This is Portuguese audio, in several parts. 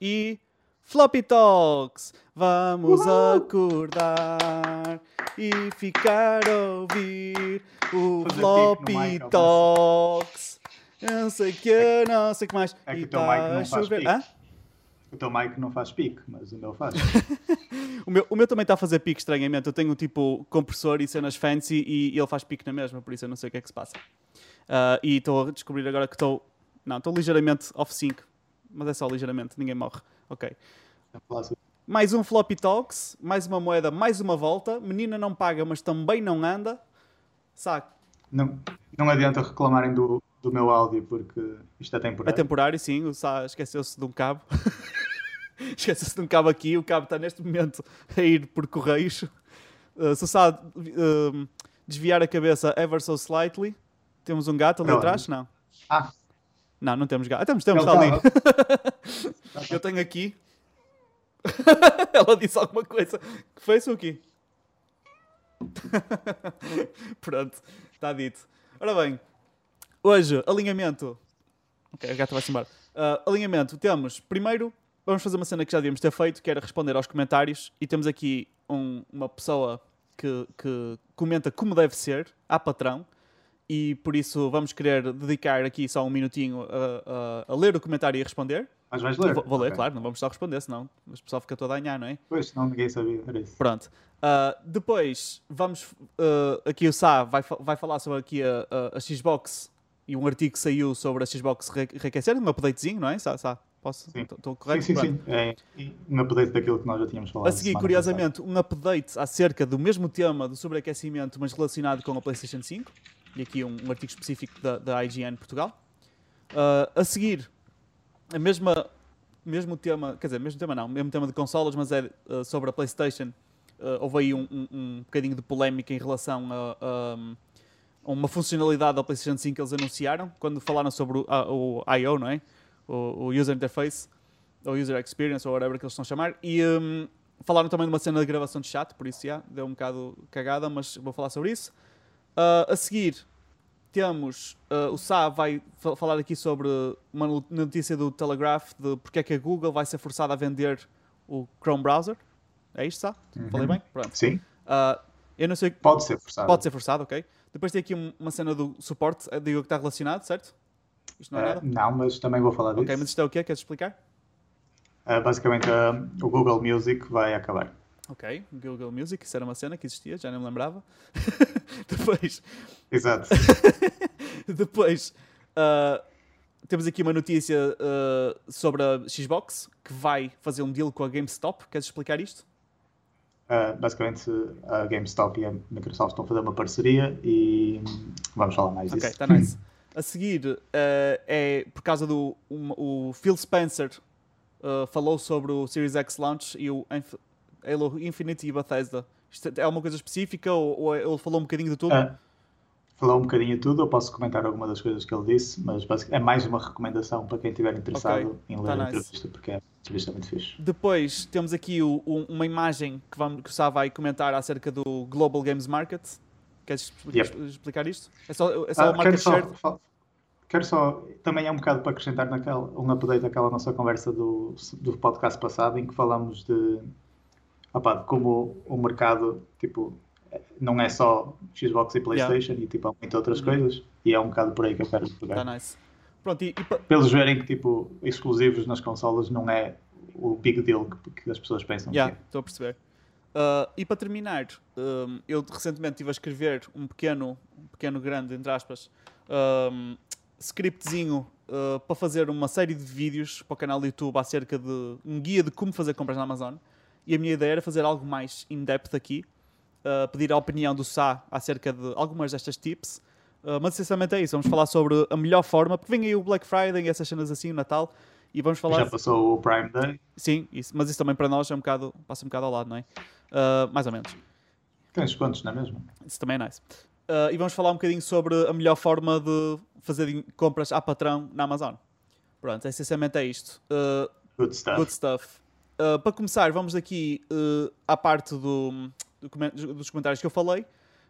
e Floppy Talks. Vamos acordar e ficar a ouvir o Fazer Floppy mic, Talks. Não sei que, não sei o que mais. É que e o teu tá mic não a faz pique. Hã? O teu mic não faz pique, mas o meu faz. O meu, o meu também está a fazer pique estranhamente. Eu tenho tipo compressor e cenas fancy e ele faz pique na mesma, por isso eu não sei o que é que se passa. Ah, e estou a descobrir agora que estou. Não, estou ligeiramente off-sync, mas é só ligeiramente, ninguém morre. Ok. Mais um Floppy Talks, mais uma moeda, mais uma volta. Menina não paga, mas também não anda. Saco. Não, não adianta reclamarem do, do meu áudio porque isto é É temporário. temporário, sim. O Sá esqueceu-se de um cabo. esqueceu-se de um cabo aqui. O cabo está neste momento a ir por correios. Uh, se o Sá uh, desviar a cabeça ever so slightly, temos um gato ali Pronto. atrás? Não. Ah, Não, não temos gato. Ah, temos, temos, está ali. Eu tenho aqui. Ela disse alguma coisa. Que foi isso aqui? Pronto, está dito. Ora bem, hoje, alinhamento. Ok, a gata vai-se embora. Ah, alinhamento, temos, primeiro, vamos fazer uma cena que já devíamos ter feito, que era responder aos comentários. E temos aqui um- uma pessoa que, que comenta como deve ser, à patrão. E por isso vamos querer dedicar aqui só um minutinho a, a- a ler o comentário e a responder. Mas vais ler? Vou, vou ler, Ok. claro, não vamos só responder, senão o pessoal fica todo a ganhar, não é? Pois, senão ninguém sabia. Era isso. Pronto. Ah, depois, vamos. ah, aqui o Sá vai, vai falar sobre aqui a, a- a Xbox e um artigo que saiu sobre a Xbox re- reaquecer, um updatezinho, não é? Sá, Sá, posso? Sim. Estou Sim, correto? sim, Pronto. sim. É um update daquilo que nós já tínhamos falado. A seguir, curiosamente, um update acerca do mesmo tema do sobreaquecimento, mas relacionado com a PlayStation 5. E aqui um, um artigo específico da, da IGN Portugal. Ah, a seguir, a mesma, mesmo tema, quer dizer, mesmo tema não, mesmo tema de consolas, mas é ah, sobre a PlayStation. Ah, houve aí um, um, um bocadinho de polémica em relação a, a- uma funcionalidade da PlayStation 5 que eles anunciaram, quando falaram sobre o, a- o I.O., não é? O, o User Interface, ou User Experience, ou whatever que eles estão a chamar. E hum, falaram também de uma cena de gravação de chat, por isso já, deu um bocado cagada, mas vou falar sobre isso. Ah, a seguir, temos ah, o Sá vai fa- falar aqui sobre uma no- notícia do Telegraph de porque é que a Google vai ser forçada a vender o Chrome Browser. É isto, Sá? Falei bem? Pronto. Sim, Ah, eu não sei. pode ser forçado. Pode ser forçado, ok. Depois tem aqui um- uma cena do suporte, eh, digo que está relacionado, certo? Isto não é nada? não, mas também vou falar disso. Ok, mas isto é o quê? Queres explicar? Basicamente, o Google Music vai acabar. Ok, Google Music, isso era uma cena que existia, já nem me lembrava. Depois, Exato. depois ah, temos aqui uma notícia ah, sobre a Xbox que vai fazer um deal com a GameStop. Queres explicar isto? Uh, basicamente, a GameStop e a Microsoft estão a fazer uma parceria e vamos falar mais Ok, disso. está nice. A seguir ah, é por causa do um- o Phil Spencer falou sobre o Series X launch e o Halo Infinite e Bethesda. Isto é uma coisa específica ou, ou ele falou um bocadinho de tudo? Uh, falou um bocadinho de tudo, eu posso comentar alguma das coisas que ele disse, mas é mais uma recomendação para quem estiver interessado Ok, em ler tá a nice. entrevista, porque é uma entrevista muito fixe. Depois temos aqui o- um- uma imagem que, vamos, que o Sá vai comentar acerca do Global Games Market. Queres Yep. explicar isto? É só, é só Ah, o market share? quero só, também é um bocado para acrescentar naquela, um update daquela nossa conversa do, do podcast passado, em que falamos de, opá, como o mercado, tipo, não é só Xbox e Playstation e tipo, há muitas outras Uhum. coisas, e é um bocado por aí que eu quero pegar. Está nice. Pronto, e, e eles verem que tipo, exclusivos nas consolas não é o big deal que, que as pessoas pensam Já, que é. estou a perceber. Ah, e para terminar, um, eu recentemente estive a escrever um pequeno, um pequeno grande, entre aspas, um, scriptzinho ah, para fazer uma série de vídeos para o canal do YouTube acerca de um guia de como fazer compras na Amazon. E a minha ideia era fazer algo mais in-depth aqui, ah, pedir a opinião do Sá acerca de algumas destas tips. Ah, mas essencialmente é isso, vamos falar sobre a melhor forma, porque vem aí o Black Friday e essas cenas assim, o Natal, e vamos falar... Já passou o Prime Day, Sim, isso, mas isso também para nós é um bocado, passa um bocado ao lado, não é? Uh, mais ou menos. tens quantos, não é mesmo? Isso também é nice. Uh, e vamos falar um bocadinho sobre a melhor forma de fazer compras à patrão na Amazon. Pronto, essencialmente é isto. Uh, Good stuff. good stuff. Uh, para começar, vamos aqui uh, à parte do, do dos comentários que eu falei.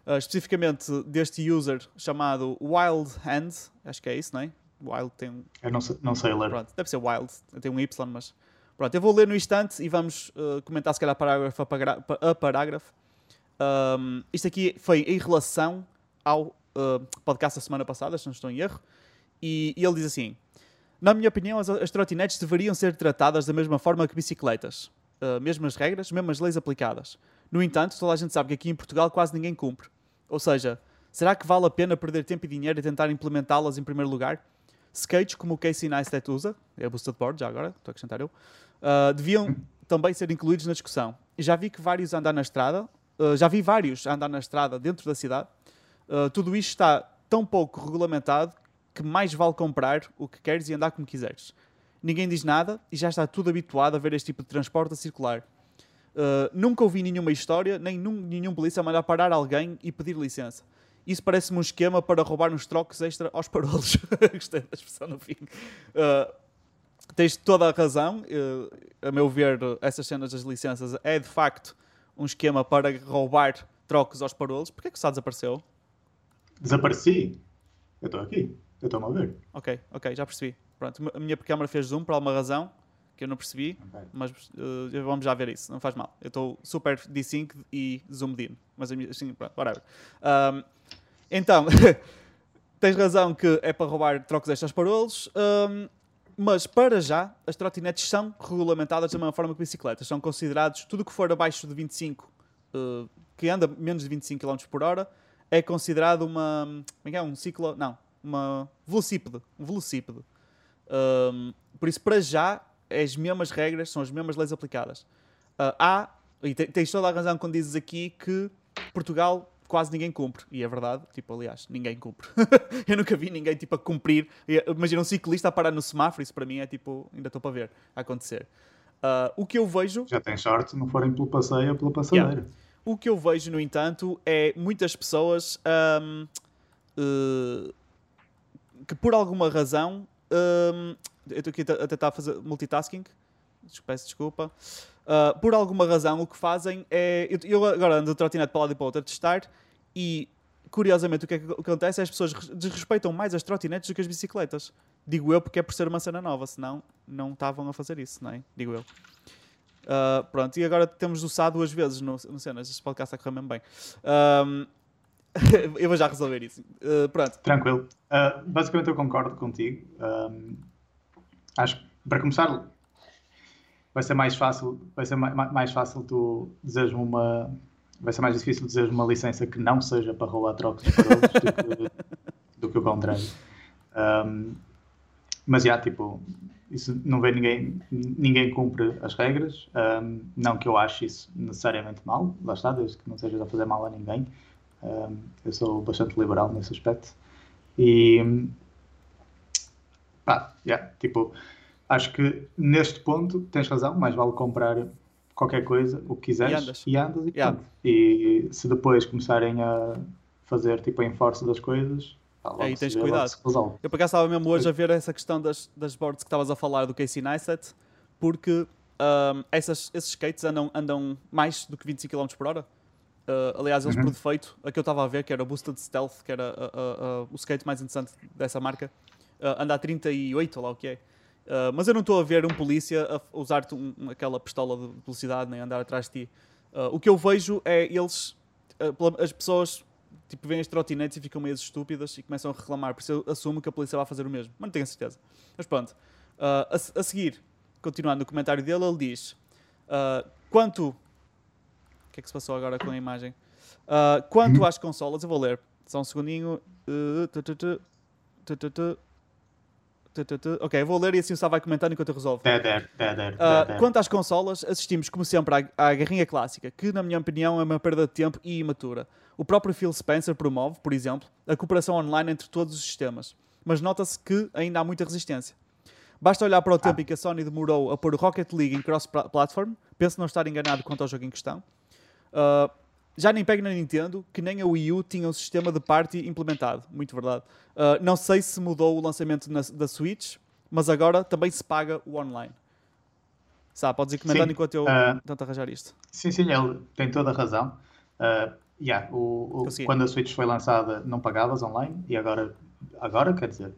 Uh, especificamente deste user chamado Wild Hand, acho que é isso, não é? Wild tem um. Eu não sei, não sei ler. Pronto, deve ser Wild, tem um Y, mas. Pronto, eu vou ler no instante e vamos comentar se calhar parágrafo a, parágrafo. Um, isto aqui foi em relação ao podcast da semana passada, se não estou em erro, e, e ele diz assim: Na minha opinião, as, as trotinetes deveriam ser tratadas da mesma forma que bicicletas. Uh, mesmas regras, mesmas leis aplicadas. No entanto, toda a gente sabe que aqui em Portugal quase ninguém cumpre. Ou seja, será que vale a pena perder tempo e dinheiro a tentar implementá-las em primeiro lugar? Skates como o Casey Neistat usa, é a Boosted Board, já agora, estou a acrescentar eu, uh, deviam também ser incluídos na discussão. Já vi que vários andar na estrada, uh, já vi vários andar na estrada dentro da cidade. Uh, tudo isto está tão pouco regulamentado que mais vale comprar o que queres e andar como quiseres. Ninguém diz nada e já está tudo habituado a ver este tipo de transporte a circular. Uh, nunca ouvi nenhuma história, nem num, nenhum polícia mandar parar alguém e pedir licença. Isso parece-me um esquema para roubar uns trocos extra aos parolos. Gostei da expressão no fim. Uh, tens toda a razão. Uh, a meu ver, essas cenas das licenças é de facto um esquema para roubar trocos aos parolos. Porquê que o Sá desapareceu? Desapareci? Eu estou aqui. Eu estou-me a ver. Ok, ok, já percebi. Pronto, a minha câmera fez zoom por alguma razão que eu não percebi, okay. mas uh, vamos já ver isso, não faz mal. Eu estou super desync e zoomed in, mas assim, pronto, whatever. Um, então, tens razão que é para roubar trocos extras parolos, um, mas para já as trotinetes são regulamentadas da mesma forma que bicicletas. São considerados, tudo que for abaixo de 25, uh, que anda menos de 25 km por hora, é considerado uma. Como é, é um ciclo. Não, uma velocípede. Um velocípede. Um, por isso, para já, é as mesmas regras, são as mesmas leis aplicadas. Uh, há, e tens toda a razão quando dizes aqui que Portugal quase ninguém cumpre. E é verdade, tipo, aliás, ninguém cumpre. eu nunca vi ninguém, tipo, a cumprir. Imagina um ciclista a parar no semáforo, isso para mim é, tipo, ainda estou para ver a acontecer. Uh, o que eu vejo... Já tem sorte, não forem pelo passeio ou pela passadeira. Yeah. O que eu vejo, no entanto, é muitas pessoas um, uh, que por alguma razão um, eu estou aqui a tentar fazer multitasking. Peço desculpa. Uh, por alguma razão, o que fazem é. Eu, eu agora ando de trotinete para lá e para outra testar e, curiosamente, o que, é que acontece é as pessoas desrespeitam mais as trotinetes do que as bicicletas. Digo eu porque é por ser uma cena nova, senão não estavam a fazer isso, não é? Digo eu. Uh, pronto, e agora temos o Sá duas vezes no, no cenas. Este podcast está a correr mesmo bem. Um, eu vou já resolver isso. Uh, pronto. Tranquilo. Uh, basicamente eu concordo contigo. Um, acho que para começar vai ser mais fácil, vai ser mais, mais fácil tu dizeres uma vai ser mais difícil dizeres uma licença que não seja para rolar trocos de do, que, do que o contrário. Um, mas já, tipo, isso não vê ninguém, ninguém cumpre as regras. Um, não que eu ache isso necessariamente mal, lá está, desde que não seja a fazer mal a ninguém. Um, eu sou bastante liberal nesse aspecto. E pá, yeah, tipo, acho que neste ponto tens razão, mais vale comprar qualquer coisa, o que quiseres, e andas e, andas e, yeah. e se depois começarem a fazer tipo a enforce das coisas, Aí tens cuidado. Eu por acaso estava mesmo hoje a ver essa questão das, das boards que estavas a falar do Casey Neistat, porque um, essas, esses skates andam, andam mais do que 25 km por hora. Uh, aliás, eles uhum. por defeito, a que eu estava a ver, que era o Boosted Stealth, que era uh, uh, o skate mais interessante dessa marca, anda a 38, ou lá o que é. mas eu não estou a ver um polícia a usar um, aquela pistola de velocidade nem andar atrás de ti. o que eu vejo é eles, as pessoas tipo, veem as trotinetes e ficam meio estúpidas e começam a reclamar. Por isso eu assumo que a polícia vai fazer o mesmo. Mas não tenho a certeza. Mas pronto. A, a, seguir, continuando no comentário dele, ele diz: quanto o que é que se passou agora com a imagem? Uh, quanto às consolas, eu vou ler. Só um segundinho. Uh, ok, vou ler e assim o Sá vai comentando enquanto eu resolvo. Uh, quanto às consolas, assistimos como sempre à, à guerrinha clássica, que na minha opinião é uma perda de tempo e imatura. O próprio Phil Spencer promove, por exemplo, a cooperação online entre todos os sistemas, mas nota-se que ainda há muita resistência. Basta olhar para o tempo ah. em que a Sony demorou a pôr o Rocket League em cross-platform, penso não estar enganado quanto ao jogo em questão, Uh, já nem pego na Nintendo, que nem a Wii U tinha um sistema de party implementado. Muito verdade. Uh, não sei se mudou o lançamento na, da Switch, mas agora também se paga o online. Sabe, podes ir comentando sim, enquanto eu uh, tento arranjar isto. Sim, sim, ele tem toda a razão. Uh, yeah, o, o quando a Switch foi lançada não pagavas online e agora, agora quer dizer,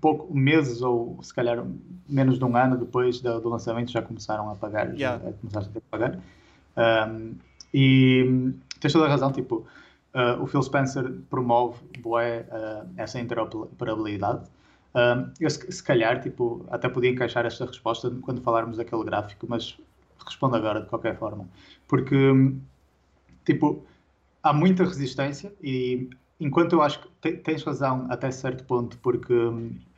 pouco, meses ou se calhar menos de um ano depois do, do lançamento já começaram a pagar, yeah. já, começaram a ter que pagar. Um, e tens toda a razão, tipo, uh, o Phil Spencer promove bué, uh, essa interoperabilidade. Um, eu se, se, calhar, tipo, até podia encaixar esta resposta quando falarmos daquele gráfico, mas respondo agora de qualquer forma. Porque, tipo, há muita resistência e enquanto eu acho que tens razão até certo ponto, porque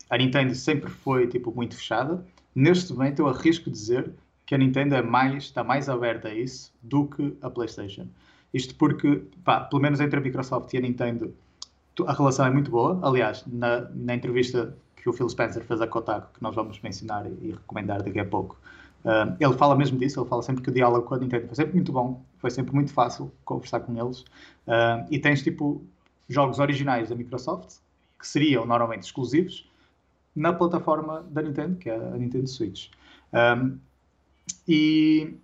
a Nintendo sempre foi, tipo, muito fechada, neste momento eu arrisco dizer que a Nintendo é mais, está mais aberta a isso do que a PlayStation. Isto porque, pá, pelo menos entre a Microsoft e a Nintendo, a relação é muito boa. Aliás, na, na entrevista que o Phil Spencer fez a Kotaku, que nós vamos mencionar e recomendar daqui a pouco, uh, ele fala mesmo disso. Ele fala sempre que o diálogo com a Nintendo foi sempre muito bom, foi sempre muito fácil conversar com eles. Uh, e tens, tipo, jogos originais da Microsoft, que seriam normalmente exclusivos, na plataforma da Nintendo, que é a Nintendo Switch. Um, e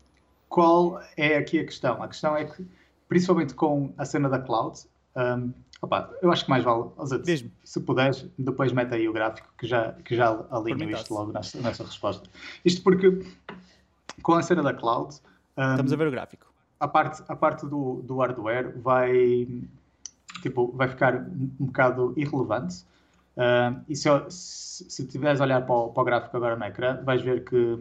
qual é aqui a questão? A questão é que, principalmente com a cena da cloud, um, opa, eu acho que mais vale, se, se puderes, depois mete aí o gráfico que já, que já alinho isto logo nessa, nessa, resposta. Isto porque com a cena da cloud. Um, Estamos a ver o gráfico. A parte, a parte do, do hardware vai, tipo, vai ficar um, um bocado irrelevante. Uh, e se, se, se tiveres a olhar para o, para o, gráfico agora no ecrã, vais ver que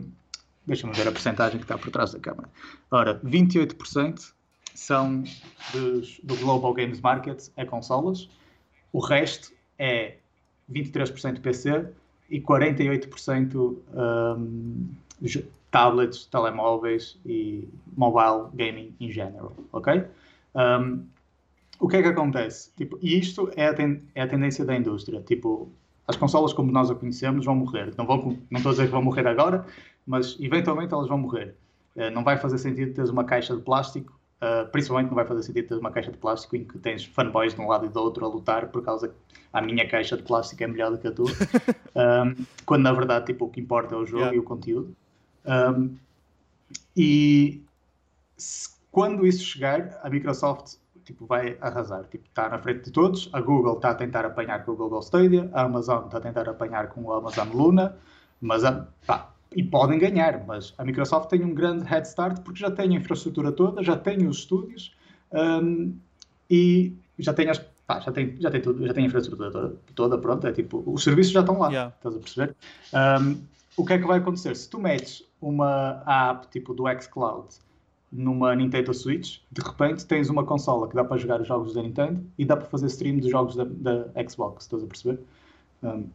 Deixa-me ver a porcentagem que está por trás da câmara. Ora, 28% são dos, do Global Games Market, é consolas. O resto é 23% PC e 48% um, tablets, telemóveis e mobile gaming em geral, ok? Um, o que é que acontece? Tipo, e isto é a, ten, é a tendência da indústria. Tipo, as consolas como nós a conhecemos vão morrer. Não, vão, não estou a dizer que vão morrer agora, mas eventualmente elas vão morrer. Uh, não vai fazer sentido teres uma caixa de plástico, uh, principalmente não vai fazer sentido teres uma caixa de plástico em que tens fanboys de um lado e do outro a lutar por causa que a minha caixa de plástico é melhor do que a tua, quando na verdade tipo, o que importa é o jogo yeah. e o conteúdo. E se, quando isso chegar, a Microsoft tipo, vai arrasar. Tipo, está na frente de todos. A Google está a tentar apanhar com o Google Stadia, a Amazon está a tentar apanhar com o Amazon Luna, mas a, pá, e podem ganhar, mas a Microsoft tem um grande head start porque já tem a infraestrutura toda, já tem os estúdios um, e já tem as pá, já tem já tem tudo, já tem a infraestrutura toda, toda pronto, é tipo, os serviços já estão lá, yeah. estás a perceber? Um, o que é que vai acontecer? Se tu metes uma app tipo do xCloud numa Nintendo Switch, de repente tens uma consola que dá para jogar os jogos da Nintendo e dá para fazer stream dos jogos da, da Xbox, estás a perceber? Um,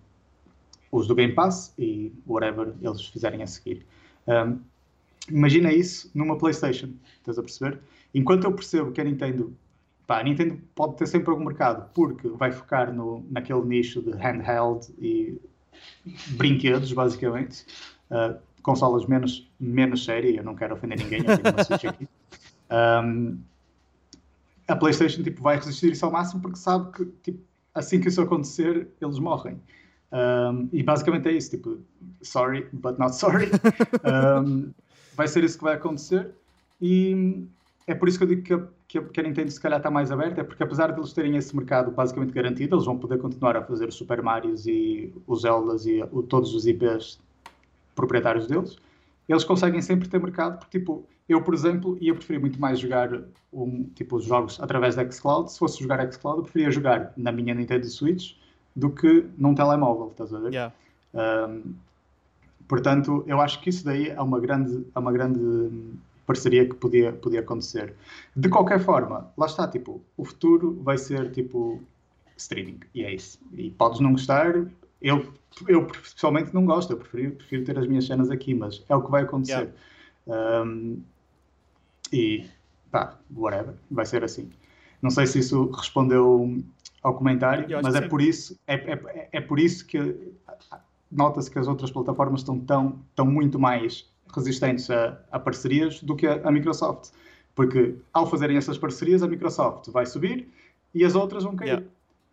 os do Game Pass e whatever eles fizerem a seguir. Um, imagina isso numa PlayStation, estás a perceber? Enquanto eu percebo que a Nintendo, pá, a Nintendo pode ter sempre algum mercado, porque vai focar no, naquele nicho de handheld e brinquedos, basicamente, uh, consolas menos, menos séria, eu não quero ofender ninguém, eu tenho uma aqui. Um, a PlayStation tipo, vai resistir isso ao máximo porque sabe que tipo, assim que isso acontecer, eles morrem. Um, e basicamente é isso, tipo, sorry, but not sorry. Um, vai ser isso que vai acontecer. E é por isso que eu digo que a, que a, que a Nintendo se calhar está mais aberta, é porque apesar de eles terem esse mercado basicamente garantido, eles vão poder continuar a fazer os Super Marios e os Zeldas e o, todos os IPs proprietários deles. Eles conseguem sempre ter mercado, porque tipo, eu, por exemplo, ia preferir muito mais jogar um, tipo, os jogos através da xCloud. Se fosse jogar xCloud, eu preferia jogar na minha Nintendo Switch do que num telemóvel, estás a ver? Yeah. Um, portanto, eu acho que isso daí é uma grande, é uma grande parceria que podia, podia acontecer. De qualquer forma, lá está, tipo, o futuro vai ser tipo streaming, e é isso. E podes não gostar, eu, eu pessoalmente não gosto, eu prefiro, prefiro ter as minhas cenas aqui, mas é o que vai acontecer. Yeah. Um, e pá, whatever, vai ser assim. Não sei se isso respondeu ao comentário, mas é por, isso, é, é, é por isso que nota-se que as outras plataformas estão tão, tão muito mais resistentes a, a parcerias do que a, a, Microsoft. Porque ao fazerem essas parcerias, a Microsoft vai subir e as outras vão cair. Yeah.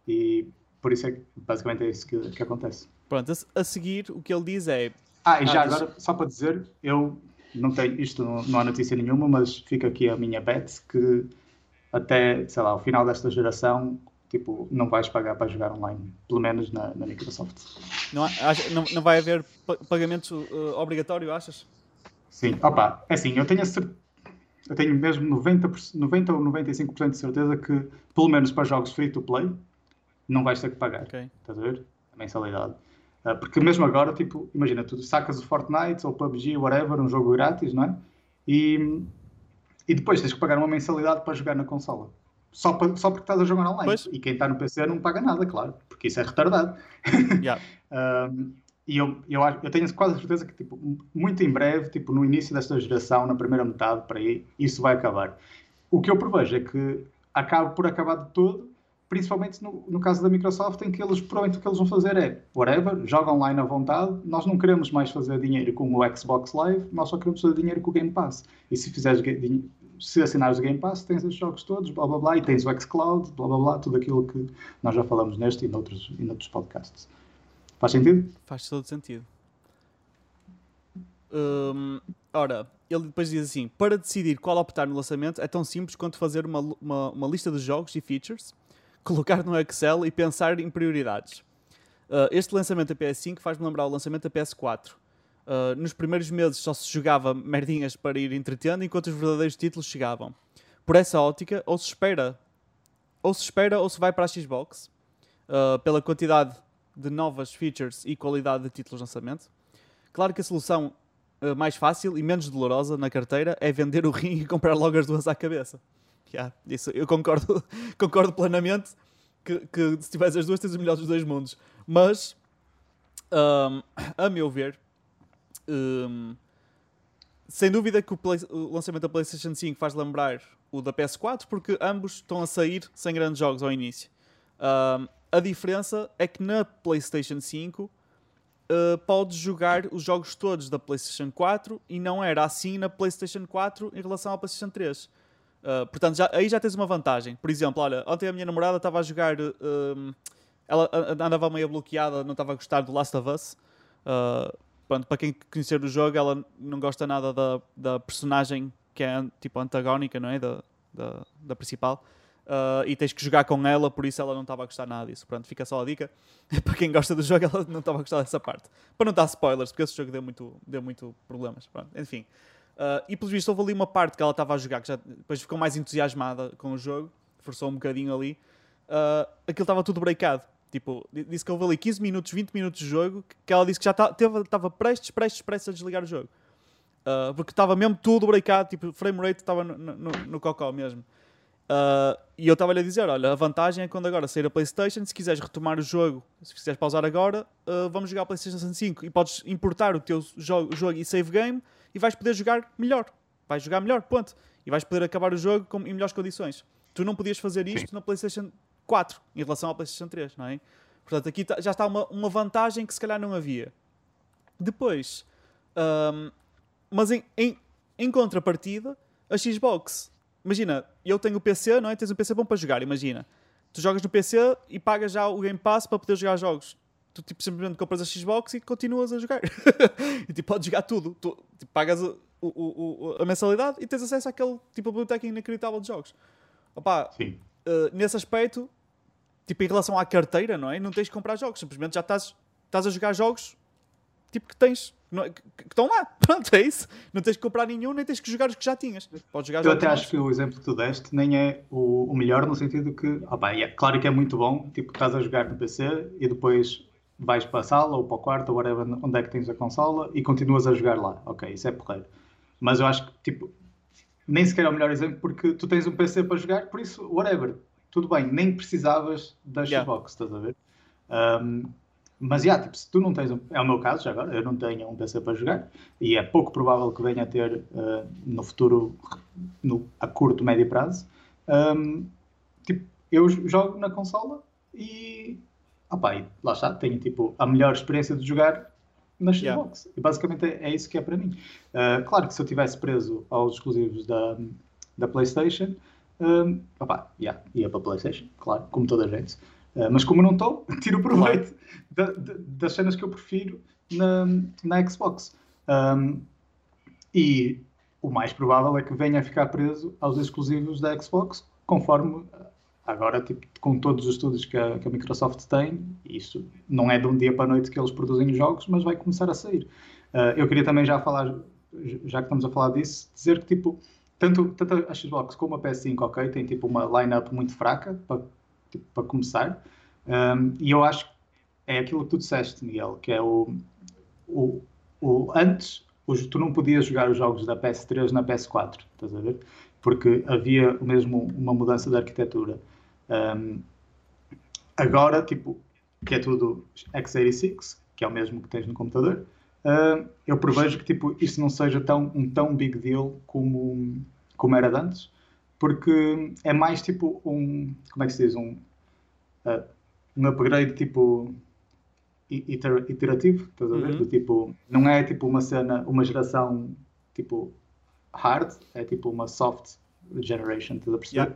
E por isso é que basicamente é isso que, que acontece. Pronto, a, a, seguir o que ele diz é. Ah, e já ah, agora, só para dizer, eu não tenho isto, não, não há notícia nenhuma, mas fica aqui a minha bet que até, sei lá, ao final desta geração tipo, não vais pagar para jogar online, pelo menos na, na Microsoft. Não, não, não vai haver pagamento uh, obrigatório, achas? Sim, opa, é assim, eu tenho, eu tenho mesmo 90, 90 ou 95% de certeza que, pelo menos para jogos free to play, não vais ter que pagar. Okay. Estás a ver? A mensalidade. Uh, porque mesmo agora, tipo, imagina, tu sacas o Fortnite ou PUBG, whatever, um jogo grátis, não é? E, e depois tens que pagar uma mensalidade para jogar na consola. Só, para, só porque estás a jogar online. Pois. E quem está no PC não paga nada, claro, porque isso é retardado. Yeah. e eu, eu, eu tenho quase certeza que, tipo, muito em breve, tipo, no início desta geração, na primeira metade, para aí, isso vai acabar. O que eu prevejo é que acabe por acabar de todo principalmente no, no, caso da Microsoft, em que eles provavelmente o que eles vão fazer é whatever, joga online à vontade, nós não queremos mais fazer dinheiro com o Xbox Live, nós só queremos fazer dinheiro com o Game Pass. E se fizeres se assinares o Game Pass, tens os jogos todos, blá blá blá, e tens o xCloud, blá blá blá, tudo aquilo que nós já falamos neste e noutros, e noutros podcasts. Faz sentido? Faz todo sentido. Hum, ora, ele depois diz assim: para decidir qual optar no lançamento é tão simples quanto fazer uma, uma, uma lista de jogos e features colocar no Excel e pensar em prioridades. Uh, este lançamento da PS5 faz-me lembrar o lançamento da PS4. Uh, nos primeiros meses só se jogava merdinhas para ir entretendo, enquanto os verdadeiros títulos chegavam. Por essa ótica, ou se espera, ou se espera, ou se vai para a Xbox, uh, pela quantidade de novas features e qualidade de títulos de lançamento. Claro que a solução mais fácil e menos dolorosa na carteira é vender o rim e comprar logo as duas à cabeça yeah, isso, eu concordo, concordo plenamente que, que se tiveres as duas tens o melhor dos dois mundos. Mas, um, a meu ver, um, sem dúvida que o, Play, o, lançamento da PlayStation 5 faz lembrar o da PS4, porque ambos estão a sair sem grandes jogos ao início. Um, a diferença é que na PlayStation 5 uh, podes jogar os jogos todos da PlayStation 4 e não era assim na PlayStation 4 em relação à PlayStation 3. Uh, portanto, já, aí já tens uma vantagem. Por exemplo, olha, ontem a minha namorada estava a jogar. Um, ela andava meio bloqueada, não estava a gostar do Last of Us. Uh, pronto, para quem conhecer o jogo, ela não gosta nada da, da personagem que é tipo antagónica, não é? Da, da, da principal. Uh, e tens que jogar com ela, por isso ela não estava a gostar nada disso. Pronto, fica só a dica. para quem gosta do jogo, ela não estava a gostar dessa parte. Para não dar spoilers, porque esse jogo deu muito, deu muito problemas. Pronto, enfim. Uh, e pelos vistos houve ali uma parte que ela estava a jogar, que já depois ficou mais entusiasmada com o jogo, forçou um bocadinho ali. Uh, aquilo estava tudo breakado. Tipo, disse que houve ali 15 minutos, 20 minutos de jogo, que ela disse que já estava prestes, prestes, prestes a desligar o jogo. Uh, porque estava mesmo tudo breakado, tipo, frame rate estava no, no, no cocó mesmo. Uh, e eu estava-lhe a dizer: olha, a vantagem é quando agora sair a PlayStation, se quiseres retomar o jogo, se quiseres pausar agora, uh, vamos jogar a PlayStation 5 e podes importar o teu jogo, jogo e save game e vais poder jogar melhor. Vais jogar melhor, ponto. E vais poder acabar o jogo com, em melhores condições. Tu não podias fazer isto Sim. na PlayStation 4 em relação à PlayStation 3, não é? Portanto, aqui tá, já está uma, uma vantagem que se calhar não havia. Depois, um, mas em, em, em contrapartida, a Xbox, imagina, eu tenho o PC, não é? Tens um PC bom para jogar, imagina. Tu jogas no PC e pagas já o Game Pass para poder jogar jogos tu tipo, simplesmente compras a Xbox e continuas a jogar. e tipo, podes jogar tudo. Tu tipo, pagas o, o, a mensalidade e tens acesso àquele tipo de biblioteca inacreditável de jogos. Opa, uh, nesse aspecto, tipo, em relação à carteira, não é? Não tens que comprar jogos, simplesmente já estás, estás a jogar jogos tipo que tens. Não, é? que, que, estão lá, pronto, é isso. Não tens que comprar nenhum, nem tens que jogar os que já tinhas. Podes jogar Eu até acho que o exemplo que tu deste nem é o, o melhor, no sentido que, opa, é claro que é muito bom, tipo, estás a jogar no PC e depois vais para a sala ou para o quarto ou whatever, onde é que tens a consola e continuas a jogar lá. Ok, isso é porreiro. Mas eu acho que, tipo, nem sequer é o melhor exemplo porque tu tens um PC para jogar, por isso, whatever, tudo bem, nem precisavas da yeah. Xbox, estás a ver? Um, mas, yeah, tipo, se tu não tens, um, é o meu caso já agora, eu não tenho um PC para jogar e é pouco provável que venha a ter uh, no futuro, no, a curto, médio prazo. Um, tipo, eu jogo na consola e opa, e lá está, tenho tipo a melhor experiência de jogar na Xbox. Yeah. E basicamente é, é, isso que é para mim. Uh, claro que se eu tivesse preso aos exclusivos da, da PlayStation, um, opa, yeah, ia para a PlayStation, claro, como toda a gente. Uh, mas como não estou, tiro proveito claro. da, da, das cenas que eu prefiro na, na Xbox. Um, e o mais provável é que venha a ficar preso aos exclusivos da Xbox, conforme agora, tipo, com todos os estudos que a, que a, Microsoft tem, isso não é de um dia para a noite que eles produzem os jogos, mas vai começar a sair. Uh, eu queria também já falar, já que estamos a falar disso, dizer que, tipo, tanto, tanto a Xbox como a PS5, ok, tem, tipo, uma line-up muito fraca para, tipo, começar, um, e eu acho que é aquilo que tu disseste, Miguel, que é o, o, o antes os, tu não podias jogar os jogos da PS3 na PS4, estás a ver? Porque havia mesmo uma mudança de arquitetura. Um, agora, tipo, que é tudo x86, que é o mesmo que tens no computador, uh, eu prevejo que tipo, isso não seja tão, um tão big deal como, como era antes, porque é mais tipo um, como é que se diz, um, uh, um upgrade tipo iter, iterativo, estás a ver? Uhum. Do, tipo, não é tipo uma cena, uma geração tipo hard, é tipo uma soft generation, estás a perceber?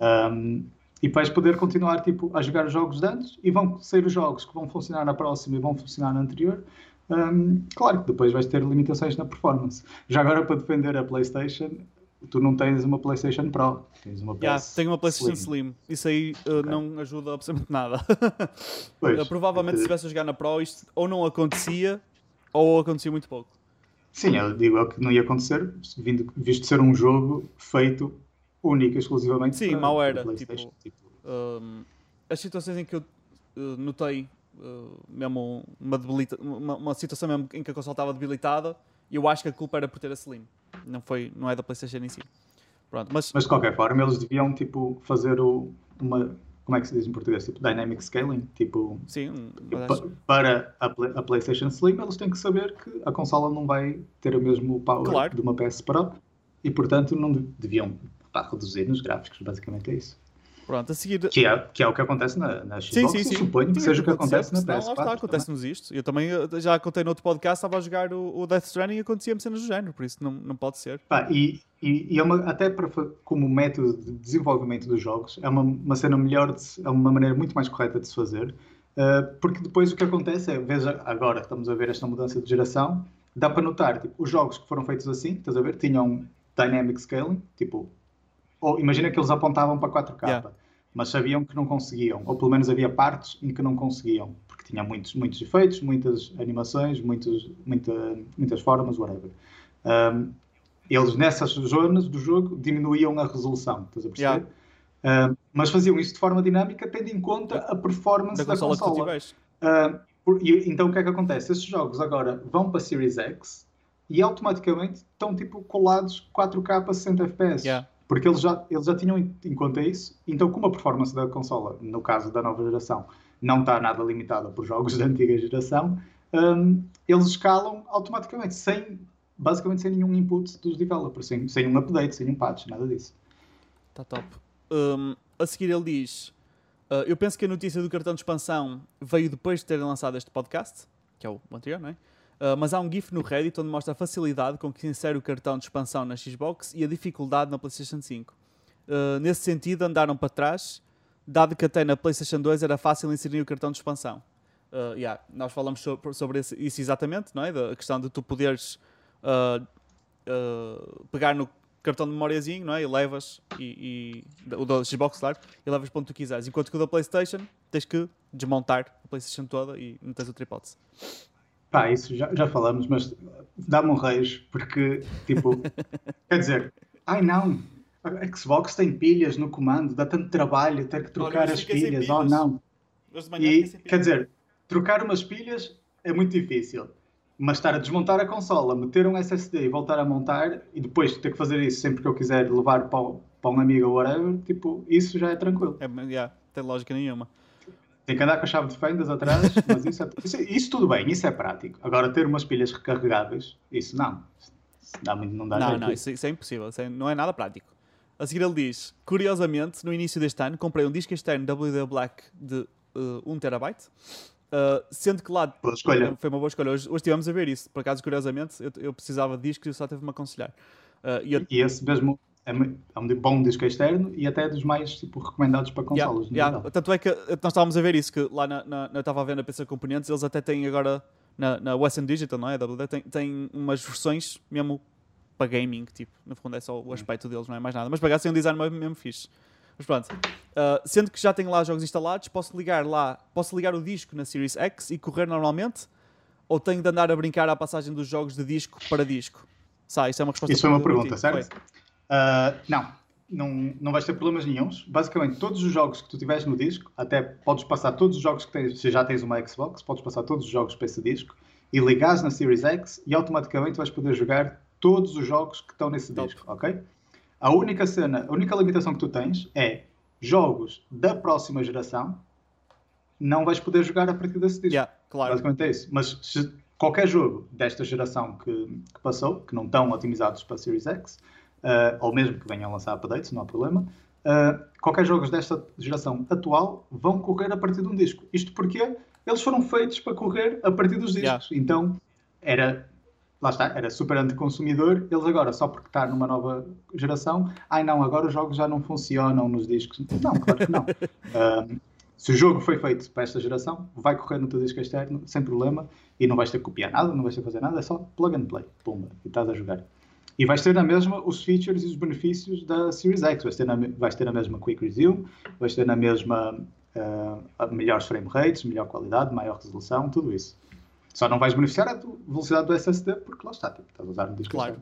Yeah. Um, e vais poder continuar tipo, a jogar os jogos de antes e vão ser os jogos que vão funcionar na próxima e vão funcionar na anterior. Um, claro que depois vais ter limitações na performance. Já agora para defender a PlayStation, tu não tens uma PlayStation Pro, tens uma yeah, tenho uma PlayStation Slim. Slim. Isso aí uh, okay. não ajuda absolutamente nada. Pois, uh, provavelmente é se estivesse a jogar na Pro, isto ou não acontecia ou acontecia muito pouco. Sim, eu digo que não ia acontecer, visto ser um jogo feito único, exclusivamente Sim, para, mal era. Tipo, tipo... Um, as situações em que eu uh, notei uh, mesmo uma, debilita uma, uma, situação mesmo em que a console estava debilitada, eu acho que a culpa era por ter a Slim. Não, foi, não é da PlayStation em si. Pronto, mas... mas de qualquer forma, eles deviam tipo, fazer o, uma. Como é que se diz em português? Tipo, dynamic scaling. Tipo, Sim, tipo, para a, a, PlayStation Slim, eles têm que saber que a consola não vai ter o mesmo power claro. de uma PS Pro e, portanto, não deviam pá, reduzir nos gráficos. Basicamente é isso. Pronto, a seguir. Que é, que é o que acontece na, na Xbox. Sim, sim, sim. suponho que seja o que acontece na PS4. Não, está, acontece-nos isto. Eu também já contei no outro podcast, estava a jogar o, o Death Stranding e acontecia-me cenas do género, por isso não, não pode ser. Pá, e, e, e é uma, até para, como método de desenvolvimento dos jogos, é uma, uma cena melhor, de, é uma maneira muito mais correta de se fazer, uh, porque depois o que acontece é, veja, agora estamos a ver esta mudança de geração, dá para notar, tipo, os jogos que foram feitos assim, estás a ver, tinham dynamic scaling, tipo, ou imagina que eles apontavam para 4K. Yeah mas sabiam que não conseguiam, ou pelo menos havia partes em que não conseguiam, porque tinha muitos, muitos efeitos, muitas animações, muitos, muita, muitas formas, whatever. Um, eles nessas zonas do jogo diminuíam a resolução, estás a perceber? Yeah. Um, mas faziam isso de forma dinâmica, tendo em conta a performance da, da consola. por, e, então o que é que acontece? Esses jogos agora vão para Series X e automaticamente estão tipo colados 4K a 60 FPS. Yeah. Porque eles já, eles já tinham em conta isso, então como a performance da consola, no caso da nova geração, não está nada limitada por jogos da antiga geração, um, eles escalam automaticamente, sem, basicamente sem nenhum input dos developers, sem, sem um update, sem um patch, nada disso. Está top. Um, a seguir ele diz, uh, eu penso que a notícia do cartão de expansão veio depois de terem lançado este podcast, que é o anterior, não é? Uh, mas há um GIF no Reddit onde mostra a facilidade com que se insere o cartão de expansão na Xbox e a dificuldade na PlayStation 5. Uh, ah, nesse sentido, andaram para trás, dado que até na PlayStation 2 era fácil inserir o cartão de expansão. Uh, yeah, nós falamos sobre, sobre isso exatamente, não é? Da questão de tu poderes pegar no cartão de memóriazinho, não é? E levas, e, e, o da Xbox, claro, e levas para onde tu quiseres. Enquanto que o da PlayStation tens que desmontar a PlayStation toda e não tens o tripótese. Pá, isso já, já falamos, mas dá-me um reis, porque, tipo, quer dizer, ai não, a Xbox tem pilhas no comando, dá tanto trabalho ter que trocar Olha, as pilhas, pilhas, oh não. E, quer dizer, trocar umas pilhas é muito difícil, mas estar a desmontar a consola, meter um SSD e voltar a montar, e depois ter que fazer isso sempre que eu quiser levar para, para um amigo ou whatever, tipo, isso já é tranquilo. É, yeah, tem lógica nenhuma. Tem que andar com a chave de fendas atrás, mas isso, é, isso, isso, tudo bem, isso é prático. Agora, ter umas pilhas recarregáveis, isso não. Dá muito, não dá Não, não, isso, isso, é impossível, isso é, não é nada prático. A seguir ele diz, curiosamente, no início deste ano, comprei um disco externo WD Black de uh, 1TB, uh, sendo que lá foi uma boa escolha. Hoje, hoje estivemos a ver isso, por acaso, curiosamente, eu, eu precisava de discos e só teve-me a aconselhar. Uh, e, eu... e esse mesmo é, é um bom disco externo e até dos mais tipo, recomendados para consolas. Yeah, yeah. Tanto é que nós estávamos a ver isso, que lá na, na, eu estava a ver na PC Componentes, eles até têm agora na, na Western Digital, não é? WD, tem, tem umas versões mesmo para gaming, tipo, no fundo é só o aspecto deles, não é mais nada. Mas tem um design mesmo fixe. Mas pronto. Uh, sendo que já tenho lá jogos instalados, posso ligar lá, posso ligar o disco na Series X e correr normalmente? Ou tenho de andar a brincar à passagem dos jogos de disco para disco? Sai, isso é uma resposta. Isso foi uma pergunta, certo? Uh, não, não, não vais ter problemas nenhums. Basicamente, todos os jogos que tu tiveres no disco, até podes passar todos os jogos que tens, se já tens uma Xbox, podes passar todos os jogos para esse disco e ligares na Series X e automaticamente vais poder jogar todos os jogos que estão nesse Top. disco, ok? A única cena, a única limitação que tu tens é jogos da próxima geração não vais poder jogar a partir desse disco. Yeah, claro. Basicamente é isso. Mas se qualquer jogo desta geração que, que passou, que não estão otimizados para a Series X, uh, ou mesmo que venham a lançar updates, não há problema, uh, qualquer jogos desta geração atual vão correr a partir de um disco. Isto porque eles foram feitos para correr a partir dos discos. Yeah. Então, era lá está, era super anticonsumidor, eles agora, só porque está numa nova geração, ai não, agora os jogos já não funcionam nos discos. Não, claro que não. um, se o jogo foi feito para esta geração, vai correr no teu disco externo sem problema e não vais ter que copiar nada, não vais ter que fazer nada, é só plug and play, pumba, e estás a jogar. E vais ter na mesma os features e os benefícios da Series X. Vais ter na, vais ter na mesma Quick Resume, vais ter na mesma uh, melhores frame rates, melhor qualidade, maior resolução, tudo isso. Só não vais beneficiar a velocidade do SSD porque lá está, tipo, estás a usar um disco claro.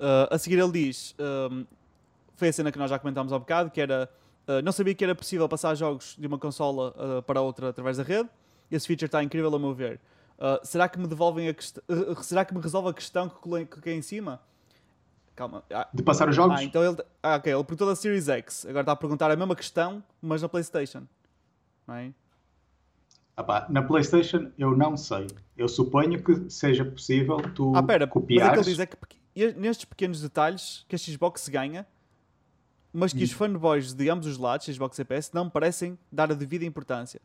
Uh, a seguir ele diz, um, foi a cena que nós já comentámos há bocado, que era, uh, não sabia que era possível passar jogos de uma consola uh, para outra através da rede. Esse feature está incrível a meu ver. será que me devolvem a será que me resolve a questão que coloquei em cima? Calma. Ah, de passar os jogos? Ah, então ele, ah, ok, ele perguntou da Series X. Agora está a perguntar a mesma questão, mas na PlayStation. Não é? Ah na PlayStation eu não sei. Eu suponho que seja possível tu ah, pera, copiar. Mas ele diz é que nestes pequenos detalhes que a Xbox ganha, mas que hum. os fanboys de ambos os lados, Xbox e PS, não parecem dar a devida importância.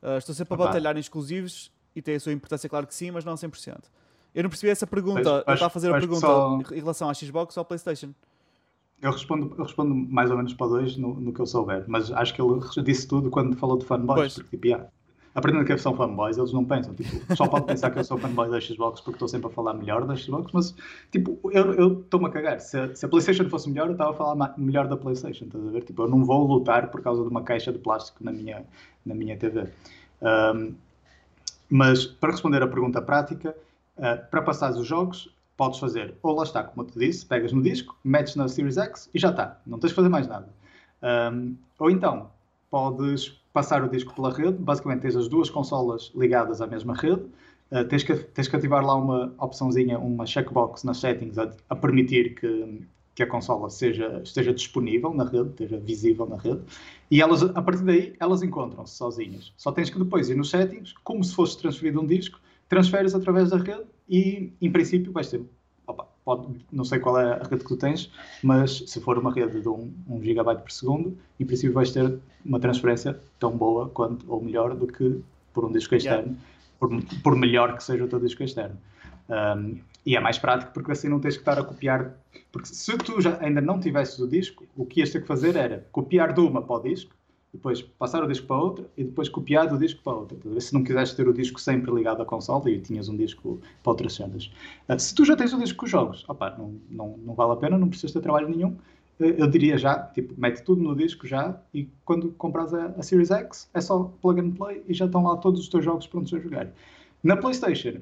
Uh, estou sempre a batalhar em exclusivos e tem a sua importância, claro que sim, mas não a 100%. Eu não percebi essa pergunta. Ele está a fazer a pergunta só... em relação à Xbox ou à PlayStation. Eu respondo, eu respondo mais ou menos para dois no, no que eu souber, mas acho que ele disse tudo quando falou de fanboys. Porque, tipo, yeah, aprendendo que são fanboys, eles não pensam, tipo, só pode pensar que eu sou fanboy da Xbox porque estou sempre a falar melhor da Xbox, mas, tipo, eu estou-me a cagar. Se a, se a, PlayStation fosse melhor, eu estava a falar melhor da PlayStation, estás a ver? Tipo, eu não vou lutar por causa de uma caixa de plástico na minha, na minha TV. Um, mas, para responder à pergunta prática, uh, para passar os jogos, podes fazer, ou lá está, como eu te disse, pegas no disco, metes na Series X e já está. Não tens de fazer mais nada. Um, ou então, podes passar o disco pela rede, basicamente tens as duas consolas ligadas à mesma rede, uh, tens, que, tens que ativar lá uma opçãozinha, uma checkbox nas settings a, a permitir que, que a consola seja, esteja disponível na rede, esteja visível na rede, e elas, a partir daí elas encontram-se sozinhas. Só tens que depois ir nos settings, como se fosse transferido um disco, transferes através da rede e, em princípio, vais ter opa, pode, não sei qual é a rede que tu tens, mas se for uma rede de 1, 1 GB por segundo, em princípio vais ter uma transferência tão boa quanto, ou melhor do que por um disco externo, por, por, melhor que seja o teu disco externo. Um, e é mais prático porque assim não tens que estar a copiar. Porque se tu já ainda não tivesses o disco, o que ias ter que fazer era copiar de uma para o disco depois passar o disco para outra e depois copiar do disco para outra. Se não quiseste ter o disco sempre ligado à consola e tinhas um disco para outras cenas. Uh, se tu já tens o disco com os jogos, opa, não, não, não vale a pena, não precisas ter trabalho nenhum. Uh, eu diria já, tipo, mete tudo no disco já e quando compras a, a, Series X é só plug and play e já estão lá todos os teus jogos prontos a jogar. Na PlayStation,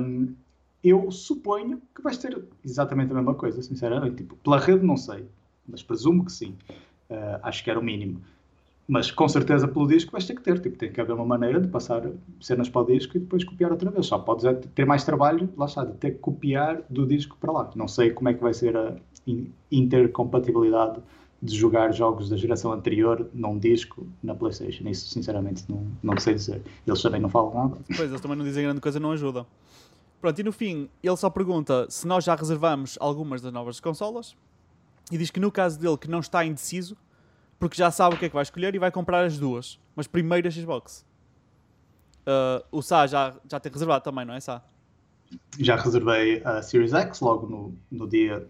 um, eu suponho que vais ter exatamente a mesma coisa, sinceramente. Tipo, pela rede não sei, mas presumo que sim. Uh, acho que era o mínimo. Mas com certeza pelo disco vais ter que ter, tipo, tem que haver uma maneira de passar cenas para o disco e depois copiar outra vez. Só podes é ter mais trabalho, lá está, de ter que copiar do disco para lá. Não sei como é que vai ser a intercompatibilidade de jogar jogos da geração anterior num disco na PlayStation. Isso, sinceramente, não, não sei dizer. Eles também não falam nada. Pois, eles também não dizem grande coisa, não ajudam. Pronto, e no fim, ele só pergunta se nós já reservamos algumas das novas consolas e diz que no caso dele que não está indeciso, porque já sabe o que é que vai escolher e vai comprar as duas. Mas primeiro a Xbox. Uh, o Sá já, já tem reservado também, não é, Sá? Já reservei a Series X logo no, no dia.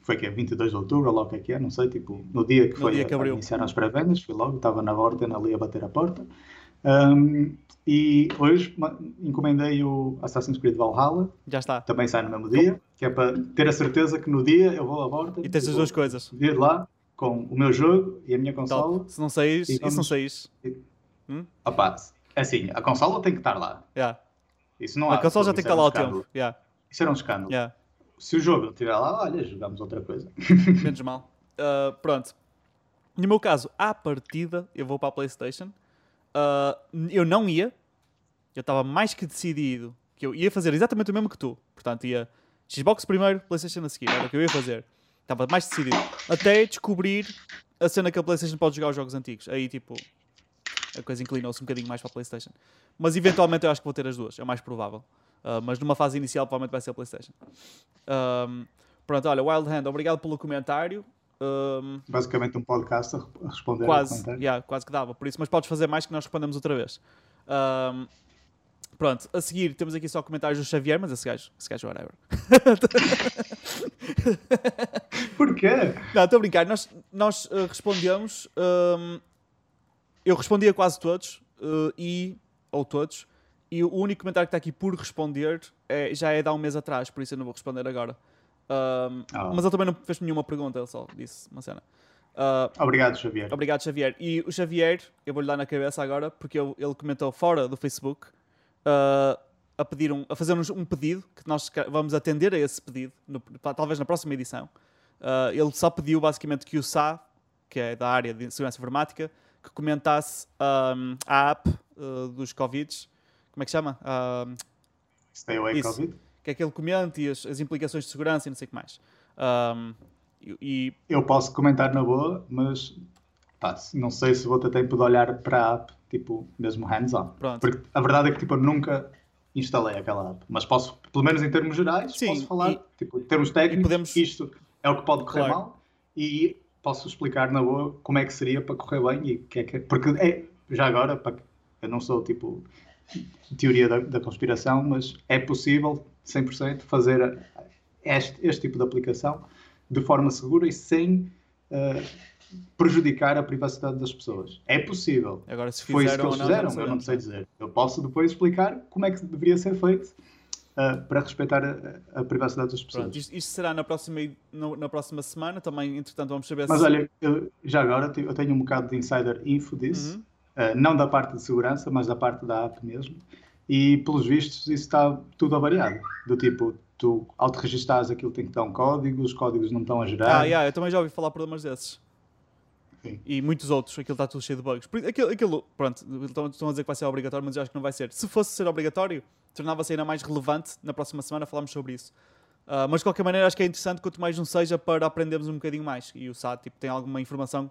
Foi que é 22 de outubro, logo que é que é, não sei, tipo, no dia que no foi dia que a, a iniciar as pré-vendas, fui logo, estava na ordem ali a bater a porta. Um, e hoje encomendei o Assassin's Creed Valhalla. Já está. Também sai no mesmo dia, que é para ter a certeza que no dia eu vou à borda. E tens as duas coisas. Vir lá, com o meu jogo e a minha consola. Top. Se não saís, E e se não vamos- saís. Opa, assim, a consola tem que estar lá. Yeah. Isso não A há. consola já tem que estar lá um ao tempo. Yeah. Isso era um escândalo. Yeah. Se o jogo estiver lá, olha, jogamos outra coisa. Menos mal. Uh, pronto. No meu caso, à partida, eu vou para a PlayStation. Uh, eu não ia. Eu estava mais que decidido que eu ia fazer exatamente o mesmo que tu. Portanto, ia Xbox primeiro, PlayStation a seguir. Era o que eu ia fazer. Estava mais decidido. Até descobrir a cena que a PlayStation pode jogar os jogos antigos. Aí, tipo, a coisa inclinou-se um bocadinho mais para a PlayStation. Mas eventualmente eu acho que vou ter as duas. É o mais provável. Uh, mas numa fase inicial, provavelmente vai ser a PlayStation. Um, pronto, olha, Wild Hand, obrigado pelo comentário. Um, Basicamente um podcast a re- a responder ao quase, comentário. yeah, quase que dava. Por isso, mas podes fazer mais que nós respondemos outra vez. Um, pronto, a seguir temos aqui só comentários do Xavier, mas esse gajo, esse gajo, whatever. Porquê? Não, estou a brincar. Nós, nós uh, respondemos. um, eu respondi a quase todos. uh, e. Ou todos. E o único comentário que está aqui por responder é, já é de há um mês atrás, por isso eu não vou responder agora. Um, Ah. Mas ele também não fez nenhuma pergunta, ele só disse uma cena. Uh, Obrigado, Xavier. Obrigado, Xavier. E o Xavier, eu vou-lhe dar na cabeça agora, porque eu- ele comentou fora do Facebook uh, a, pedir um, a fazer-nos um pedido, que nós vamos atender a esse pedido, no- talvez na próxima edição. Uh, ele só pediu basicamente que o Sá, que é da área de segurança informática, que comentasse um, a app uh, dos Covids. Como é que chama? Um, Stay away, Isso. Covid. que é que ele comente e as, as implicações de segurança e não sei o que mais. Um, e- e Eu posso comentar na boa, mas pá, não sei se vou ter tempo de olhar para a app, tipo, mesmo hands-on. Porque a verdade é que tipo, eu nunca instalei aquela app. Mas posso, pelo menos em termos gerais, Sim, posso falar, e- tipo, em termos técnicos, podemos- isto é o que pode correr Claro. mal e posso explicar na boa como é que seria para correr bem e que é que porque é, já agora, para, eu não sou tipo teoria da, da conspiração, mas é possível 100% fazer este, este tipo de aplicação de forma segura e sem eh, prejudicar a privacidade das pessoas. É possível. agora, se Foi isso fizeram que eles ou não, fizeram, eu não sei dizer. Eu posso depois explicar como é que deveria ser feito eh, para respeitar a, a privacidade das pessoas. Pronto, isto, isto será na próxima, no- na próxima semana. Também, entretanto, vamos saber Mas se. olha, eu- já agora eu tenho um bocado de insider info disso, Uhum. eh, não da parte de segurança, mas da parte da app mesmo. E pelos vistos isso está tudo avariado. Do tipo, tu ao te registares aquilo tem que dar um código, os códigos não estão a gerar. Ah, yeah, eu também já ouvi falar problemas desses. Sim. E muitos outros, aquilo está tudo cheio de bugs. Aquilo, aquilo, pronto, estão, a dizer que vai ser obrigatório, mas eu acho que não vai ser. Se fosse ser obrigatório, tornava-se ainda mais relevante. Na próxima semana falarmos sobre isso. Ah, mas de qualquer maneira, acho que é interessante quanto mais não seja para aprendermos um bocadinho mais. E o SAT tipo, tem alguma informação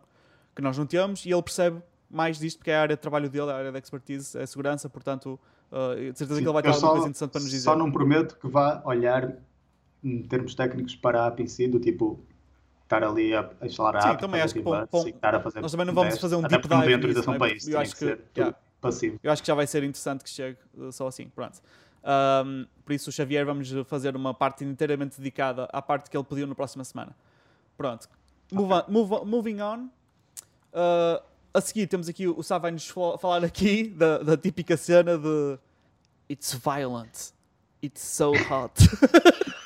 que nós não temos e ele percebe mais disto porque é a área de trabalho dele, a área de expertise, é segurança, portanto, ah, de certeza que ele vai ter alguma só- coisa interessante para nos dizer. Só não prometo que vá olhar em termos técnicos para a app em si, do tipo estar ali a a instalar a Sim, app, também acho que bom- bom- estar a fazer nós também não vamos fazer um deep dive autorização nisso, para não é? isso, Eu acho que que- yeah. passivo. Eu acho que já vai ser interessante que chegue uh, só assim. Pronto. Ahm, por isso, o Xavier, vamos fazer uma parte inteiramente dedicada à parte que ele pediu na próxima semana. Pronto. Move on- move moving on. Uh, a seguir, temos aqui o Sá vai-nos fal- falar aqui da, da típica cena de It's violent. It's so hot.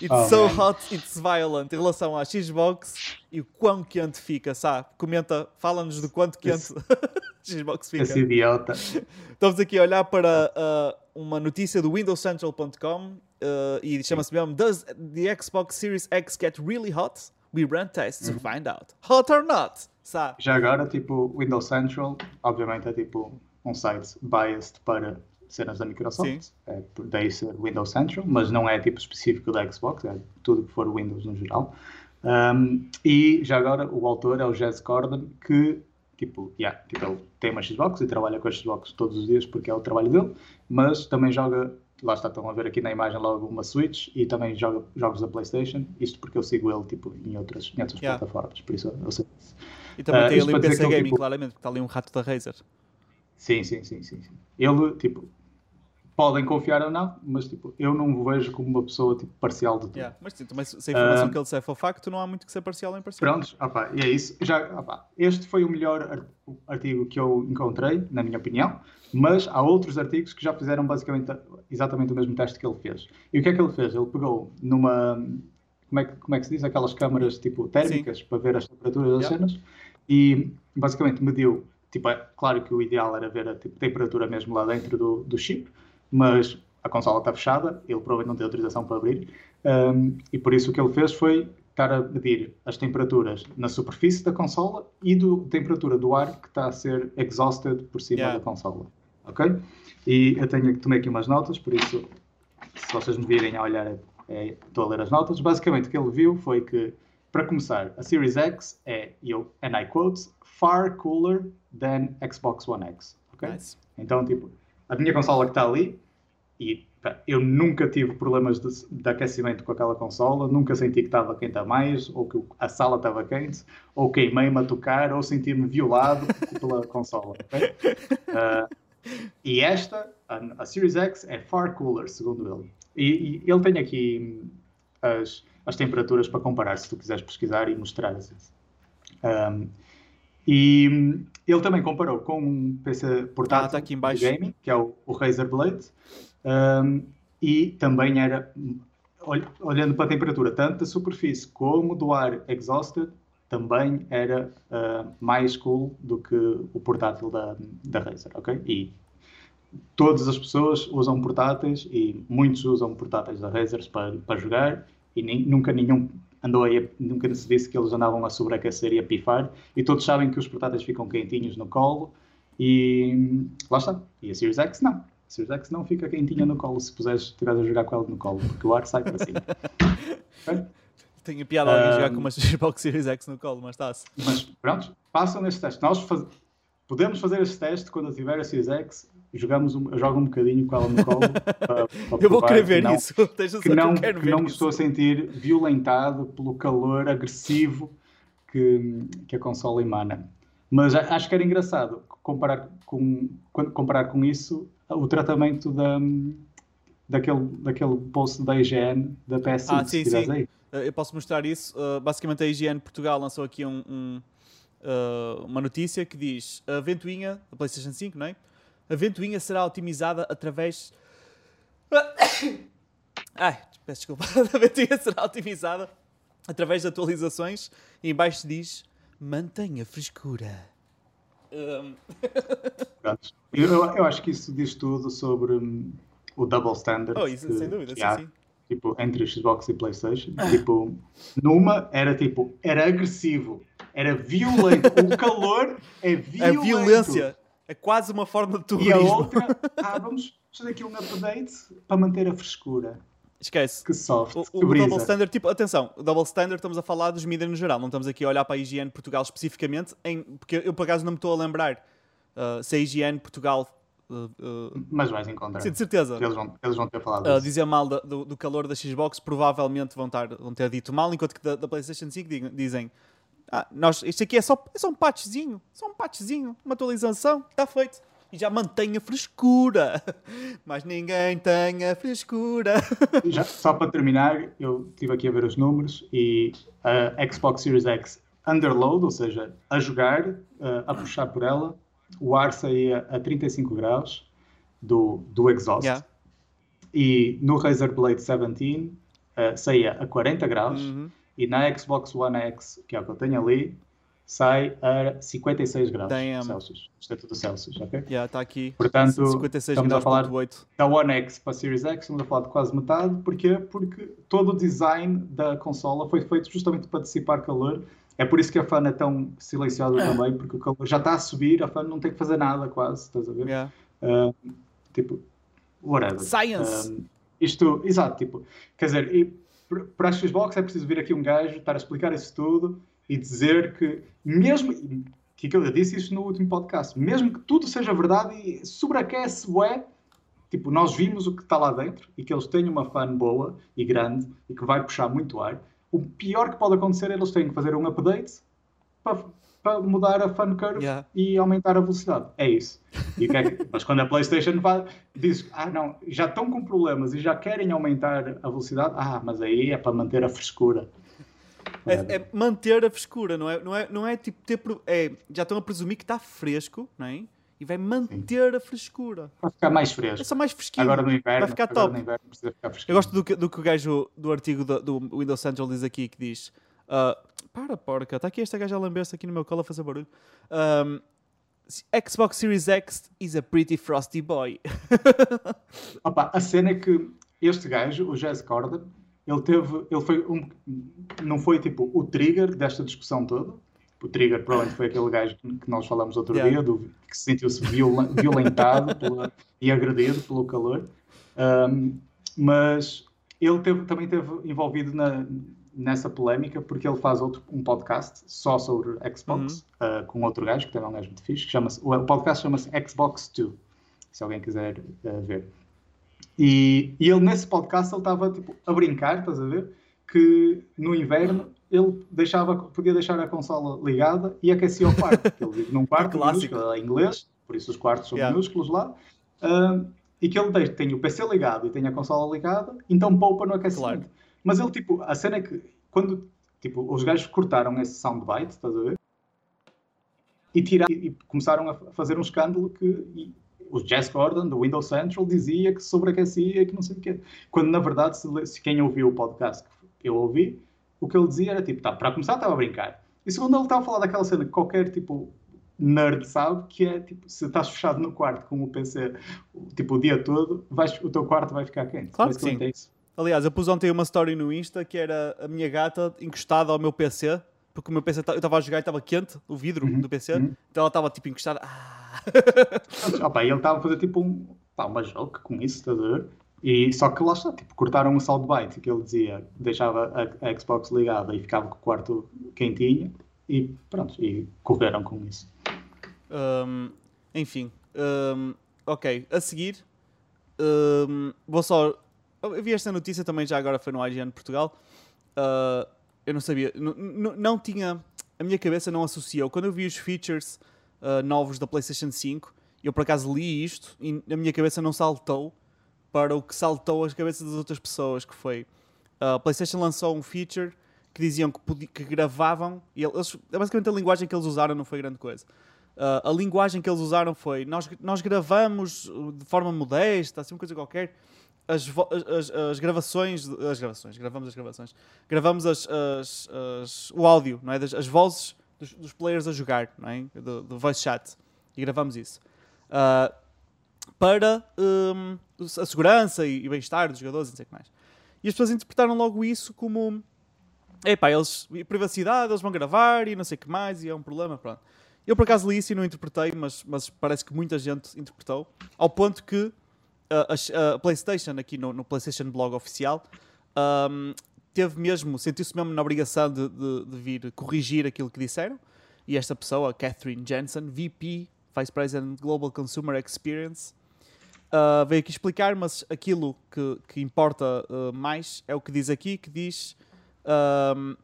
it's Oh, so man. hot, it's violent. Em relação à Xbox e o quão quente fica, sabe? Comenta, fala-nos do quanto quente Xbox fica. Esse idiota. Estamos aqui a olhar para uh, uma notícia do WindowsCentral.com uh, e chama-se mesmo Does the Xbox Series X get really hot? We run tests Uhum. to find out. Hot or not? Sabe? Já agora, tipo, Windows Central, obviamente é tipo um site biased para cenas da Microsoft. É, por daí ser Windows Central, mas não é tipo específico da Xbox, é tudo que for Windows no geral. Um, e já agora o autor é o Jez Corden, que tipo, yeah, tipo, ele tem uma Xbox e trabalha com a Xbox todos os dias porque é o trabalho dele, mas também joga, lá está, estão a ver aqui na imagem logo uma Switch e também joga jogos da Playstation, isto porque eu sigo ele tipo, em outras, em outras Yeah. plataformas, por isso eu sei isso. E também Ah, tem ali o PC Gaming, tipo- claramente, porque está ali um rato da Razer. Sim, sim, sim, sim, sim. Ele, tipo, podem confiar ou não, mas tipo, eu não o vejo como uma pessoa tipo, parcial de tudo. Yeah. Mas sim, também se a informação Ah. que ele disse é facto, não há muito que ser parcial ou imparcial. Prontos, opá, e é isso. Já, opá, este foi o melhor ar- artigo que eu encontrei, na minha opinião, mas há outros artigos que já fizeram basicamente exatamente o mesmo teste que ele fez. E o que é que ele fez? Ele pegou numa, como é que, como é que se diz? Aquelas câmaras tipo térmicas Sim. para ver as temperaturas das yeah. cenas. E basicamente mediu, tipo, é claro que o ideal era ver a tipo, temperatura mesmo lá dentro do, do chip, mas a consola está fechada, ele provavelmente não tem autorização para abrir, um, e por isso o que ele fez foi estar a medir as temperaturas na superfície da consola e a temperatura do ar que está a ser exhausted por cima yeah. da consola. Ok? E eu tenho, tomei aqui umas notas, por isso, se vocês me virem a olhar, é, estou a ler as notas. Basicamente, o que ele viu foi que, para começar, a Series X é, eu, and I quote, far cooler than Xbox One X. Ok? Nice. Então, tipo, a minha consola que está ali e pá, eu nunca tive problemas de, de, aquecimento com aquela consola, nunca senti que estava quente a mais, ou que a sala estava quente, ou queimei-me a tocar, ou senti-me violado pela consola. Okay? Uh, e esta, a, a, Series X, é far cooler, segundo ele. E, e ele tem aqui as, as temperaturas para comparar, se tu quiseres pesquisar e mostrar. Assim. Um, e ele também comparou com um PC portátil ah, tá de gaming, que é o, o Razer Blade, um, e também era, olhando para a temperatura, tanto da superfície como do ar exhausted, também era uh, mais cool do que o portátil da, da Razer, ok? E todas as pessoas usam portáteis e muitos usam portáteis da Razer para, para jogar e nem, nunca nenhum andou aí, nunca se disse que eles andavam a sobreaquecer e a pifar e todos sabem que os portáteis ficam quentinhos no colo e lá está. E a Series X não. Series X não fica quentinha no colo se puseres, estiveres a jogar com ela no colo, porque o ar sai para cima. okay? Tenho piada alguém um, jogar com uma Xbox Series X no colo, mas está-se. Mas pronto, passam neste teste. Nós faz... podemos fazer este teste quando eu tiver a Series X, jogamos um... jogo um bocadinho com ela no colo. Para, para eu vou querer ver não, isso. que não, que, que não me estou a sentir violentado pelo calor agressivo que, que a consola emana. Mas acho que era engraçado comparar com, comparar com isso o tratamento da, daquele, daquele post da IGN da PS5. Ah, sim, sim. Aí. Eh, eu posso mostrar isso. Uh, basicamente, a IGN Portugal lançou aqui um, um, uh, uma notícia que diz: a ventoinha da PlayStation 5, não é? A ventoinha será otimizada através. Ai, peço desculpa. a ventoinha será otimizada através de atualizações e embaixo diz: mantenha frescura. Um... eu, eu, acho que isso diz tudo sobre um, o double standard. Oh, isso, que, sem dúvida, sim, há, sim. Tipo, entre Xbox e PlayStation. Ah. Tipo, numa era tipo, era agressivo, era violento. o calor é violento. A violência é quase uma forma de terrorismo. E a outra, ah, vamos fazer aqui um update para manter a frescura. Esquece. Que soft. O, o, o double standard, tipo, atenção, o double standard estamos a falar dos mídias no geral, não estamos aqui a olhar para a IGN Portugal especificamente, em, porque eu por acaso não me estou a lembrar uh, se a IGN Portugal. Uh, uh, Mas vais encontrar. Sim, de certeza. Eles vão, eles vão ter falado uh, Dizer mal da, do, do, calor da Xbox, provavelmente vão, vão ter dito mal, enquanto que da, da PlayStation 5 dizem. Ah, nós, isto aqui é só, é só um patchzinho, só um patchzinho, uma atualização, está feito e já mantém a frescura. Mas ninguém tem a frescura. Já, só para terminar, eu estive aqui a ver os números e a Xbox Series X underload, ou seja, a jogar, a puxar por ela, o ar saía a 35 graus do, do exhaust. Yeah. E no Razer Blade 17 uh, saía a 40 graus. Uhum. E na Xbox One X, que é o que eu tenho ali, sai a 56 graus Damn. Celsius. Isto é tudo Celsius, ok? Já yeah, está aqui. Portanto, 56 estamos graus a falar 8. da One X para a Series X, estamos a falar de quase metade. Porquê? Porque todo o design da consola foi feito justamente para dissipar calor. É por isso que a fan é tão silenciosa também, porque o calor já está a subir, a fan não tem que fazer nada quase, estás a ver? Yeah. Uh, tipo, whatever. Science! Uh, isto, exato, tipo, quer dizer, e para a Xbox é preciso vir aqui um gajo, estar a explicar isso tudo e dizer que, mesmo que eu disse isso no último podcast, mesmo que tudo seja verdade e sobreaquece ué, tipo, nós vimos o que está lá dentro e que eles têm uma fan boa e grande e que vai puxar muito ar, o pior que pode acontecer é eles têm que fazer um update para, para mudar a fan curve yeah. e aumentar a velocidade. É isso. É que, mas quando a PlayStation vai, diz, ah não, já estão com problemas e já querem aumentar a velocidade, ah, mas aí é para manter a frescura. É, é, manter a frescura, não é? Não é, não é tipo ter. É, já estão a presumir que está fresco, não é? e vai manter Sim. a frescura. Vai ficar mais fresco. É só mais fresquinho. Agora no inverno, vai ficar top. Inverno, ficar Eu gosto do que, do que o gajo do artigo do, do Windows Central diz aqui, que diz... Uh, para, porca, está aqui esta gaja a lamber-se aqui no meu colo a fazer barulho. Um, Xbox Series X is a pretty frosty boy. Opa, a cena é que este gajo, o Jazz Corda, ele teve, ele foi um, não foi tipo o trigger desta discussão toda. O trigger provavelmente foi aquele gajo que nós falamos outro yeah. dia, do, que se sentiu-se violentado pela, e agredido pelo calor. Um, mas ele teve, também esteve envolvido na, nessa polémica porque ele faz outro, um podcast só sobre Xbox uhum. uh, com outro gajo que também é um gajo muito fixe. Que chama o podcast chama-se Xbox 2, se alguém quiser uh, ver. E, e, ele nesse podcast ele estava tipo, a brincar, estás a ver? Que no inverno ele deixava, podia deixar a consola ligada e aquecia o quarto. ele vive num quarto minúsculo, é inglês, por isso os quartos são yeah. minúsculos lá. Uh, e que ele deixa, tem o PC ligado e tem a consola ligada, então poupa no aquecimento. Claro. Mas ele, tipo, a cena é que quando tipo, os gajos cortaram esse soundbite, estás a ver? E, tiraram, e começaram a fazer um escândalo que e, o Jess Gordon, do Windows Central, dizia que sobreaquecia e que não sei o quê. Quando, na verdade, se, se quem ouviu o podcast que eu ouvi, o que ele dizia era tipo, tá, para começar estava a brincar. E segundo ele estava a falar daquela cena que qualquer tipo nerd sabe, que é tipo, se estás fechado no quarto com o PC tipo, o dia todo, vais, o teu quarto vai ficar quente. Claro que sim. É. Aliás, eu pus ontem uma story no Insta que era a minha gata encostada ao meu PC, porque o meu PC eu estava a jogar e estava quente, o vidro uhum, do PC, uhum. então ela estava tipo encostada. Ah. Opa, ele estava a fazer tipo um, pá, uma joke com isso, estás a ver? E só que lá está, tipo, cortaram o soundbite que ele dizia, deixava a, a, Xbox ligada e ficava com o quarto quentinho e pronto, e correram com isso. Um, enfim, um, ok, a seguir um, vou só eu vi esta notícia também, já agora foi no IGN Portugal. Uh, eu não sabia, não tinha. A minha cabeça não associou. Quando eu vi os features uh, novos da PlayStation 5, eu por acaso li isto e a minha cabeça não saltou para o que saltou as cabeças das outras pessoas, que foi a PlayStation lançou um feature que diziam que, que gravavam, e eles, basicamente a linguagem que eles usaram não foi grande coisa. Uh, a linguagem que eles usaram foi nós, nós gravamos de forma modesta, assim uma coisa qualquer, as, as, as, gravações, as gravações, gravamos as gravações, gravamos as, as, as o áudio, não é? Das, as vozes dos, dos, players a jogar, não é? Do, do voice chat. E gravamos isso. Uh, para um, a segurança e, e bem-estar dos jogadores e não sei o que mais. E as pessoas interpretaram logo isso como epá, eles, privacidade, eles vão gravar e não sei o que mais, e é um problema, pronto. Eu por acaso li isso e não interpretei, mas, mas parece que muita gente interpretou, ao ponto que a, a, PlayStation, aqui no, no, PlayStation Blog oficial, um, teve mesmo, sentiu-se mesmo na obrigação de, de, de, vir corrigir aquilo que disseram. E esta pessoa, Catherine Jensen, VP, Vice President Global Consumer Experience, uh, veio aqui explicar, mas aquilo que, que importa uh, mais é o que diz aqui, que diz um,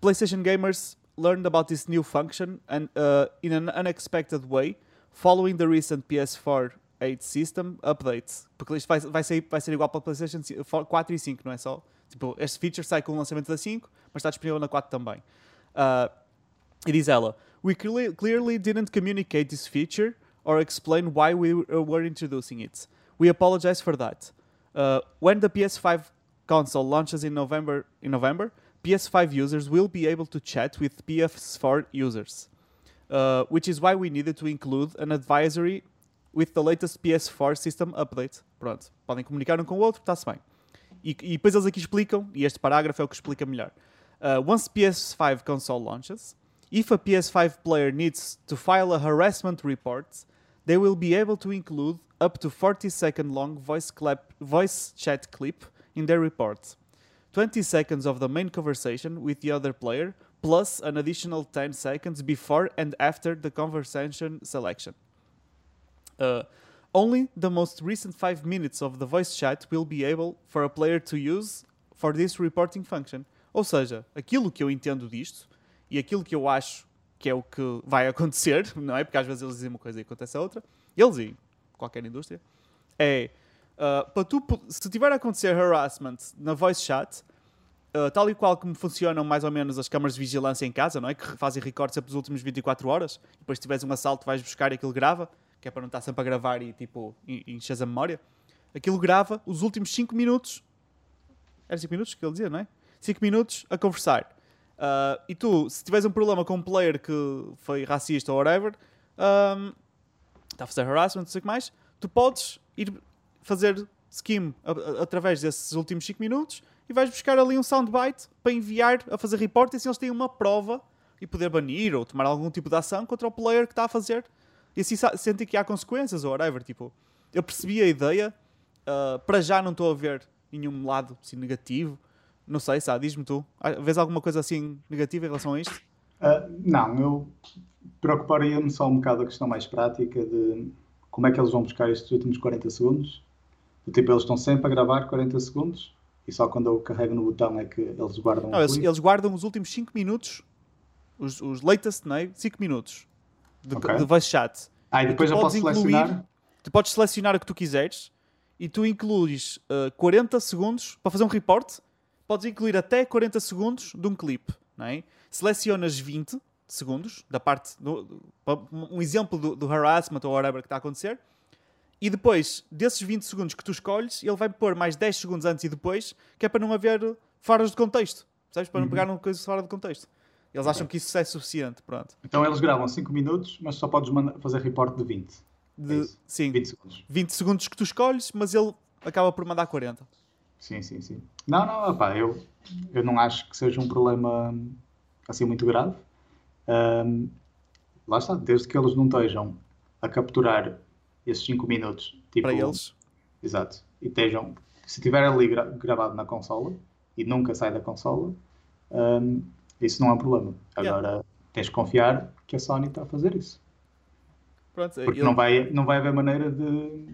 PlayStation gamers learned about this new function and, uh, in an unexpected way following the recent PS4 8 System Updates. Porque isto vai, vai, vai ser igual para PlayStation 4 e 5, não é só? Tipo, este feature sai com o lançamento da 5, mas está disponível na 4 também. Uh, e diz ela: We clearly didn't communicate this feature or explain why we were introducing it. We apologize for that. Uh, when the PS5 console launches in November, in November, PS5 users will be able to chat with PS4 users, uh, which is why we needed to include an advisory with the latest PS4 system update. Pronto, podem comunicar um com o outro, está-se bem. E, depois eles aqui explicam, e este parágrafo é o que explica melhor. Uh, once PS5 console launches, if a PS5 player needs to file a harassment report, they will be able to include up to 40 second long voice, clap, voice chat clip in their report. 20 seconds of the main conversation with the other player, plus an additional 10 seconds before and after the conversation selection. Uh, only the most recent five minutes of the voice chat will be able for a player to use for this reporting function. Ou seja, aquilo que eu entendo disto e aquilo que eu acho que é o que vai acontecer, não é? Porque às vezes eles dizem uma coisa e acontece a outra, eles e qualquer indústria, é uh, para tu, se tiver a acontecer harassment na voice chat, uh, tal e qual como funcionam mais ou menos as câmaras de vigilância em casa, não é? Que fazem recorde sempre dos últimos 24 horas, depois se tiveres um assalto vais buscar e aquilo grava, que é para não estar sempre a gravar e tipo en- enches a memória. Aquilo grava os últimos 5 minutos. Era 5 minutos que ele dizia, não é? 5 minutos a conversar. Ah, e tu, se tiveres um problema com um player que foi racista ou whatever, ahm, está a fazer harassment, não sei o que mais, tu podes ir fazer skim através desses últimos 5 minutos e vais buscar ali um soundbite para enviar a fazer report e assim eles têm uma prova e poder banir ou tomar algum tipo de ação contra o player que está a fazer e assim sentem que há consequências ou whatever. Tipo, eu percebi a ideia, ah, para já não estou a ver nenhum lado assim, negativo. Não sei, sabe, diz-me tu. Ah, Vês alguma coisa assim negativa em relação a isto? Ah, não, eu preocuparia-me só um bocado a questão mais prática de como é que eles vão buscar estes últimos 40 segundos. Do tipo, eles estão sempre a gravar 40 segundos e só quando eu carrego no botão é que eles guardam Não, o eles, eles guardam os últimos 5 minutos, os, os latest, não é? 5 minutos de, Ok. de voice chat. Ah, e depois tu eu posso incluir- selecionar. Tu podes selecionar o que tu quiseres e tu incluís uh, 40 segundos para fazer um report. Podes incluir até 40 segundos de um clipe, não é? Selecionas 20 segundos da parte do, um exemplo do, do harassment ou whatever que está a acontecer. E depois, desses 20 segundos que tu escolhes, ele vai pôr mais 10 segundos antes e depois, que é para não haver fora de contexto. Sabes? Para não Uhum. pegar uma coisa fora de contexto. Eles acham que isso é suficiente, pronto. Então eles gravam 5 minutos, mas só podes fazer report de 20. De, É sim, 20 segundos. 20 segundos que tu escolhes, mas ele acaba por mandar 40. Sim, sim, sim. Não, não, opá, eu, eu não acho que seja um problema assim muito grave. Ahm, lá está, desde que eles não estejam a capturar esses 5 minutos tipo, Para eles, Exato. E estejam, se estiver ali gra- gravado na consola e nunca sai da consola, ahm, isso não é um problema. Yeah. Agora tens de confiar que a Sony está a fazer isso. pronto, Porque ele- não, vai, não vai haver maneira de,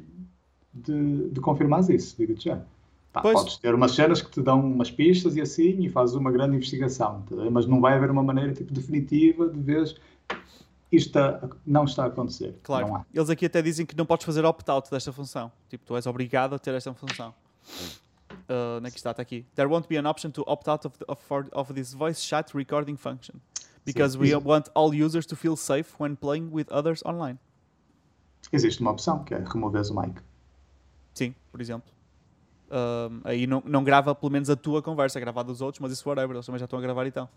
de, de confirmar isso, digo-te já. Pá, Pois. podes ter umas cenas que te dão umas pistas e assim, e fazes uma grande investigação, tá a mas não vai haver uma maneira tipo, definitiva de ver isto está- não está a acontecer. Claro. Eles aqui até dizem que não podes fazer opt-out desta função. Tipo, tu és obrigado a ter esta função. Uh, onde é que está? Está aqui. There won't be an option to opt out of, the- of, of this voice chat recording function. Because we Isso. want all users to feel safe when playing with others online. Existe uma opção que é removeres o mic. Sim, por exemplo. Um, aí não, não grava pelo menos a tua conversa, grava a dos outros, mas isso whatever, eles também já estão a gravar então.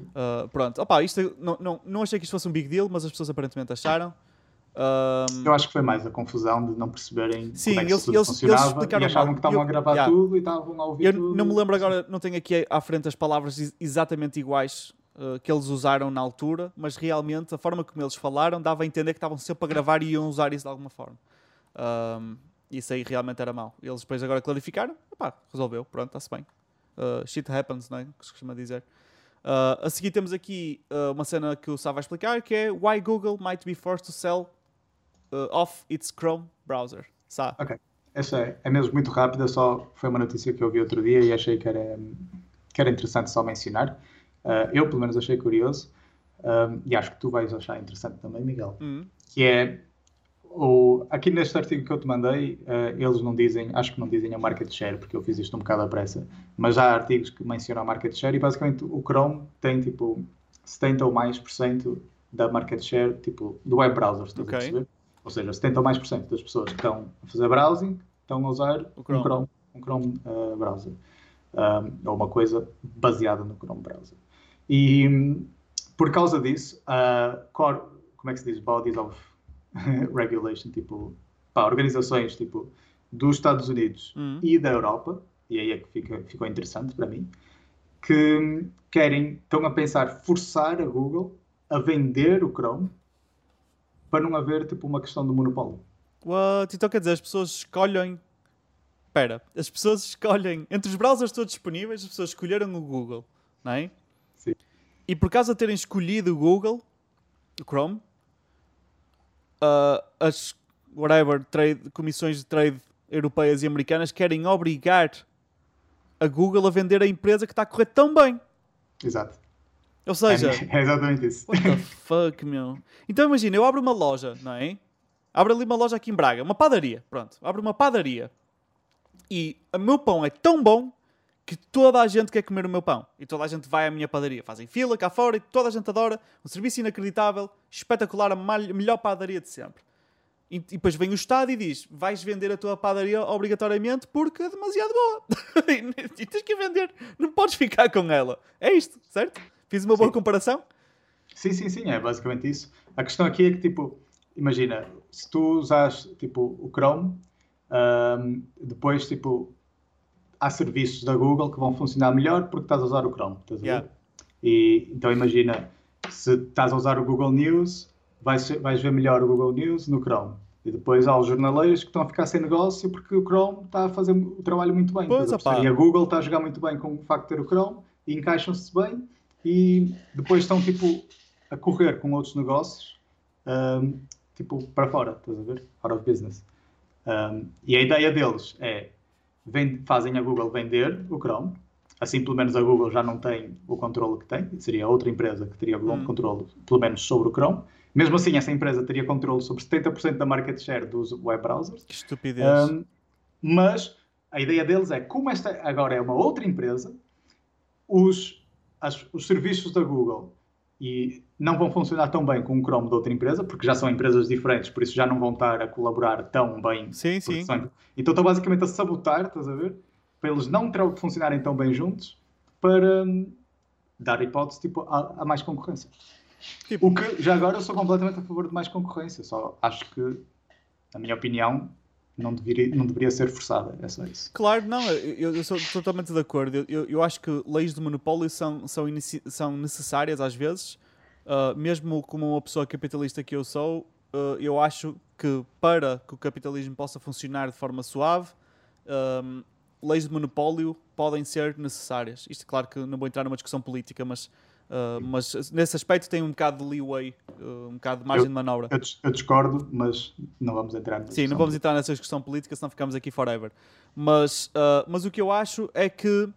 Uh, pronto, opa, isto não, não, não achei que isto fosse um big deal, mas as pessoas aparentemente acharam. Um, Eu acho que foi mais a confusão de não perceberem Sim, como é que eles- eles- eles funcionava explicaram e achavam que estavam Eu- a gravar yeah. tudo e estavam a ouvir Eu tudo. não me lembro agora, não tenho aqui à frente as palavras ex- exatamente iguais uh, que eles usaram na altura, mas realmente a forma como eles falaram dava a entender que estavam sempre a gravar e iam usar isso de alguma forma. Um, isso aí realmente era mau. Eles depois agora clarificaram, opá, resolveu, pronto, está-se bem. Uh, shit happens, não é? Que se costuma dizer. Uh, a seguir temos aqui uma cena que o Sá vai explicar que é Why Google might be forced to sell uh, off its Chrome browser. Sá. Ok. Essa é, é mesmo muito rápida, só foi uma notícia que eu vi outro dia e achei que era, que era interessante só mencionar. Ah, eu, pelo menos, achei curioso ah, e acho que tu vais achar interessante também, Miguel. Hum, Que é, o, aqui neste artigo que eu te mandei, ah, eles não dizem, acho que não dizem a market share, porque eu fiz isto um bocado à pressa, mas há artigos que mencionam a market share e basicamente o Chrome tem tipo 70 ou mais por cento da market share tipo, do web browser, estás Ok. a perceber? Ou seja, 70 ou mais por cento das pessoas que estão a fazer browsing estão a usar O um Chrome. Chrome, um Chrome ah, browser. Ah, ou uma coisa baseada no Chrome browser. E por causa disso, a core, como é que se diz? Bodies of regulation, tipo, pá, organizações tipo, dos Estados Unidos Hum. e da Europa, e aí é que fica, ficou interessante para mim, que querem, estão a pensar forçar a Google a vender o Chrome para não haver tipo uma questão de monopólio. What? Então quer dizer, as pessoas escolhem. Espera, as pessoas escolhem. Entre os browsers todos disponíveis, as pessoas escolheram o Google, não é? Sim. E por causa de terem escolhido o Google, o Chrome, ah, as whatever, trade, comissões de trade europeias e americanas querem obrigar a Google a vender a empresa que está a correr tão bem. Exato. Ou seja, É, é exatamente isso. What the fuck, meu? Então imagina, eu abro uma loja, não é? Abro ali uma loja aqui em Braga, uma padaria, pronto. Abro uma padaria. E o meu pão é tão bom que toda a gente quer comer o meu pão. E toda a gente vai à minha padaria. Fazem fila cá fora e toda a gente adora. Um serviço inacreditável, espetacular, a melhor padaria de sempre. E, e depois vem o Estado e diz: vais vender a tua padaria obrigatoriamente porque é demasiado boa. e tens que vender. Não podes ficar com ela. É isto, certo? Fiz uma boa Sim. comparação? Sim, sim, sim, é basicamente isso. A questão aqui é que, tipo, imagina, se tu usas, tipo, o Chrome, ahm, depois, tipo, há serviços da Google que vão funcionar melhor porque estás a usar o Chrome, estás a ver? E, então, imagina, se estás a usar o Google News, vais, vais ver melhor o Google News no Chrome. E depois há os jornaleiros que estão a ficar sem negócio porque o Chrome está a fazer o trabalho muito bem. Pois, a e a Google está a jogar muito bem com o facto de ter o Chrome e encaixam-se bem e depois estão tipo a correr com outros negócios ahm, tipo para fora, estás a ver? Out of business. Ahm, e a ideia deles é vend- fazem a Google vender o Chrome, assim pelo menos a Google já não tem o controle que tem, seria outra empresa que teria o Hum. controle pelo menos sobre o Chrome. Mesmo assim, essa empresa teria controle sobre 70% da market share dos web browsers. Que estupidez. Um, mas a ideia deles é, como esta agora é uma outra empresa, os, as- os serviços da Google e não vão funcionar tão bem com o Chrome de outra empresa, porque já são empresas diferentes, por isso já não vão estar a colaborar tão bem. sim, sim. são- Então estão basicamente a sabotar, estás a ver? Para eles não funcionarem tão bem juntos, para hum, dar hipótese tipo, a, a mais concorrência. Tipo- O que, já agora, eu sou completamente a favor de mais concorrência, só acho que, na minha opinião, não deveria, não deveria ser forçada, é só isso. Claro, não, eu, eu sou totalmente de acordo. Eu, eu, acho que leis de monopólio são, são, inici- são necessárias às vezes, Uh, mesmo como uma pessoa capitalista que eu sou, uh, eu acho que para que o capitalismo possa funcionar de forma suave, um, leis de monopólio podem ser necessárias. Isto, claro que não vou entrar numa discussão política, mas, uh, mas nesse aspecto tem um bocado de leeway, uh, um bocado de margem Eu- de manobra. Eu, eu discordo, mas não vamos entrar nisso. Sim, não vamos entrar nessa discussão política, senão ficamos aqui forever. Mas, ah, mas o que eu acho é que.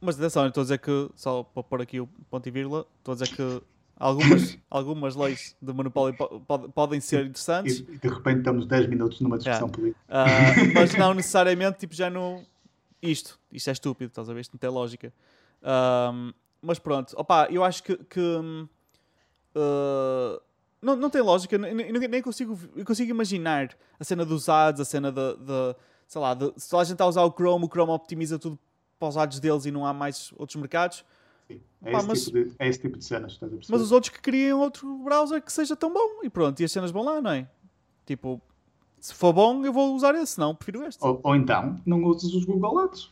mas atenção, estou a dizer que, só para pôr aqui o ponto e vírgula, estou a dizer que algumas, algumas leis de monopólio po- pod- podem ser interessantes, e de repente estamos 10 minutos numa discussão política. ah, mas não necessariamente, tipo, já não. Isto, isto é estúpido, estás a ver? Isto não tem lógica. Ahm, mas pronto, opá, eu acho que. que, ah, não, não tem lógica, nem, nem- consigo, eu consigo imaginar a cena dos ads, a cena de. de sei lá, de, se a gente está a usar o Chrome, o Chrome optimiza tudo para os ads deles e não há mais outros mercados. Sim, é, Pá, esse mas- tipo de, é esse tipo de cenas, estás a perceber? Mas os outros que criem outro browser que seja tão bom e pronto, e as cenas vão lá, não é? Tipo, se for bom, eu vou usar esse, não, prefiro este. ou, ou então, não usas os Google Ads.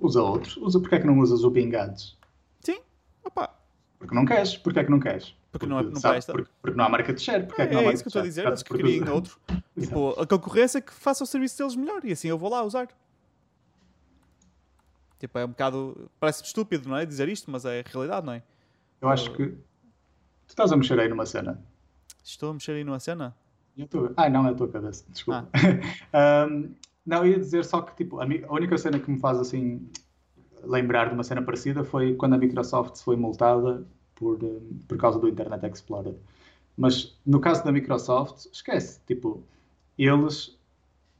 Usa outros. Usa, porque é que não usas o Bing Ads? Sim, opá. Porque não queres. Porque é que não queres? Porque não é- não sabe, presta. porque, porque não há marca de share. Porque é, que É, não há é marca isso que eu estou a dizer, eles que criem porque- outro. Tipo, a concorrência é que faça o serviço deles melhor e assim eu vou lá usar. Tipo, é um bocado. Parece estúpido, não é? Dizer isto, mas é a realidade, não é? Eu acho que. Tu estás a mexer aí numa cena. Estou a mexer aí numa cena. Eu ver. Ah, não, é a tua cabeça. Desculpa. Ahm, não, ia dizer só que tipo, a, a única cena que me faz assim lembrar de uma cena parecida foi quando a Microsoft foi multada por, hum, por causa do Internet Explorer. Mas no caso da Microsoft, esquece. Tipo, eles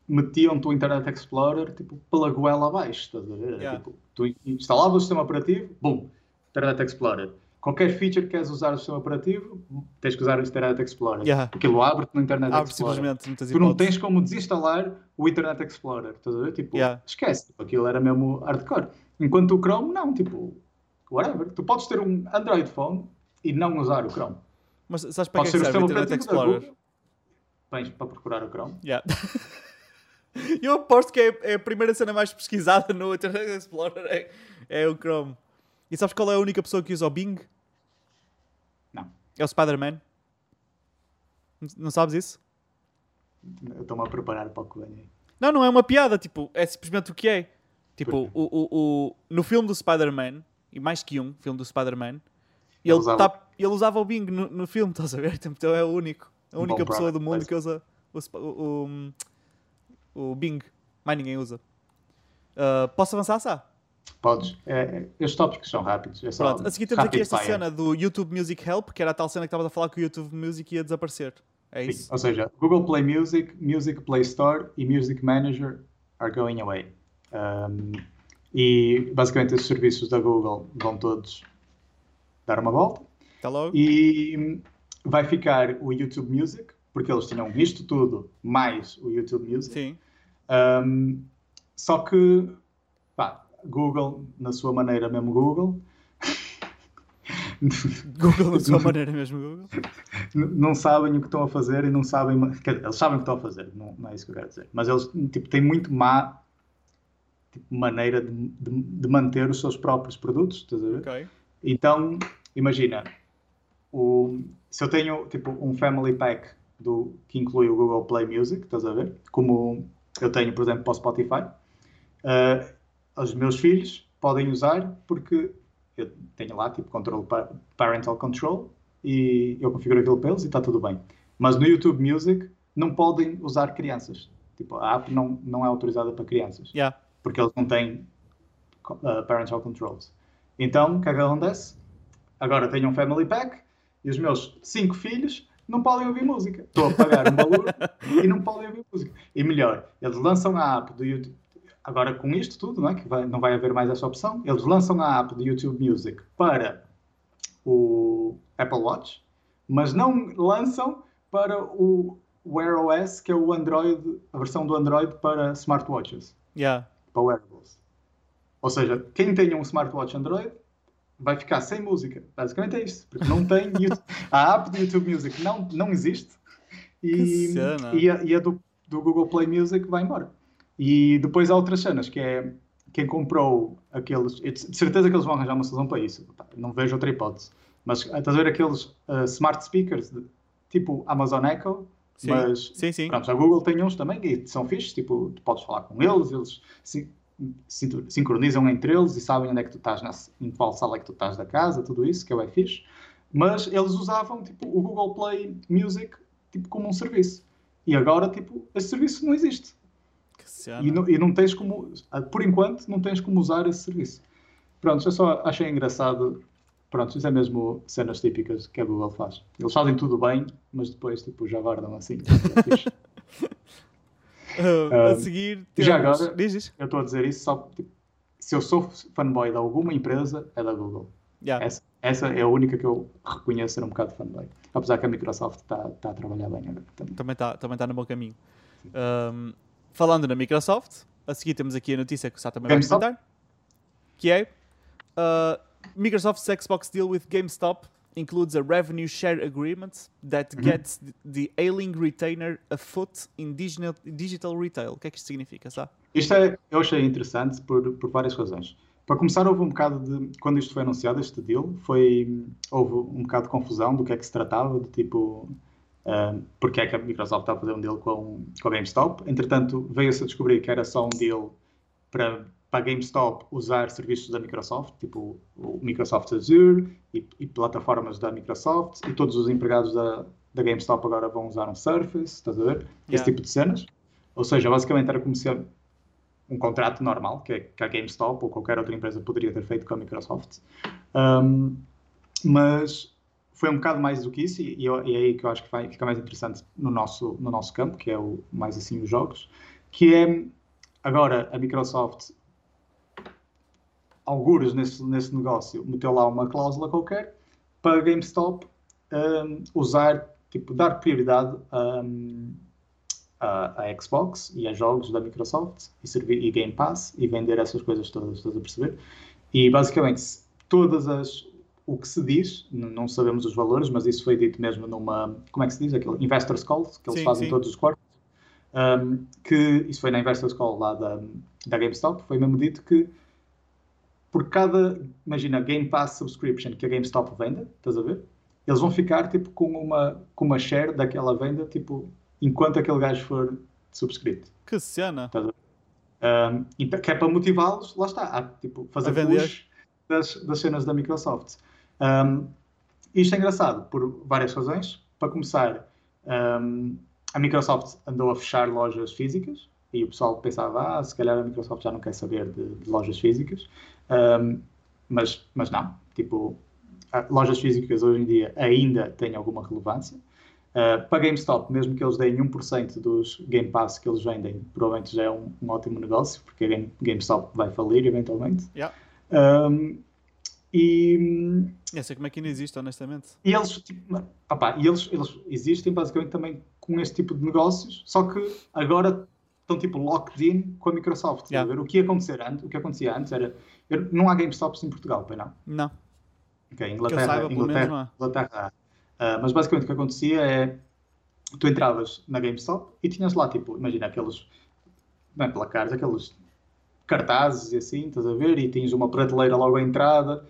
metiam-te o Internet Explorer tipo, pela goela abaixo. Estás a ver? Yeah. Tipo, tu instalavas o sistema operativo, bum, Internet Explorer. Qualquer feature que queres usar no sistema operativo, tens que usar o Internet Explorer. Yeah. Aquilo abre-te no Internet Abre Explorer. simplesmente Tu não tens como desinstalar o Internet Explorer, estás a ver? Tipo, Yeah. esquece, tipo, aquilo era mesmo hardcore. Enquanto o Chrome, não, tipo, whatever. Tu podes ter um Android phone e não usar o Chrome. Mas sabes para Pode que é que serve o Internet Explorer? Vens para procurar o Chrome. Yeah. Eu aposto que é, é a primeira cena mais pesquisada no Internet Explorer é, é o Chrome. E sabes qual é a única pessoa que usa o Bing? Não. É o Spider-Man. Não sabes isso? Eu estou-me a preparar para o que vem. Não, não é uma piada, tipo, é simplesmente o que é. Tipo, Porquê? o, o, o, no filme do Spider-Man, e mais que um filme do Spider-Man, Ele usava- tá- ele usava o Bing no, no filme, estás a ver? Então é o único. A única pessoa product do mundo que usa o, o, o, Bing. Mais ninguém usa. Ah, posso avançar, Sá? Podes. É, estes tópicos são rápidos. É Pronto, a seguir temos aqui esta fire. cena do YouTube Music Help, que era a tal cena que estavas a falar que o YouTube Music ia desaparecer. É Sim, isso. Ou seja, Google Play Music, Music Play Store e Music Manager are going away. Um, e basicamente esses serviços da Google vão todos dar uma volta. Até logo. E vai ficar o YouTube Music, porque eles tinham isto tudo, mais o YouTube Music. Sim. Um, só que, pá, Google, na sua maneira mesmo Google, Google, na sua maneira mesmo Google. não sabem o que estão a fazer e não sabem. Eles sabem o que estão a fazer, não, não é isso que eu quero dizer. Mas eles tipo, têm muito má tipo, maneira de, de, de manter os seus próprios produtos, estás a ver? Ok. Então, imagina, o, se eu tenho tipo um family pack do, que inclui o Google Play Music, estás a ver? Como eu tenho, por exemplo, para o Spotify, uh, os meus filhos podem usar porque eu tenho lá tipo controle parental control e eu configuro aquilo para eles e está tudo bem. Mas no YouTube Music não podem usar crianças. Tipo, a app não, não é autorizada para crianças. Yeah. Porque eles não têm uh, parental controls. Então, o que é que acontece? Agora tenho um family pack e os meus cinco filhos não podem ouvir música. Estou a pagar um valor e não podem ouvir música. E melhor, eles lançam a app do YouTube. Agora, com isto tudo, não, é? que vai, não vai haver mais essa opção, eles lançam a app do YouTube Music para o Apple Watch, mas não lançam para o Wear OS, que é o Android, a versão do Android para smartwatches, Yeah. para wearables. Ou seja, quem tem um smartwatch Android vai ficar sem música. Basicamente é isto, porque não tem YouTube- a app do YouTube Music não, não existe e, e a, e a do, do Google Play Music vai embora. E depois há outras cenas, que é quem comprou aqueles. De certeza que eles vão arranjar uma solução para isso. Não vejo outra hipótese. Mas estás a ver aqueles ah, smart speakers, de- tipo Amazon Echo, Sim. mas Sim, sim. Pronto, a Google tem uns também e são fixes, tipo, tu podes falar com eles, eles sin- sin- sincronizam entre eles e sabem onde é que tu estás, na, em qual sala é que tu estás da casa, tudo isso, que é o fixe. Mas eles usavam, tipo, o Google Play Music, tipo, como um serviço. E agora, tipo, esse serviço não existe. Que cena. E não, e não tens como, ah, por enquanto, não tens como usar esse serviço. Pronto, eu só achei engraçado. Pronto, isso é mesmo cenas típicas que a Google faz. Eles fazem tudo bem, mas depois, tipo, já guardam assim. Fixe. Ah, a Ah, seguir, já temos- agora- Diz, diz. Eu estou a dizer isso só tipo, se eu sou fanboy de alguma empresa, é da Google. Yeah. Essa, essa é a única que eu reconheço ser um bocado fanboy. Apesar que a Microsoft está tá a trabalhar bem agora também. Também está também tá no bom caminho. Ahm, falando na Microsoft, a seguir temos aqui a notícia que o Sá também vai GameStop? comentar. Que é uh, Microsoft's Xbox deal with GameStop includes a revenue share agreement that Uhum. gets the ailing retainer a foot in digital, digital retail. O que é que isto significa, Sá? Isto é, eu achei interessante por, por várias razões. Para começar, houve um bocado de. Quando isto foi anunciado, este deal, foi, houve um bocado de confusão do que é que se tratava, de tipo. Porque é que a Microsoft está a fazer um deal com, com a GameStop. Entretanto, veio-se a descobrir que era só um deal para, para a GameStop usar serviços da Microsoft, tipo o Microsoft Azure e, e plataformas da Microsoft, e todos os empregados da, da GameStop agora vão usar um Surface, estás a ver? Esse Yeah. tipo de cenas. Ou seja, basicamente era como se um contrato normal que, que a GameStop ou qualquer outra empresa poderia ter feito com a Microsoft. Um, mas foi um bocado mais do que isso e, e é aí que eu acho que vai, fica mais interessante no nosso, no nosso campo, que é o mais assim os jogos, que é agora a Microsoft algures nesse, nesse negócio meteu lá uma cláusula qualquer para a GameStop um, usar, tipo, dar prioridade um, a, a Xbox e a jogos da Microsoft e, servir, e Game Pass e vender essas coisas todas, estás a perceber? E basicamente todas as o que se diz, não sabemos os valores, mas isso foi dito mesmo numa, como é que se diz? Aquele Investors Call, que eles Sim, fazem sim. todos os quartos. Um, que isso foi na Investors Call lá da, da GameStop, foi mesmo dito que por cada, imagina, Game Pass subscription que a GameStop venda, estás a ver? Eles vão ficar tipo com uma, com uma share daquela venda, tipo, enquanto aquele gajo for subscrito. Que cena! Um, então, que é para motivá-los, lá está, a tipo, fazer A push das, das cenas da Microsoft. Um, isto é engraçado por várias razões. Para começar, um, a Microsoft andou a fechar lojas físicas e o pessoal pensava, ah, se calhar a Microsoft já não quer saber de, de lojas físicas. Um, mas, mas não, tipo, a- lojas físicas hoje em dia ainda têm alguma relevância. Uh, para GameStop, mesmo que eles deem 1% dos Game Pass que eles vendem, provavelmente já é um, um ótimo negócio, porque a Game, GameStop vai falir eventualmente. Yeah. Um, e, Eu sei como é que ainda existe, honestamente. e eles, tipo, opá, e eles, eles existem basicamente também com este tipo de negócios, só que agora estão tipo locked in com a Microsoft. Yeah. Ver? O, que ia acontecer antes, o que acontecia antes era. não há GameStops em Portugal, pois não? Não. Ok, Inglaterra, saiba, Inglaterra. Inglaterra. Ah, mas basicamente o que acontecia é tu entravas na GameStop e tinhas lá, tipo, imagina aqueles, não é placares, aqueles cartazes e assim, estás a ver? E tinhas uma prateleira logo à entrada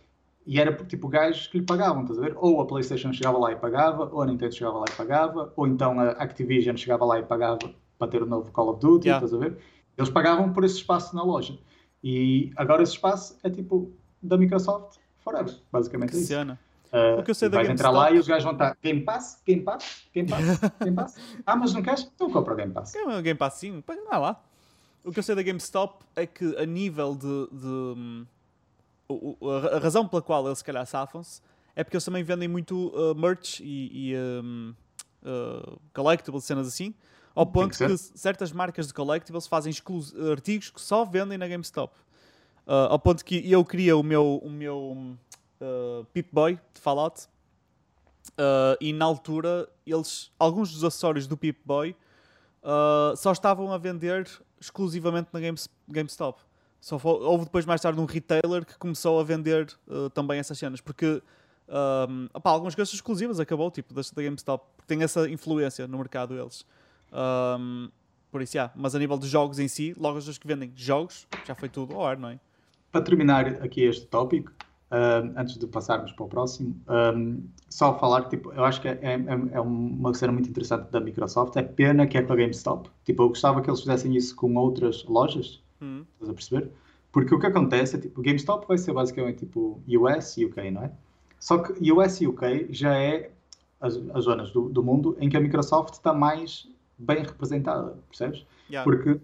e era tipo gajos que lhe pagavam, estás a ver? Ou a PlayStation chegava lá e pagava, ou a Nintendo chegava lá e pagava, ou então a Activision chegava lá e pagava para ter o novo Call of Duty, Yeah. estás a ver? Eles pagavam por esse espaço na loja. E agora esse espaço é tipo da Microsoft forever, basicamente Que é isso. Uh, O que eu sei da vais entrar lá e os gajos vão estar Game Pass, Game Pass, Game Pass, Game Pass. Ah, mas não queres? Então compra o Game Pass. É um Game Pass sim, não lá. O que eu sei da GameStop é que a nível de. de, hum, o- a, razão pela qual eles se calhar safam-se é porque eles também vendem muito uh, merch e, e um, uh, collectibles, cenas assim, ao ponto que que, certas marcas de collectibles fazem artigos que só vendem na GameStop. Uh, ao ponto que eu queria o meu, o meu uh, Pip-Boy de Fallout uh, e na altura eles, alguns dos acessórios do Pip-Boy Uh, só estavam a vender exclusivamente na Games- GameStop. Só fo- houve depois mais tarde um retailer que começou a vender uh, também essas cenas, porque um, opá, algumas coisas exclusivas acabou, tipo, da, GameStop, porque tem essa influência no mercado eles. Um, por isso, yeah. mas a nível de jogos em si, logo as que vendem jogos, já foi tudo ao ar, não é? Para terminar aqui este tópico, um, antes de passarmos para o próximo, um, só falar que tipo, eu acho que é, é, é uma cena muito interessante da Microsoft. É pena que é com a GameStop. Tipo, eu gostava que eles fizessem isso com outras lojas, Hum. estás a perceber? Porque o que acontece é tipo, o GameStop vai ser basicamente tipo US e UK, não é? Só que US e UK já é as, as zonas do, do mundo em que a Microsoft está mais bem representada, percebes? Yeah. Porque,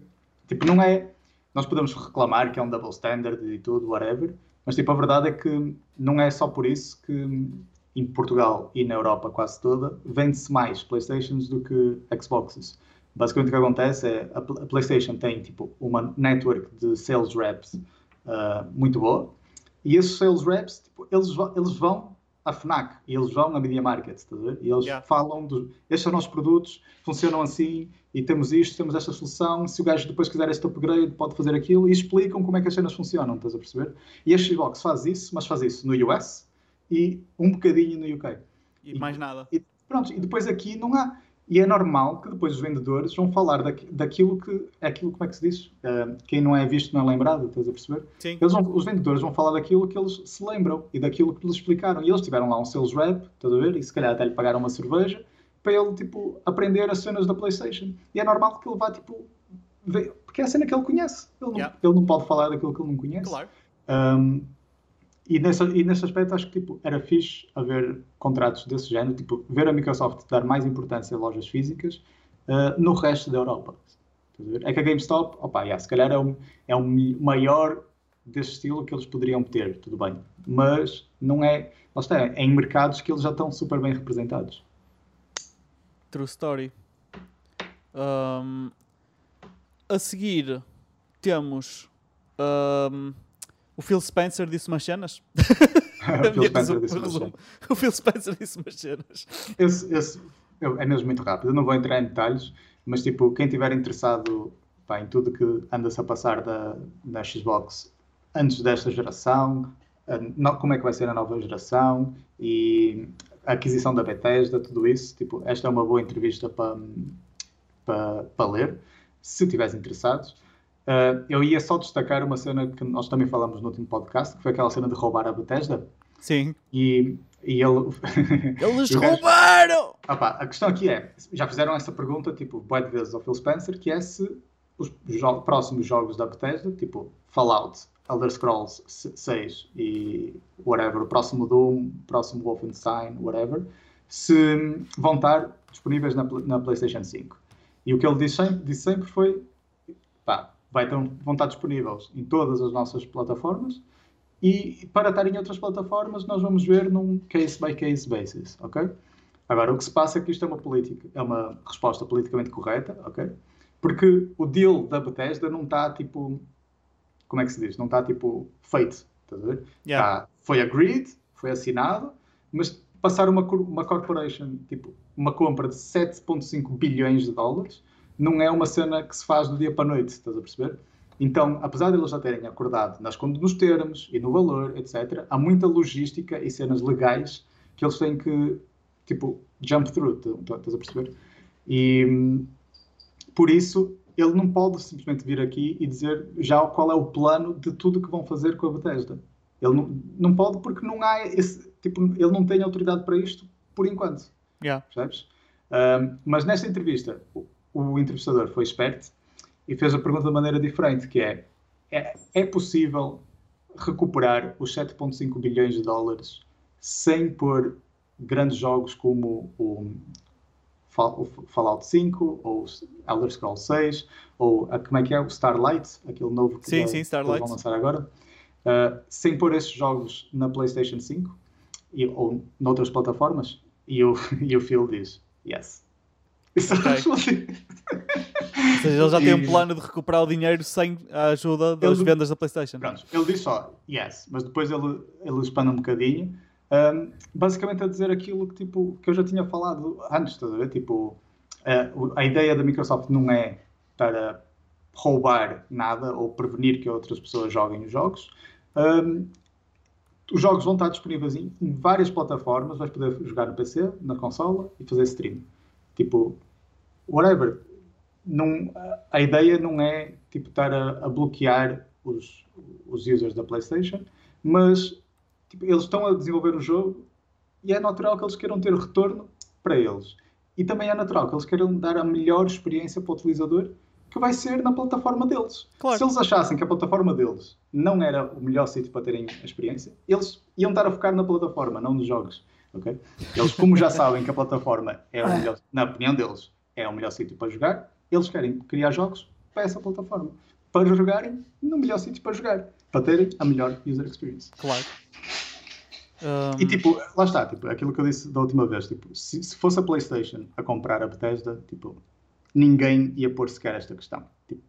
tipo, não é. Nós podemos reclamar que é um double standard e tudo, whatever, mas, tipo, a verdade é que não é só por isso que em Portugal e na Europa quase toda vende-se mais Playstations do que Xboxes. Basicamente o que acontece é a, Pl- a PlayStation tem, tipo, uma network de sales reps ah, muito boa e esses sales reps, tipo, eles, eles vão à FNAC e eles vão à Media Market, ver? E eles Yeah. falam dos. Estes são os nossos produtos, funcionam assim e temos isto, temos esta solução. Se o gajo depois quiser este upgrade, pode fazer aquilo e explicam como é que as cenas funcionam, estás a perceber? E a Xbox faz isso, mas faz isso no US e um bocadinho no UK. E mais nada. E, pronto, e depois aqui não há. E é normal que depois os vendedores vão falar daqui- daquilo que. Aquilo, como é que se diz? Ah, quem não é visto não é lembrado, estás a perceber? Sim. Eles vão- os vendedores vão falar daquilo que eles se lembram e daquilo que lhes explicaram. E eles tiveram lá um sales rep, estás a ver? E se calhar até lhe pagaram uma cerveja para ele, tipo, aprender as cenas da PlayStation. E é normal que ele vá, tipo, ver, porque é a cena que ele conhece. Ele não, Yeah. ele não pode falar daquilo que ele não conhece. Claro. Um, e, nesse, e nesse aspecto acho que tipo, era fixe haver contratos desse género, tipo, ver a Microsoft dar mais importância a lojas físicas uh, no resto da Europa. É que a GameStop, opa, yeah, se calhar é o é mi- maior desse estilo que eles poderiam ter, tudo bem. Mas não é, lá está, é em mercados que eles já estão super bem representados. True story. Um, a seguir temos um, o Phil Spencer disse umas cenas. O Phil Spencer disse uma resumo. cena. O Phil Spencer disse umas cenas. Esse, esse- eu- é mesmo muito rápido, eu não vou entrar em detalhes, mas tipo, quem estiver interessado pá, em tudo que anda-se a passar da, da Xbox antes desta geração, a no- como é que vai ser a nova geração e a aquisição da Bethesda, tudo isso, tipo, esta é uma boa entrevista para para para ler, se estiveres interessados. Ah, eu ia só destacar uma cena que nós também falamos no último podcast, que foi aquela cena de roubar a Bethesda. Sim. E, e ele. Eles E roubaram! Ah pá, a questão aqui é, já fizeram essa pergunta, tipo, bué de vezes ao Phil Spencer, que é se os jo- próximos jogos da Bethesda, tipo Fallout, Elder Scrolls 6 e whatever, o próximo Doom, o próximo Wolfenstein, whatever, se vão estar disponíveis na, na PlayStation 5. E o que ele disse sempre, disse sempre foi, pá, vai ter, vão estar disponíveis em todas as nossas plataformas e para estar em outras plataformas nós vamos ver num case by case basis, ok? Agora, o que se passa é que isto é uma política, é uma resposta politicamente correta, ok? Porque o deal da Bethesda não está tipo, como é que se diz? Não está tipo feito, estás a ver? Yeah. Tá, foi agreed, foi assinado, mas passar uma, uma corporation, tipo, uma compra de 7,5 bilhões de dólares não é uma cena que se faz do dia para a noite, estás a perceber? Então, apesar de eles já terem acordado nas, nos termos e no valor, etc., há muita logística e cenas legais que eles têm que, tipo, jump through, estás a perceber? E por isso, ele não pode simplesmente vir aqui e dizer já qual é o plano de tudo que vão fazer com a Bethesda. Ele não, não pode porque não há esse, tipo, ele não tem autoridade para isto por enquanto. Yeah. Percebes? Um, mas nesta entrevista, o, entrevistador foi esperto e fez a pergunta de maneira diferente, que é, é, é possível recuperar os 7.5 bilhões de dólares sem pôr grandes jogos como o, o Fallout 5 ou Elder Scrolls 6 ou a, como é que é o Starlight, aquele novo que, sim, sim, Starlight. vão lançar agora, uh, sem pôr esses jogos na PlayStation 5 e, ou noutras plataformas? E o, e o Phil diz, yes. Isso okay. Ou seja, ele já tem um plano de recuperar o dinheiro sem a ajuda das ele, vendas da PlayStation. Pronto, ele diz só yes, mas depois ele, ele expande um bocadinho, um, basicamente a dizer aquilo que, tipo, que eu já tinha falado antes, estás a ver? Tipo, uh, a ideia da Microsoft não é para roubar nada ou prevenir que outras pessoas joguem os jogos. Um, os jogos vão estar disponíveis em, em, várias plataformas, vais poder jogar no PC, na consola e fazer stream. Tipo, whatever. Não, a ideia não é tipo, estar a, a bloquear os, os users da PlayStation, mas tipo, eles estão a desenvolver o jogo e é natural que eles queiram ter retorno para eles. E também é natural que eles queiram dar a melhor experiência para o utilizador que vai ser na plataforma deles. Claro. Se eles achassem que a plataforma deles não era o melhor sítio para terem a experiência, eles iam estar a focar na plataforma, não nos jogos. Okay? Eles, como já sabem que a plataforma é o melhor, na opinião deles, é o melhor sítio para jogar, eles querem criar jogos para essa plataforma. Para jogarem no melhor sítio para jogar. Para terem a melhor user experience. Claro. Um... E tipo, lá está, tipo, aquilo que eu disse da última vez, tipo, se, se fosse a PlayStation a comprar a Bethesda, tipo, ninguém ia pôr sequer esta questão. Tipo,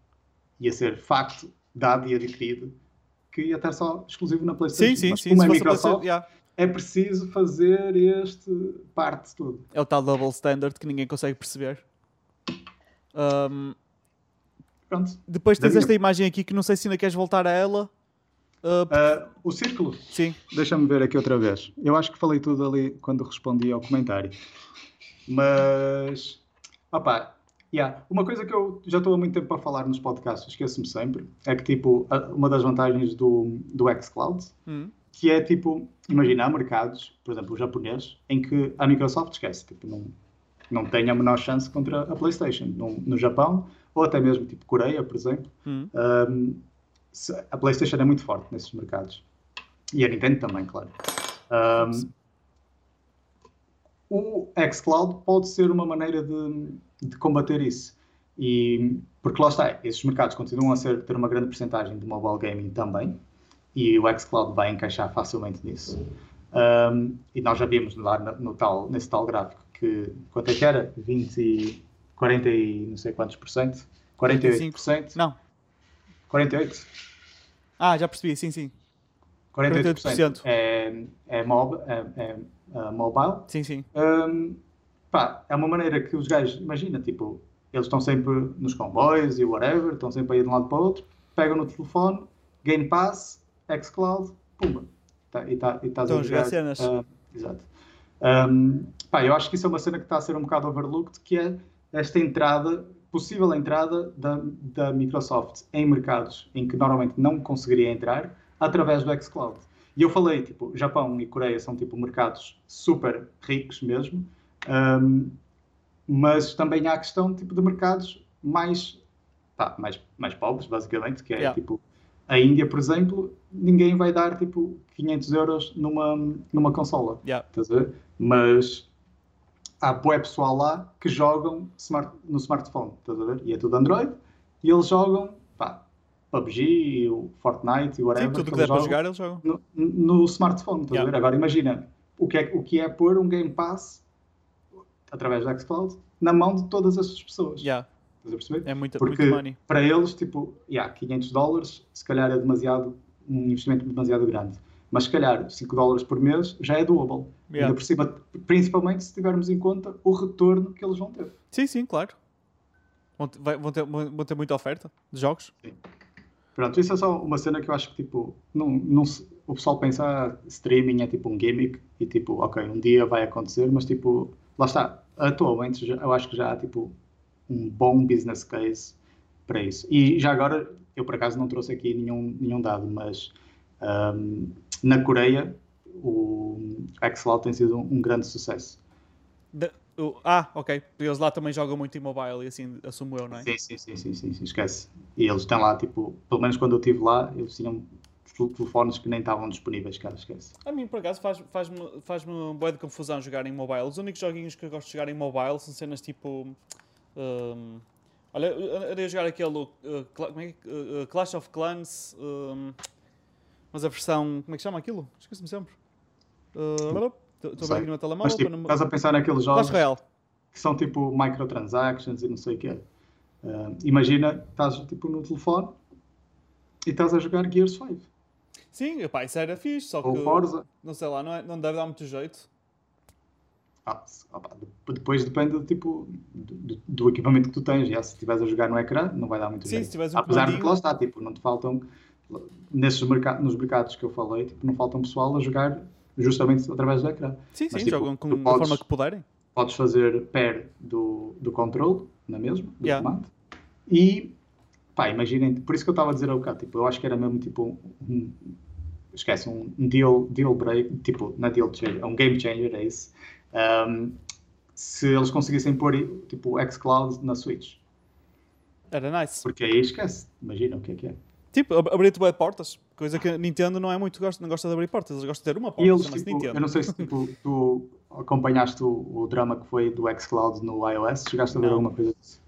ia ser facto, dado e adquirido, que ia estar só exclusivo na PlayStation. Sim, sim, Mas, sim. Como é Microsoft, yeah. é preciso fazer este parte de tudo. É o tal double standard que ninguém consegue perceber. Um... Pronto. Depois tens esta imagem aqui que não sei se ainda queres voltar a ela. Uh, uh, o círculo? Sim. Deixa-me ver aqui outra vez. Eu acho que falei tudo ali quando respondi ao comentário. Mas, opá, Yeah. Uma coisa que eu já estou há muito tempo para falar nos podcasts, esqueço-me sempre, é que tipo, uma das vantagens do, do xCloud, hum. que é tipo, imagina, há mercados, por exemplo, o japonês, em que a Microsoft esquece, tipo, não, não tem a menor chance contra a PlayStation. No, no Japão, ou até mesmo tipo Coreia, por exemplo, hum. um, a PlayStation é muito forte nesses mercados. E a Nintendo também, claro. Um, o xCloud pode ser uma maneira de, de, combater isso. E, porque lá está, esses mercados continuam a ser, ter uma grande porcentagem de mobile gaming também, e o xCloud vai encaixar facilmente nisso. Um, e nós já vimos lá no, no, tal, nesse tal gráfico que, quanto é que era? 20 e 40 e não sei quantos por cento? 48%? Não. 48%? Ah, já percebi, sim, sim. 48%, 48%. É, é, mob, é, é uh, mobile. Sim, sim. Um, pá, é uma maneira que os gajos, imagina, tipo, eles estão sempre nos comboios e whatever, estão sempre aí de um lado para o outro, pegam no telefone, Game Pass, xCloud, pumba. Tá, e tá, e estás a jogar cenas. Uh, exato. Um, pá, eu acho que isso é uma cena que está a ser um bocado overlooked, que é esta entrada, possível entrada da, da Microsoft em mercados em que normalmente não conseguiria entrar através do xCloud. E eu falei, tipo, Japão e Coreia são, tipo, mercados super ricos mesmo, um, mas também há a questão, tipo, de mercados mais, mais, mais pobres, basicamente, que é, yeah. tipo, a Índia, por exemplo, ninguém vai dar, tipo, 500 euros numa, numa consola, yeah. estás a ver? Mas há bué pessoal lá que jogam smart, no smartphone, estás a ver? E é tudo Android, e eles jogam, pá, PUBG, o Fortnite e whatever. Sim, tudo que, der para jogar, eles jogam. No, no smartphone, yeah. a ver? Agora imagina o que, é, o que é pôr um Game Pass através do xCloud na mão de todas essas pessoas. Yeah. Estás a perceber? É muito, Porque muito money. para eles, tipo, yeah, 500 dólares se calhar é demasiado, um investimento demasiado grande. Mas se calhar 5 dólares por mês já é doable. Yeah. Ainda por cima, principalmente se tivermos em conta o retorno que eles vão ter. Sim, sim, claro. Vão ter, vão ter, vão ter muita oferta de jogos. Pronto, isso é só uma cena que eu acho que tipo, não, não o pessoal pensa ah, streaming é tipo um gimmick e tipo, ok, um dia vai acontecer, mas tipo, lá está, atualmente eu acho que já há tipo um bom business case para isso. E já agora, eu por acaso não trouxe aqui nenhum, nenhum dado, mas ahm, na Coreia o xCloud tem sido um, um grande sucesso. De- ah, ok. Eles lá também jogam muito em mobile e assim assumo eu, não é? Sim, sim, sim, sim, sim, sim, esquece. E eles estão lá, tipo, pelo menos quando eu estive lá, eles tinham tel- telefones que nem estavam disponíveis, cara, esquece. A mim, por acaso, faz- faz-me faz um boa de confusão jogar em mobile. Os únicos joguinhos que eu gosto de jogar em mobile são cenas tipo. hum, olha, eu ia jogar aquele. uh, Cla- como é que- uh, uh, Clash of Clans. hum, mas a versão. Como é que chama aquilo? Esqueço-me sempre. Uh, Estou a ver sei. aqui no meu telemóvel. Mas, tipo, não estás a pensar naqueles jogos Royale. que são, tipo, microtransactions e não sei o quê. Ah, imagina, estás, tipo, no telefone e estás a jogar Gears 5 Sim, epá, isso era fixe, só que. ou Forza. Não sei lá, não, é- não deve dar muito jeito. Ah, de- depois depende, do tipo, do, do- equipamento que tu tens. Já, se estiveres a jogar no ecrã, não vai dar muito Sim, jeito. se um Apesar de que comandinho- lá está, tipo, não te faltam, nesses merca nos mercados que eu falei, tipo, não faltam pessoal a jogar justamente através do ecrã. Sim, sim, Mas, tipo, jogam com, da podes- forma que puderem. Podes fazer pair do, do controle, na mesma, do Yeah. comando. E, pá, imaginem, por isso que eu estava a dizer há bocado, tipo, eu acho que era mesmo tipo um, esquece, um deal, deal break, tipo, não é deal changer, é um game changer, é isso. Um, se eles conseguissem pôr, tipo, o xCloud na Switch. Era nice. Porque aí esquece, imagina o que é que é. Tipo, ab- abrir-te de portas. Coisa que a Nintendo não é muito, gosta, não gosta de abrir portas. Eles gostam de ter uma E porta, eles, tipo, eu não sei se tipo, tu acompanhaste o, o drama que foi do xCloud no iOS, chegaste a ver Não. alguma coisa disso?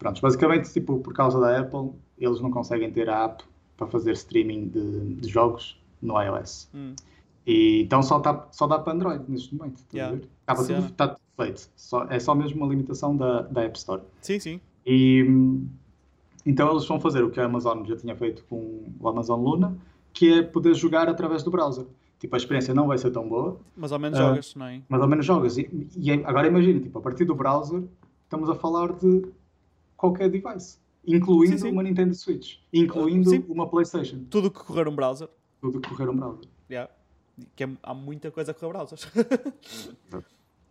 Pronto, basicamente, tipo, por causa da Apple, eles não conseguem ter a app para fazer streaming de, de jogos no iOS. Hum. E, então só, tá, só dá para Android neste momento. estás a Yeah. tudo, está tudo feito. Só, é só mesmo uma limitação da, da App Store. Sim, sim. E hum, então eles vão fazer o que a Amazon já tinha feito com o Amazon Luna, que é poder jogar através do browser. Tipo, a experiência não vai ser tão boa, Mas ao menos Ah. jogas, não é? mas ao menos jogas. E, e agora imagina, tipo, a partir do browser, estamos a falar de qualquer device, incluindo Sim, sim. uma Nintendo Switch, incluindo sim. uma PlayStation, Tudo que correr um browser. tudo que correr um browser. Yeah. Que é- há muita coisa a correr browsers.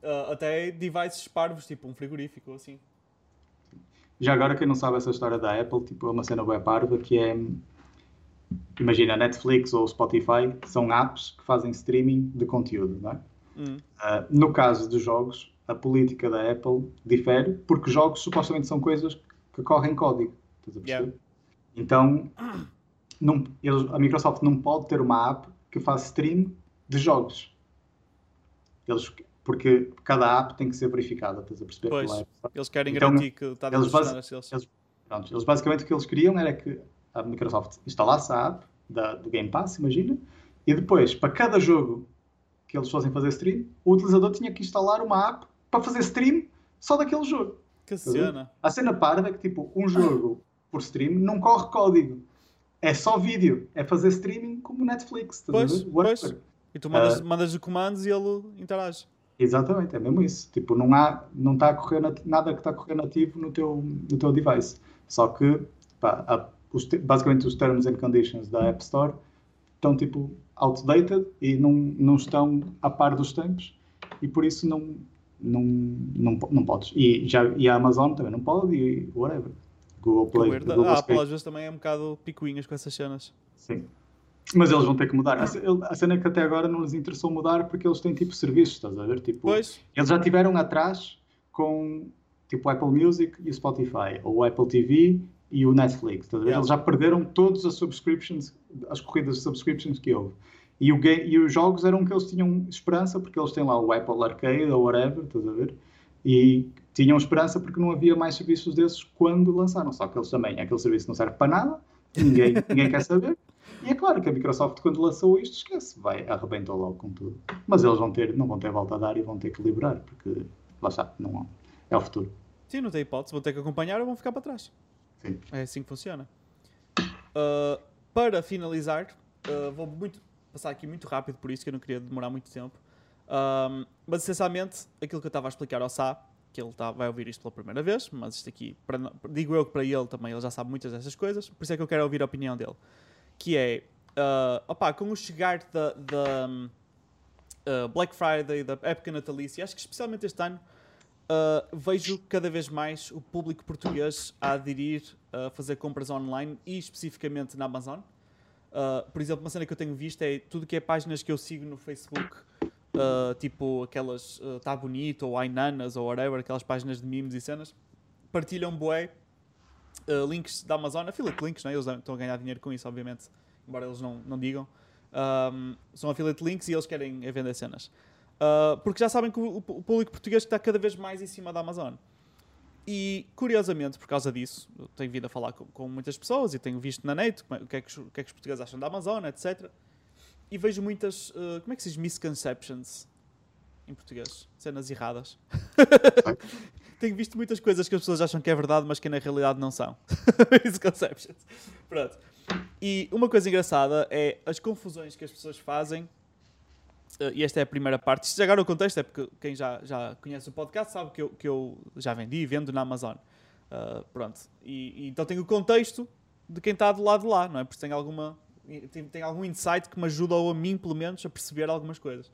Ah, até devices parvos, tipo um frigorífico ou assim. Já agora, quem não sabe essa história da Apple, tipo, é uma cena web parva que é. Imagina, Netflix ou Spotify são apps que fazem streaming de conteúdo, não é? Hum. Ah, no caso dos jogos, a política da Apple difere, porque jogos supostamente são coisas que correm código. Estás a perceber? Yeah. Então, não- eles- a Microsoft não pode ter uma app que faz stream de jogos. Eles, porque cada app tem que ser verificada, estás a perceber? Pois. Store. Eles querem Então, garantir que está eles dentro base- eles- Pronto, eles basicamente o que eles queriam era que a Microsoft instalasse a app da, do Game Pass, imagina, e depois, para cada jogo que eles fossem fazer stream, o utilizador tinha que instalar uma app para fazer stream só daquele jogo. Que a cena. A cena parda é que, tipo, um jogo por stream não corre código. É só vídeo. É fazer streaming como Netflix. a Pois, pois. E tu mandas, Ah. mandas os comandos e ele interage. Exatamente, é mesmo isso. Tipo, não há, não está a correr nada que está a correr nativo no teu, no teu device. Só que, pá, a- os te- basicamente os terms and conditions da App Store estão tipo outdated e não, não estão a par dos tempos e por isso não não, não, não podes. E, já, e a Amazon também não pode e whatever. Google Play. Google A Apple às vezes também é um bocado picuinhas com essas cenas. sim. Mas eles vão ter que mudar. A ce- a cena é que até agora não lhes interessou mudar porque eles têm tipo serviços, estás a ver? Tipo, Pois, eles já tiveram atrás com tipo o Apple Music e o Spotify, ou o Apple TV e o Netflix. estás a ver? Yeah. Eles já perderam todas as subscriptions, as corridas de subscriptions que houve. E, o ga- e os jogos eram que eles tinham esperança, porque eles têm lá o Apple Arcade ou whatever, estás a ver? E tinham esperança porque não havia mais serviços desses quando lançaram. Só que eles também, aquele serviço não serve para nada, ninguém, ninguém quer saber. E é claro que a Microsoft, quando lançou isto, esquece, vai, arrebentou logo com tudo. Mas eles vão ter, não vão ter volta a dar e vão ter que liberar, porque lá está, não, é o futuro. sim, não tem hipótese. Vão ter que acompanhar ou vão ficar para trás. Sim. É assim que funciona. Uh, para finalizar, uh, vou muito passar aqui muito rápido, por isso que eu não queria demorar muito tempo. Um, mas essencialmente, aquilo que eu estava a explicar ao Sá, que ele tá, vai ouvir isto pela primeira vez, mas isto aqui, para, digo eu que para ele também, ele já sabe muitas dessas coisas, por isso é que eu quero ouvir a opinião dele. Que é, uh, opa, com o chegar da, da uh, Black Friday, da época natalícia, acho que especialmente este ano, uh, vejo cada vez mais o público português a aderir a fazer compras online e especificamente na Amazon. Uh, por exemplo, uma cena que eu tenho visto é tudo que é páginas que eu sigo no Facebook, uh, tipo aquelas uh, Tá Bonito ou Ainanas ou whatever, aquelas páginas de memes e cenas, partilham bué links da Amazon, affiliate links, né? eles estão a ganhar dinheiro com isso, obviamente, embora eles não, não digam. Um, são affiliate links e eles querem vender cenas. Uh, porque já sabem que o, o, público português está cada vez mais em cima da Amazon. E, curiosamente, por causa disso, tenho vindo a falar com, com muitas pessoas e tenho visto na net o que, é que, o que, é que os portugueses acham da Amazon, etc. E vejo muitas, uh, como é que se diz, misconceptions em português? Cenas erradas. tenho visto muitas coisas que as pessoas acham que é verdade, mas que na realidade não são. misconceptions. Pronto. E uma coisa engraçada é as confusões que as pessoas fazem Uh, e esta é a primeira parte. Isto agora o contexto é porque quem já, já conhece o podcast sabe que eu, que eu já vendi e vendo na Amazon. Uh, pronto. E, e, então tenho o contexto de quem está do lado de lá, não é? Porque tem, alguma, tem, tem algum insight que me ajuda a mim, pelo menos, a perceber algumas coisas.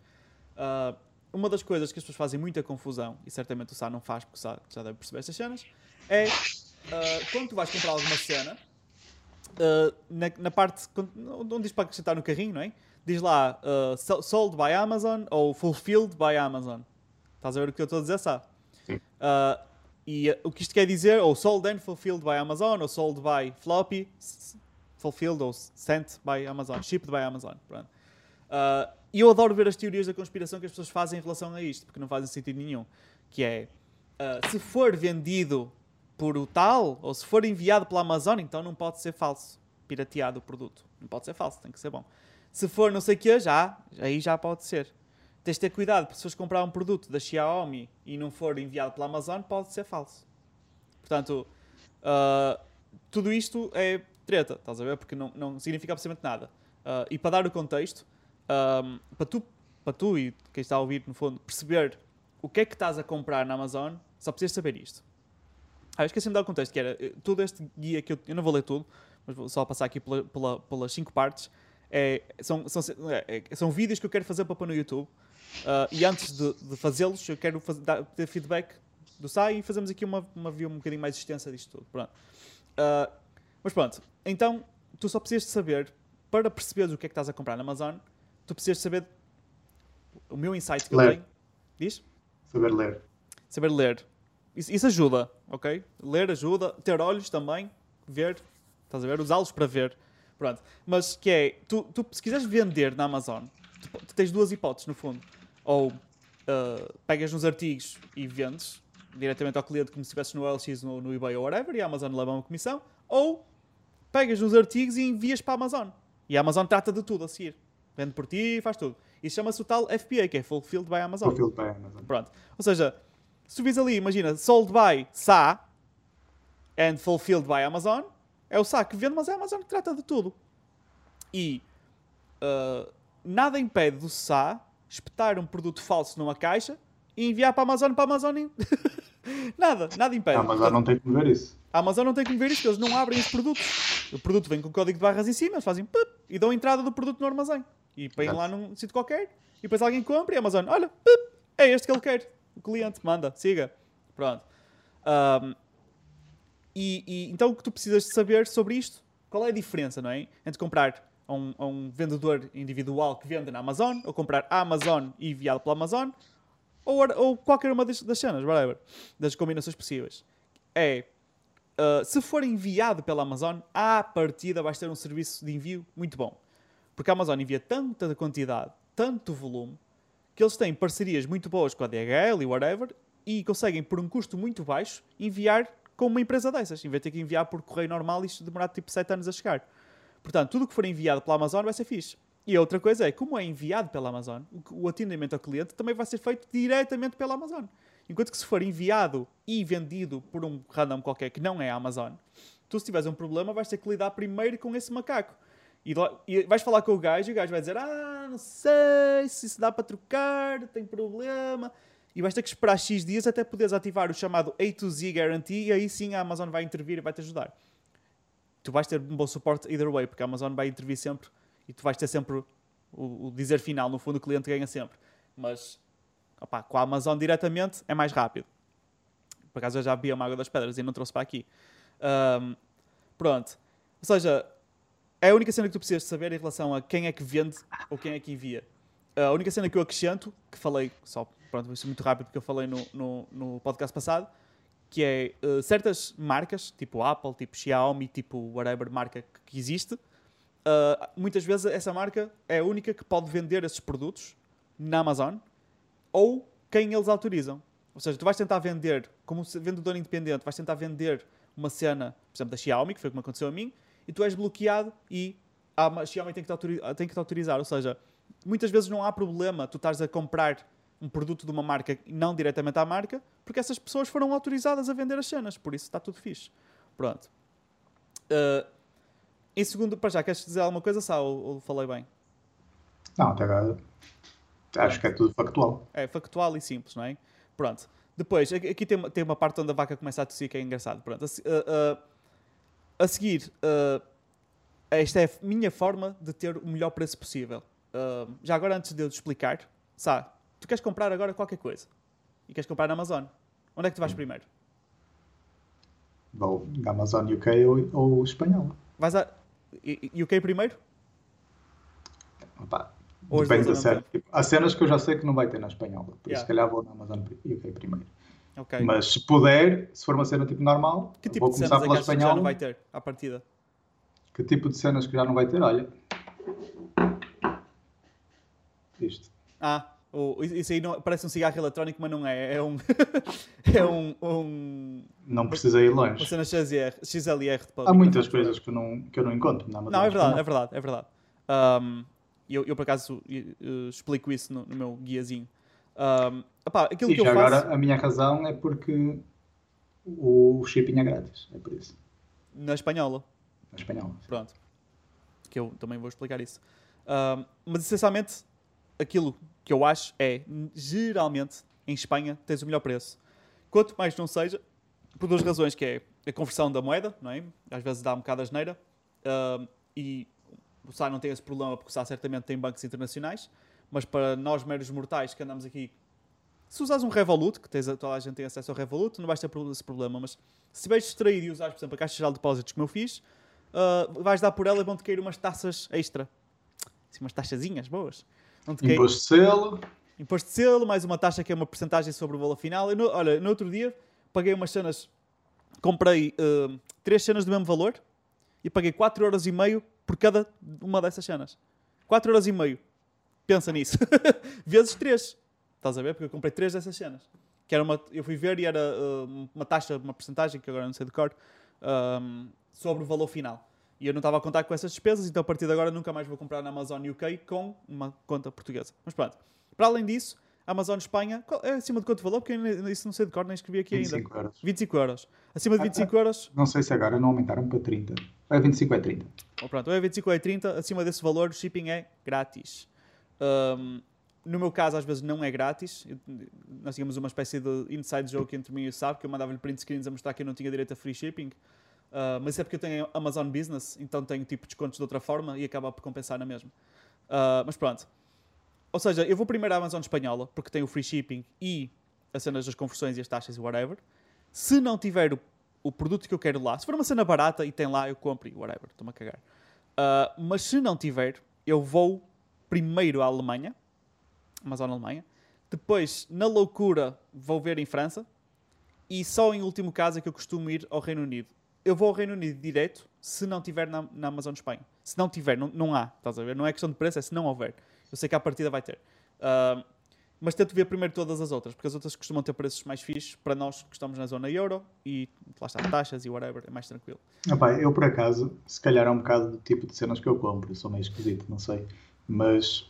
Uma das coisas que as pessoas fazem muita confusão, e certamente o Sá não faz, porque o Sá já deve perceber estas cenas, é quando tu vais comprar alguma cena, na, na parte onde diz para acrescentar no carrinho, não é? diz lá uh, sold by Amazon ou fulfilled by Amazon. Estás a ver o que eu estou a dizer. Uh, e uh, o que isto quer dizer, ou sold and fulfilled by Amazon, ou sold by floppy, fulfilled ou sent by Amazon, shipped by Amazon. Uh, e eu adoro ver as teorias da conspiração que as pessoas fazem em relação a isto, porque não fazem sentido nenhum. Que é, uh, se for vendido por o tal, ou se for enviado pela Amazon, então não pode ser falso, pirateado o produto. Não pode ser falso, tem que ser bom. Se for não sei o que, já, aí já pode ser. Tens de ter cuidado, porque se fores comprar um produto da Xiaomi e não for enviado pela Amazon, pode ser falso. Portanto, uh, tudo isto é treta, estás a ver? Porque não, não significa absolutamente nada. Uh, e para dar o contexto, um, para, tu, para tu e quem está a ouvir, no fundo, perceber o que é que estás a comprar na Amazon, só precisas saber isto. Ah, eu esqueci-me de dar o contexto, que era eh, todo este guia que eu, eu não vou ler tudo, mas vou só passar aqui pela, pela, pelas cinco partes. É, são, são, é, são vídeos que eu quero fazer para pôr no YouTube. Uh, e antes de, de fazê-los, eu quero fazer, dar, ter feedback do SAI e fazemos aqui uma, uma view um bocadinho mais extensa disto tudo. Pronto. Uh, mas pronto, então tu só precisas de saber, para perceberes o que é que estás a comprar na Amazon, tu precisas saber o meu insight que ler. eu tenho. Diz? Saber ler. Saber ler. Isso, isso ajuda, ok? Ler ajuda. Ter olhos também. Ver. Estás a ver? Usá-los para ver. Pronto. Mas que é, tu, tu se quiseres vender na Amazon, tu, tu tens duas hipóteses no fundo. Ou uh, pegas nos artigos e vendes diretamente ao cliente como se estivesse no LX, no, no eBay ou whatever, e a Amazon leva uma comissão. Ou pegas nos artigos e envias para a Amazon. E a Amazon trata de tudo a seguir. Vende por ti e faz tudo. Isso chama-se o tal FBA, que é Fulfilled by Amazon. Fulfilled by Amazon. Pronto. Ou seja, se tu vis ali, imagina, sold by SA and fulfilled by Amazon, é o SAC que vende, mas é a Amazon que trata de tudo. E uh, nada impede do SA espetar um produto falso numa caixa e enviar para a Amazon para a Amazon. nada, nada impede. A Amazon não tem que ver isso. A Amazon não tem que ver isso, eles não abrem os produtos. O produto vem com o código de barras em cima, eles fazem e dão entrada do produto no armazém. E põem lá num sítio qualquer. E depois alguém compra e a Amazon, olha, é este que ele quer. O cliente manda, siga. Pronto. Um, e, e, então o que tu precisas de saber sobre isto, qual é a diferença, não é? Entre comprar a um, a um vendedor individual que vende na Amazon, ou comprar a Amazon e enviado pela Amazon, ou, ou qualquer uma das, das cenas, whatever, das combinações possíveis. É, uh, se for enviado pela Amazon, à partida vais ter um serviço de envio muito bom. Porque a Amazon envia tanta quantidade, tanto volume, que eles têm parcerias muito boas com a DHL e whatever, e conseguem, por um custo muito baixo, enviar com uma empresa dessas, em vez de ter que enviar por correio normal e isto demorar tipo 7 anos a chegar. Portanto, tudo o que for enviado pela Amazon vai ser fixe. E a outra coisa é, como é enviado pela Amazon, o atendimento ao cliente também vai ser feito diretamente pela Amazon. Enquanto que se for enviado e vendido por um random qualquer que não é a Amazon, tu se tiveres um problema vais ter que lidar primeiro com esse macaco. E, e, vais falar com o gajo e o gajo vai dizer: Ah, não sei se isso dá para trocar, tem problema. E vais ter que esperar X dias até poderes ativar o chamado A to Z Guarantee e aí sim a Amazon vai intervir e vai te ajudar. Tu vais ter um bom suporte either way, porque a Amazon vai intervir sempre e tu vais ter sempre o, o dizer final. No fundo, o cliente ganha sempre. Mas opa, com a Amazon diretamente é mais rápido. Por acaso eu já vi a Mágoa das Pedras e não trouxe para aqui. Um, pronto. Ou seja, é a única cena que tu precisas saber em relação a quem é que vende ou quem é que envia. A única cena que eu acrescento, que falei só, pronto, ser muito rápido porque eu falei no, no, no podcast passado, que é uh, certas marcas, tipo Apple, tipo Xiaomi, tipo whatever marca que existe, uh, muitas vezes essa marca é a única que pode vender esses produtos na Amazon ou quem eles autorizam. Ou seja, tu vais tentar vender, como vendedor independente, vais tentar vender uma cena, por exemplo, da Xiaomi, que foi como aconteceu a mim, e tu és bloqueado e a Xiaomi tem que, te autorizar, tem que te autorizar. Ou seja, muitas vezes não há problema tu estás a comprar um produto de uma marca não diretamente à marca, porque essas pessoas foram autorizadas a vender as cenas, por isso está tudo fixe. Pronto. Uh, em segundo, para já, queres dizer alguma coisa, Sá, ou, ou falei bem? Não, até agora acho que é tudo factual. É, factual e simples, não é? Pronto. Depois, aqui tem, tem uma parte onde a vaca começa a tossir que é engraçado. Pronto. Uh, uh, a seguir, uh, esta é a minha forma de ter o melhor preço possível. Uh, já agora, antes de eu te explicar, sabe, tu queres comprar agora qualquer coisa e queres comprar na Amazon. Onde é que tu vais primeiro? Vou na Amazon UK ou, ou espanhol. Vais a UK primeiro? Opa, depende da série. Tipo, há cenas que eu já sei que não vai ter na espanhola, por yeah. isso se calhar vou na Amazon UK primeiro. Okay. Mas se puder, se for uma cena tipo normal, que tipo vou de começar pela é espanhola. já não vai ter à partida? Que tipo de cenas que já não vai ter? Olha. Isto. Ah, oh, isso aí não, parece um cigarro eletrónico, mas não é. É um. é um, um. Não precisa ir longe. Uma cena XLR. XLR Há muitas coisas que eu, não, que eu não encontro na Não, é verdade, é verdade, é verdade. Um, eu, eu, por acaso, explico isso no, no meu guiazinho. Um, opá, aquilo Sim, que eu faço... agora a minha razão é porque o shipping é grátis, é por isso. Na espanhola? Na espanhola. Pronto. Que eu também vou explicar isso. Um, mas essencialmente, aquilo que eu acho é, geralmente, em Espanha, tens o melhor preço. Quanto mais não seja, por duas razões, que é a conversão da moeda, não é? Às vezes dá um bocado a geneira. Um, e o SAR não tem esse problema porque o SAR certamente tem bancos internacionais mas para nós meros mortais que andamos aqui, se usares um Revolut, que tens, toda a gente tem acesso ao Revolut, não vais ter esse problema, mas se estiveres distraído e usares, por exemplo, a Caixa Geral de Depósitos, como eu fiz, uh, vais dar por ela e vão-te cair umas taxas extra. Assim, umas taxazinhas boas. Imposto de selo. Imposto de selo, mais uma taxa que é uma porcentagem sobre o valor final. No, olha, no outro dia paguei umas cenas, comprei uh, três cenas do mesmo valor e paguei 4,5€ por cada uma dessas cenas. 4,5€ pensa nisso. Vezes 3. Estás a ver? Porque eu comprei 3 dessas cenas. Que era uma, eu fui ver e era uh, uma taxa, uma porcentagem, que agora não sei de cor, um, sobre o valor final. E eu não estava a contar com essas despesas, então a partir de agora nunca mais vou comprar na Amazon UK com uma conta portuguesa. Mas pronto. Para além disso, a Amazon Espanha, é acima de quanto valor? Porque isso não sei de cor, nem escrevi aqui 25 ainda. Euros. 25 euros. Acima de 25 ah, euros. Não sei se agora não aumentaram para 30. É 25 é 30. Oh, pronto, é 25 é 30. Acima desse valor, o shipping é grátis. Um, no meu caso, às vezes não é grátis. Nós tínhamos uma espécie de inside joke entre mim e o Sab, que eu mandava-lhe print screens a mostrar que eu não tinha direito a free shipping. Uh, mas é porque eu tenho Amazon Business, então tenho tipo descontos de outra forma e acaba por compensar na mesma. Uh, mas pronto. Ou seja, eu vou primeiro à Amazon espanhola, porque tem o free shipping e as cenas das conversões e as taxas e whatever. Se não tiver o, o, produto que eu quero lá, se for uma cena barata e tem lá, eu compro e whatever, estou-me a cagar. Uh, mas se não tiver, eu vou primeiro à Alemanha, Amazon Alemanha, depois, na loucura, vou ver em França, e só em último caso é que eu costumo ir ao Reino Unido. Eu vou ao Reino Unido direto se não tiver na, na Amazon Espanha. Se não tiver, não, não há, estás a ver? Não é questão de preço, é se não houver. Eu sei que a partida vai ter. Uh, mas tento ver primeiro todas as outras, porque as outras costumam ter preços mais fixos para nós que estamos na zona euro e lá está, taxas e whatever, é mais tranquilo. Epá, eu por acaso, se calhar é um bocado do tipo de cenas que eu compro, eu sou meio esquisito, não sei mas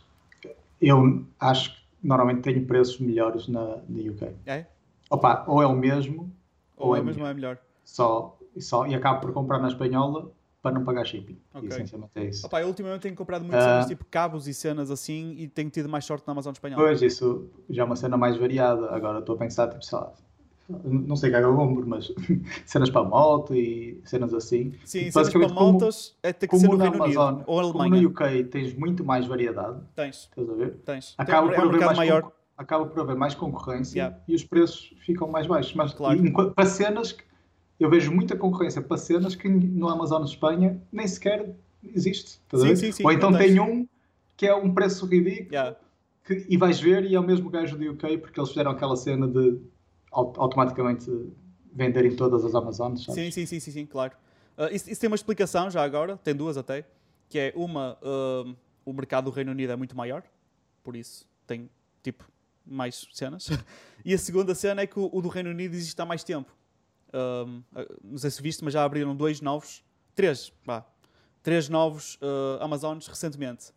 eu acho que normalmente tenho preços melhores na, na UK. É? Opa, ou é o mesmo, ou, ou é, mesmo melhor. é melhor. Só, só, e acabo por comprar na espanhola para não pagar shipping. Ok. E essencialmente é isso. Opa, eu ultimamente tenho comprado muitas Ah. cenas tipo cabos e cenas assim e tenho tido mais sorte na Amazon espanhol. Pois, isso já é uma cena mais variada. Agora estou a pensar, tipo, sei lá, não sei o é que eu compro, mas cenas para moto e cenas assim. Sim, cenas para como- motos é ter que ser Como no na Reino Amazon, Unido ou como Alemanha. no UK tens muito mais variedade, Tens, estás a ver? tens. Acaba é por, um haver maior. concor- acaba por haver mais concorrência Yeah. e os preços ficam mais baixos. Mas Claro. para cenas, eu vejo muita concorrência para cenas que no Amazon de Espanha nem sequer existe. estás a Sim, ver? sim, sim, Ou então tem um que é um preço ridículo Yeah. que- e vais ver e é o mesmo gajo do UK porque eles fizeram aquela cena de automaticamente venderem todas as Amazonas. Sim, sim, sim, sim, sim, claro. Ah, isso, isso tem uma explicação já agora, tem duas até, que é uma, ah, o mercado do Reino Unido é muito maior, por isso tem tipo mais cenas. E a segunda cena é que o, o do Reino Unido existe há mais tempo. Ah, não sei se viste, mas já abriram dois novos, três, vá, três novos Amazones recentemente.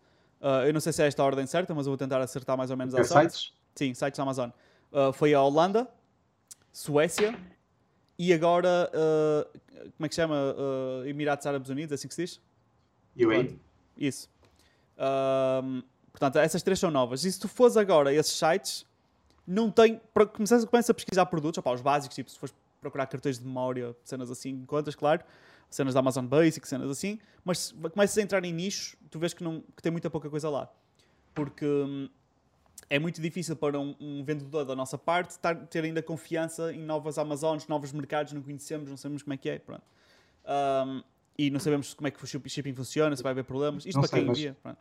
Eu não sei se é esta a ordem certa, mas eu vou tentar acertar mais ou menos É a sorte. sites? Sim, sites da Amazon. Uh, foi a Holanda, Suécia e agora, uh, como é que chama? Uh, Emirados Árabes Unidos, é assim que se diz? UAE. Isso. Um, portanto, essas três são novas. E se tu fores agora a esses sites, não tem. para- Começas, começas a pesquisar produtos, opá, os básicos, tipo, se fores procurar cartões de memória, cenas assim, encontras, claro. Cenas da Amazon Basic, cenas assim. Mas se começas a entrar em nichos, tu vês que, não, que tem muita pouca coisa lá. Porque. hum, é muito difícil para um, um vendedor da nossa parte estar, ter ainda confiança em novas Amazonas, novos mercados, não conhecemos, não sabemos como é que é, pronto. Um, e não sabemos como é que o ship- shipping funciona, se vai haver problemas. Isto Não para sei, quem envia, pronto.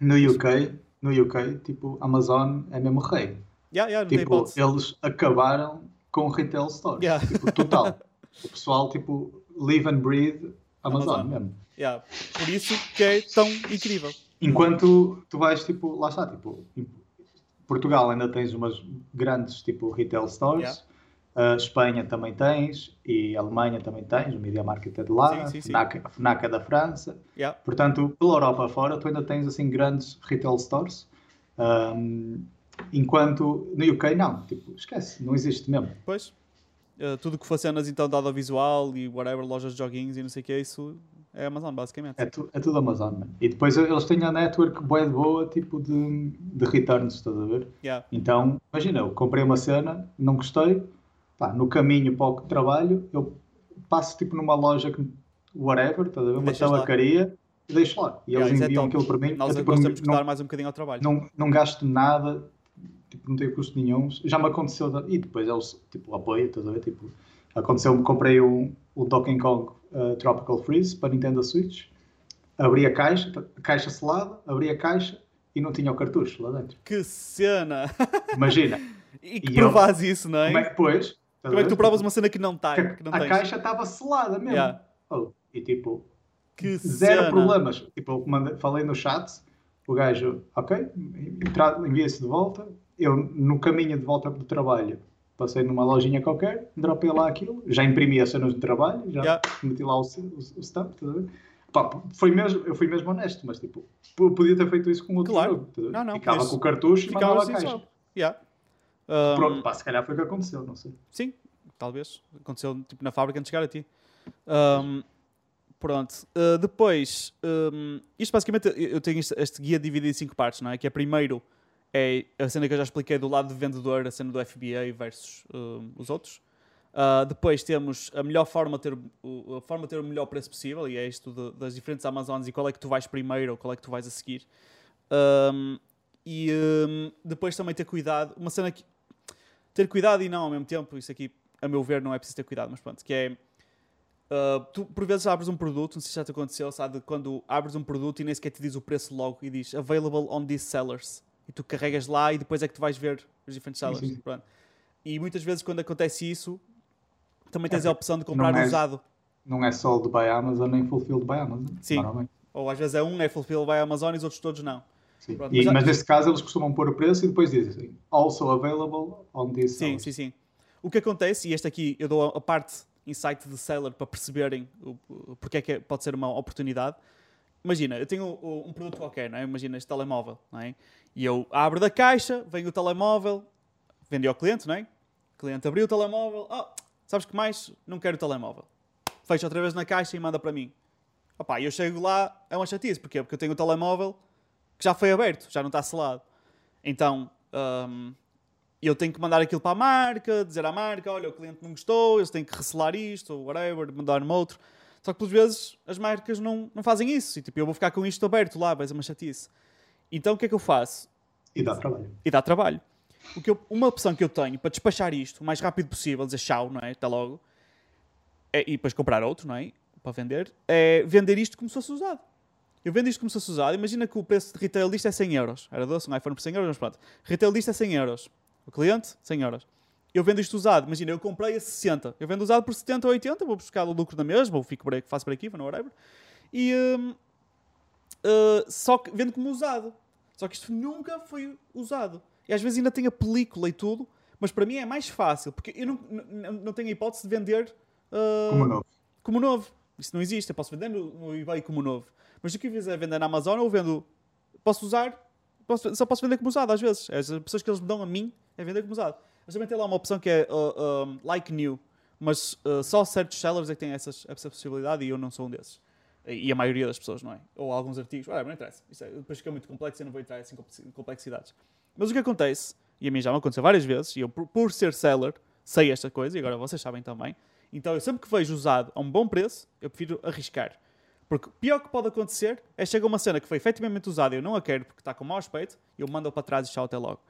No UK, no UK, tipo, Amazon é mesmo rei. Yeah, yeah, Tipo, eles acabaram com retail stores. Yeah. Tipo, total. o pessoal, tipo, live and breathe Amazon, Amazon. mesmo. Yeah. Por isso que é tão incrível. Enquanto tu vais, tipo, lá está, tipo, Portugal ainda tens umas grandes, tipo, retail stores. Uh, Espanha também tens e Alemanha também tens, o Media Market é de lá, Sim, sim, sim. FNAC, a FNAC é da França. Yeah. Portanto, pela Europa fora, tu ainda tens assim grandes retail stores. Um, enquanto no UK não, tipo, esquece, não existe mesmo. Pois. Uh, tudo que for cenas então de audiovisual e whatever, lojas de joguinhos e não sei o que é, isso é Amazon, basicamente. É, tu- é tudo Amazon. mano. E depois eles têm a network bué de boa, tipo de, de returns, estás a ver? Yeah. Então, imagina, eu comprei uma cena, não gostei, pá, no caminho para o trabalho, eu passo tipo numa loja que whatever, estás a ver? Uma tabacaria e deixo lá. E Yeah, eles é enviam aquilo para mim. Nós, eu, tipo, não- que não, dar mais um bocadinho ao trabalho. não, não gasto nada, tipo, não tenho custo nenhum. Já me aconteceu, e depois eles, tipo, apoio, estás a ver? Tipo, aconteceu-me, comprei um, o Donkey Kong uh, Tropical Freeze para Nintendo Switch, abri a caixa, a caixa selada, abri a caixa e não tinha o cartucho lá dentro. Que cena! Imagina, e que E eu- provas isso, não é? como é que a Como é que tu provas uma cena que não está? A tens? caixa estava selada mesmo. Yeah. Oh, e tipo, Que zero cena. problemas. Tipo, eu falei no chat, o gajo, ok, envia-se de volta. Eu, no caminho de volta do trabalho, passei numa lojinha qualquer, dropei lá aquilo, já imprimi as cenas do trabalho, já Yeah. meti lá o, o, o stamp, a? Pá, foi mesmo, eu fui mesmo honesto, mas tipo, podia ter feito isso com outro Claro. jogo. a ver? Não, não, Ficava com o cartucho e Ficava mandava a assim caixa. só. Yeah. Um, Pronto, pá, se calhar foi o que aconteceu, não sei. Sim, talvez. Aconteceu tipo, na fábrica antes de chegar a ti. Um, pronto. Uh, depois, um, isto basicamente, eu eu tenho este, este guia dividido em cinco partes, não é? Que é primeiro é a cena que eu já expliquei do lado do vendedor, a cena do FBA versus um, os outros. Uh, depois temos a melhor forma de ter o, a forma de ter o melhor preço possível, e é isto de- das diferentes Amazonas e qual é que tu vais primeiro ou qual é que tu vais a seguir. Um, e um, depois também ter cuidado, uma cena que ter cuidado e não ao mesmo tempo, isso aqui, a meu ver, não é preciso ter cuidado, mas pronto, que é uh, tu por vezes abres um produto, não sei se já te aconteceu, sabe, quando abres um produto e nem sequer te diz o preço logo e diz available on these sellers e tu carregas lá e depois é que tu vais ver os diferentes sellers. Pronto. E muitas vezes quando acontece isso, também É, tens a opção de comprar não é- usado. Não é sold by Amazon nem fulfilled by Amazon. Sim. Ou às vezes é um é fulfilled by Amazon e os outros todos não. Sim. Pronto, E- mas mas nesse caso eles costumam pôr o preço e depois dizem also available on this Sim, sim, sim. O que acontece, e este aqui eu dou a, parte insight de seller para perceberem o, porque é que é- pode ser uma oportunidade. Imagina, eu tenho o- um produto qualquer, não é? imagina este telemóvel, não é? E eu abro da caixa, vem o telemóvel, vendi ao cliente, não é? O cliente abriu o telemóvel, oh, sabes que mais? Não quero o telemóvel. Fecha outra vez na caixa e manda para mim. Opá, eu chego lá, é uma chatice. Porquê? Porque eu tenho o telemóvel que já foi aberto, já não está selado. Então, hum, eu tenho que mandar aquilo para a marca, dizer à marca, olha, o cliente não gostou, eles têm que recelar isto, ou whatever, mandar-me outro. Só que, pelas vezes, as marcas não, não fazem isso. E, tipo, eu vou ficar com isto aberto lá, vai ser uma chatice. Então, o que é que eu faço? E dá trabalho. E dá trabalho. O que eu- uma opção que eu tenho para despachar isto o mais rápido possível, dizer tchau, não é? Até logo. É, e depois comprar outro, não é? Para vender. É vender isto como se fosse usado. Eu vendo isto como se fosse usado. Imagina que o preço de retail disto é 100 euros. Era doce, um iPhone por 100 euros, mas pronto. Retail disto é 100 euros. O cliente, 100 euros. Eu vendo isto usado. Imagina, eu comprei a 60. Eu vendo usado por 70 ou 80. Vou buscar o lucro na mesma. Ou fico break, faço break-even, ou whatever. E... hum, Uh, só que vendo como usado. Só que isto nunca foi usado. E às vezes ainda tem a película e tudo, mas para mim é mais fácil, porque eu não, não, não tenho a hipótese de vender uh, Como novo. como novo. Isso não existe. Eu posso vender no, no eBay como novo. Mas se eu quiser vender na Amazon, eu vendo. Posso usar, posso- só posso vender como usado às vezes. As pessoas que eles me dão a mim é vender como usado. Mas também tem lá uma opção que é uh, um, like new, mas uh, só certos sellers é que têm essas, essa possibilidade e eu não sou um desses. E a maioria das pessoas, não é? Ou alguns artigos, whatever, não interessa. Isso é, depois fica muito complexo e eu não vou entrar assim, em complexidades. Mas o que acontece, e a mim já me aconteceu várias vezes, e eu, por, por ser seller, sei esta coisa, e agora vocês sabem também. Então eu sempre que vejo usado a um bom preço, eu prefiro arriscar. Porque o pior que pode acontecer é chegar uma cena que foi efetivamente usada e eu não a quero porque está com mau aspecto, eu mando para trás e tchau até logo.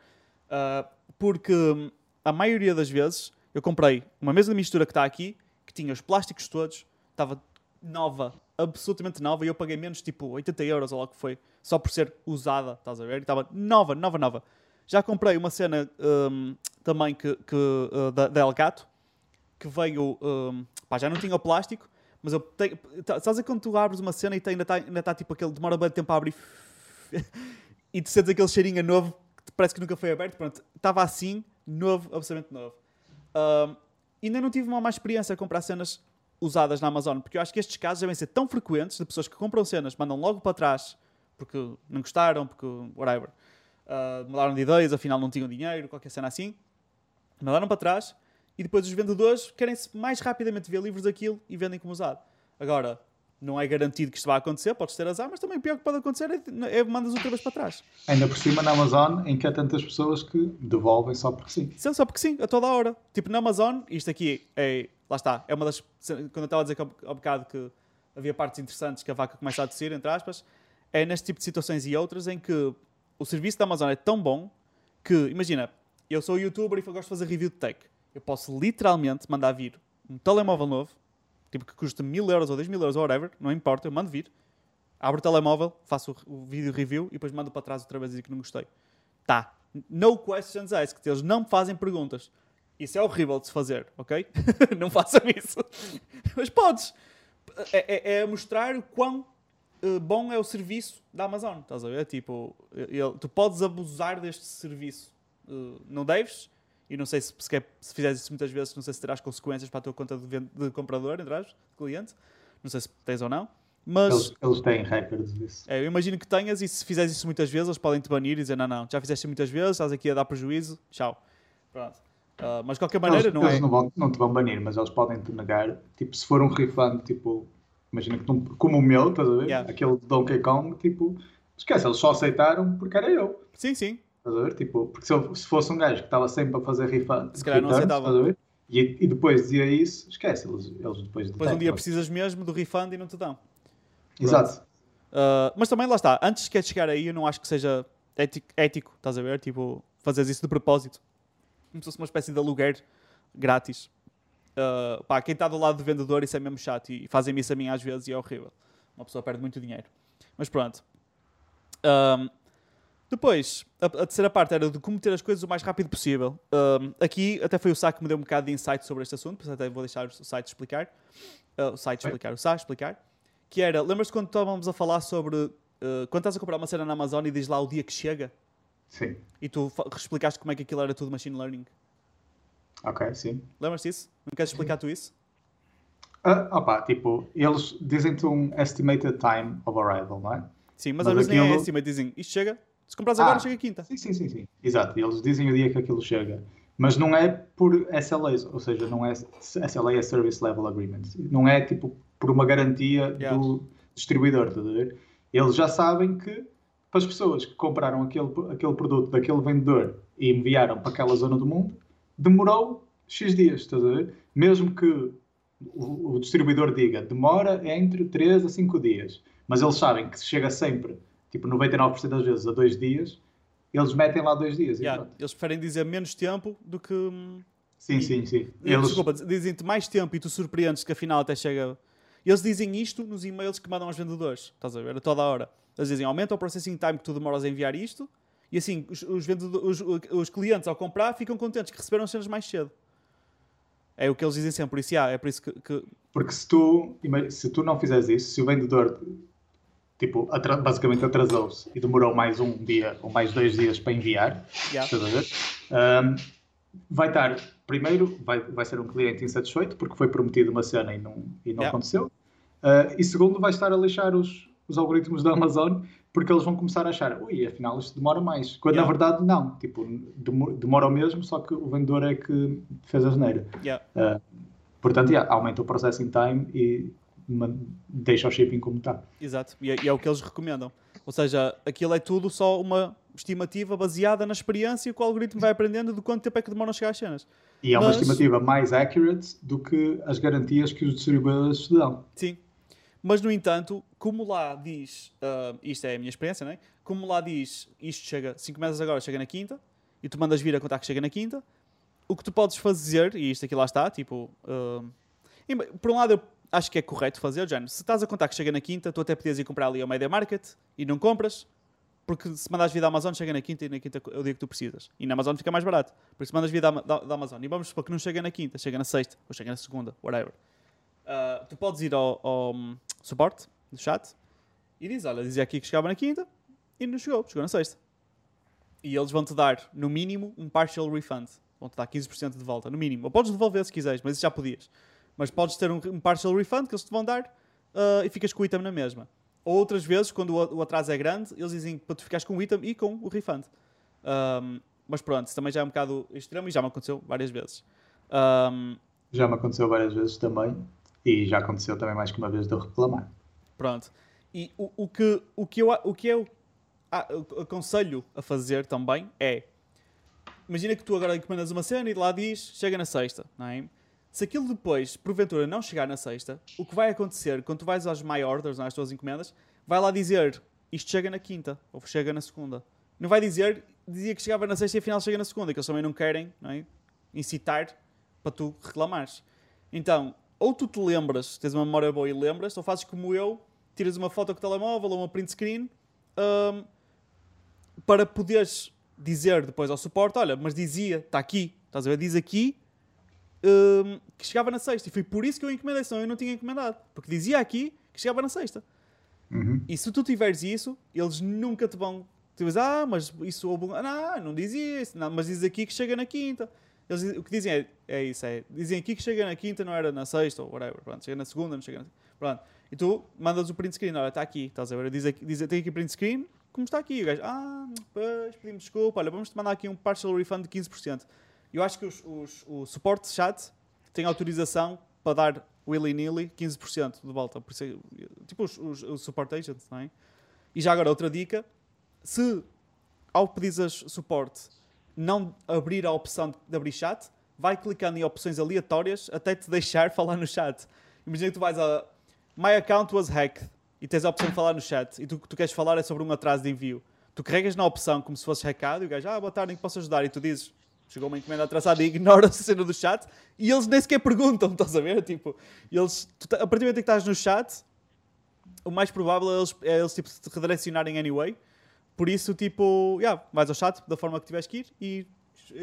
Ah, porque hum, a maioria das vezes eu comprei uma mesa de mistura que está aqui, que tinha os plásticos todos, estava nova, absolutamente nova, e eu paguei menos tipo 80 euros ou lá que foi, só por ser usada, estás a ver? Estava nova, nova, nova. Já comprei uma cena hum, também que, que, uh, da, da Elgato, que veio, hum, pá, já não tinha o plástico, mas eu tenho, ver quando tu abres uma cena e tem- ainda está ainda tá, tipo aquele, demora bem tempo a abrir e tu sentes aquele cheirinho novo que parece que nunca foi aberto, pronto, estava assim, novo, absolutamente novo. Hum, ainda não tive uma má experiência a comprar cenas usadas na Amazon, porque eu acho que estes casos devem ser tão frequentes de pessoas que compram cenas, mandam logo para trás porque não gostaram, porque whatever, uh, mudaram de ideias, afinal não tinham dinheiro, qualquer cena assim, mandaram para trás e depois os vendedores querem-se mais rapidamente ver livros daquilo e vendem como usado. Agora, não é garantido que isto vai acontecer, podes ter azar, mas também o pior que pode acontecer é, é mandas outra vez para trás. Ainda por cima na Amazon, em que há tantas pessoas que devolvem só porque sim. É só porque sim, a toda hora. Tipo, na Amazon, isto aqui é. Lá está, é uma das. Quando eu estava a dizer que há bocado que havia partes interessantes que a vaca começa a descer, entre aspas, é neste tipo de situações e outras em que o serviço da Amazon é tão bom que, imagina, eu sou youtuber e gosto de fazer review de tech. Eu posso literalmente mandar vir um telemóvel novo, tipo que custa mil euros ou 10 mil euros ou whatever, não importa, eu mando vir, abro o telemóvel, faço o, vídeo review e depois mando para trás outra vez e que não gostei. Tá. No questions asked. Eles não me fazem perguntas. Isso é horrível de se fazer, ok? não façam isso. Mas podes. É, é- é mostrar o quão eh, bom é o serviço da Amazon. Estás a ver? Tipo, ele- tu podes abusar deste serviço. Eh, não deves. E não sei se, se, quer- se fizeres isso muitas vezes, não sei se terás consequências para a tua conta de, de comprador, entre aspas, de cliente. Não sei se tens ou não. Mas. Eles, eles têm records disso. É, eu imagino que tenhas e se fizeres isso muitas vezes, eles podem te banir e dizer: não, não, já fizeste muitas vezes, estás aqui a dar prejuízo, tchau. Pronto. Ah, mas de qualquer maneira, eles não eles é. não, vão, não te vão banir, mas eles podem te negar. Tipo, se for um refund, tipo, imagina que não, como o meu, estás a ver? Yeah. Aquele de Donkey Kong, tipo, esquece, eles só aceitaram porque era eu. Sim, sim. Estás a ver? Tipo, porque se, eu- se fosse um gajo que estava sempre a fazer refund, Se calhar não aceitava. estás a ver? E, e depois dizia isso, esquece, eles, eles depois Depois um dia precisas mesmo do refund e não te dão. Exato. Ah, mas também lá está, antes que chegar aí, eu não acho que seja ético, ético estás a ver? Tipo, fazeres isso de propósito. Como se fosse uma espécie de aluguer grátis. Ah, pá, quem está do lado do vendedor, isso é mesmo chato e fazem-me isso a mim às vezes e é horrível. Uma pessoa perde muito dinheiro. Mas pronto. Ahm, depois, a, a terceira parte era de como ter as coisas o mais rápido possível. Ahm, aqui até foi o Sá que me deu um bocado de insight sobre este assunto, por isso até vou deixar o site explicar. Ah, o site explicar, o Sá explicar. Que era, lembras-te quando estávamos a falar sobre ah, quando estás a comprar uma cena na Amazon e diz lá o dia que chega Sim. e tu explicaste como é que aquilo era tudo machine learning? Ok, sim. Lembras-te disso? Não queres explicar tu isso? Ah, opa, tipo, eles dizem-te um estimated time of arrival, não é? Sim, mas, Mas às vezes nem é mas dizem isto chega, se compras agora Ah. chega quinta. Sim, sim, sim, sim. Exato, eles dizem o dia que aquilo chega. Mas não é por SLAs, ou seja, não é SLA é Service Level Agreement. Não é tipo por uma garantia Yeah. do, distribuidor, estás a ver? Eles já sabem que para as pessoas que compraram aquele, aquele produto daquele vendedor e enviaram para aquela zona do mundo, demorou X dias, estás a ver? Mesmo que o, o distribuidor diga demora entre 3 a 5 dias, mas eles sabem que se chega sempre, tipo 99% das vezes, a 2 dias, eles metem lá 2 dias. Yeah, eles preferem dizer menos tempo do que. hum, Sim, sim, sim. Eles... Desculpa, dizem-te mais tempo e tu surpreendes que afinal até chega. Eles dizem isto nos e-mails que mandam aos vendedores. Estás a ver? A toda a hora. Eles dizem aumenta o processing time que tu demoras a enviar isto. E assim, os, os, os, os clientes ao comprar ficam contentes que receberam as cenas mais cedo. É o que eles dizem sempre. Por isso, yeah, é por isso que, que- Porque se tu, se tu não fizeres isso, se o vendedor tipo, basicamente atrasou-se e demorou mais um dia ou mais dois dias para enviar, Yeah. estás a ver? Ahm, vai estar, primeiro, vai, vai ser um cliente insatisfeito porque foi prometido uma cena e não, e não Yeah. aconteceu. Ah, e segundo, vai estar a lixar os, os algoritmos da Amazon porque eles vão começar a achar, ui, afinal isto demora mais. Quando Yeah. na verdade não, tipo, demo- demora o mesmo, só que o vendedor é que fez a geneira. yeah. Uh, portanto, yeah, aumenta o processing time e deixa o shipping como está. Exato, e é, e é o que eles recomendam. Ou seja, aquilo é tudo só uma estimativa baseada na experiência que o algoritmo vai aprendendo de quanto tempo é que demoram a chegar às cenas. E é uma Mas- estimativa mais accurate do que as garantias que os distribuidores dão. Sim. Mas, no entanto, como lá diz, ah, isto é a minha experiência, não é? Como lá diz, isto chega, 5 meses agora, chega na quinta, e tu mandas vir a contar que chega na quinta, o que tu podes fazer, e isto aqui lá está, tipo, e, por um lado eu acho que é correto fazer, Jano, se estás a contar que chega na quinta, tu até podias ir comprar ali ao Media Market e não compras, porque se mandas vir da Amazon, chega na quinta e na quinta é o dia que tu precisas. E na Amazon fica mais barato. Por isso mandas vir da, da, da Amazon. E vamos supor que não chega na quinta, chega na sexta, ou chega na segunda, whatever. Uh, tu podes ir ao, ao, hum, suporte do chat e diz: Olha, dizia aqui que chegava na quinta e não chegou, chegou na sexta. E eles vão-te dar, no mínimo, um partial refund. Vão-te dar 15% de volta, no mínimo. Ou podes devolver se quiseres, mas isso já podias. Mas podes ter um, um partial refund que eles te vão dar uh, e ficas com o item na mesma. Ou outras vezes, quando o, o atraso é grande, eles dizem para tu ficares com o item e com o refund. Um, mas pronto, isso também já é um bocado extremo e já me aconteceu várias vezes. Um, Já me aconteceu várias vezes também. E já aconteceu também mais que uma vez de eu reclamar. Pronto. E o, o, que, o, que eu, o que eu aconselho a fazer também é. Imagina que tu agora encomendas uma cena e lá diz chega na sexta, não é? Se aquilo depois, porventura, não chegar na sexta, o que vai acontecer quando tu vais aos My Orders, é, às tuas encomendas, vai lá dizer isto chega na quinta ou chega na segunda. Não vai dizer, dizia que chegava na sexta e afinal chega na segunda, que eles também não querem não é? incitar para tu reclamares. Então, ou tu te lembras, tens uma memória boa e lembras, ou fazes como eu, tiras uma foto com o telemóvel ou uma print screen hum, para poderes dizer depois ao suporte: olha, mas dizia, está aqui, estás a ver? Diz aqui hum, que chegava na sexta. E foi por isso que eu encomendei, senão eu não tinha encomendado. Porque dizia aqui que chegava na sexta. Uhum. E se tu tiveres isso, eles nunca te vão. Tu dizes, ah, mas isso houve um. Não, não dizia isso, não, mas diz aqui que chega na quinta. Eles, o que dizem é, é isso, é. Dizem aqui que chega na quinta, não era na sexta, ou whatever. Pronto, chega na segunda, não chega na. Pronto. E tu mandas o print screen, olha, está aqui, estás a ver? Diz aqui, diz, tem aqui print screen, como está aqui. O gajo, ah, pois, pedimos desculpa, olha, vamos-te mandar aqui um partial refund de 15%. Eu acho que os, os, o suporte chat tem autorização para dar willy-nilly 15% de volta. Por isso, é- tipo os, os, os support agents, não é? E já agora, outra dica: se ao pedires suporte não abrir a opção de abrir chat, vai clicando em opções aleatórias até te deixar falar no chat. Imagina que tu vais a My account was hacked e tens a opção de falar no chat e tu, que tu queres falar é sobre um atraso de envio. Tu carregas na opção como se fosse hackado e o gajo, ah, boa tarde, em que posso ajudar? E tu dizes, chegou uma encomenda atrasada e ignora a cena do chat e eles nem sequer perguntam, estás a ver? Tipo, eles, tu, a partir do momento em que estás no chat, o mais provável é eles, é eles tipo, te redirecionarem anyway. Por isso, tipo, yeah, vais ao chat da forma que tiveres que ir e,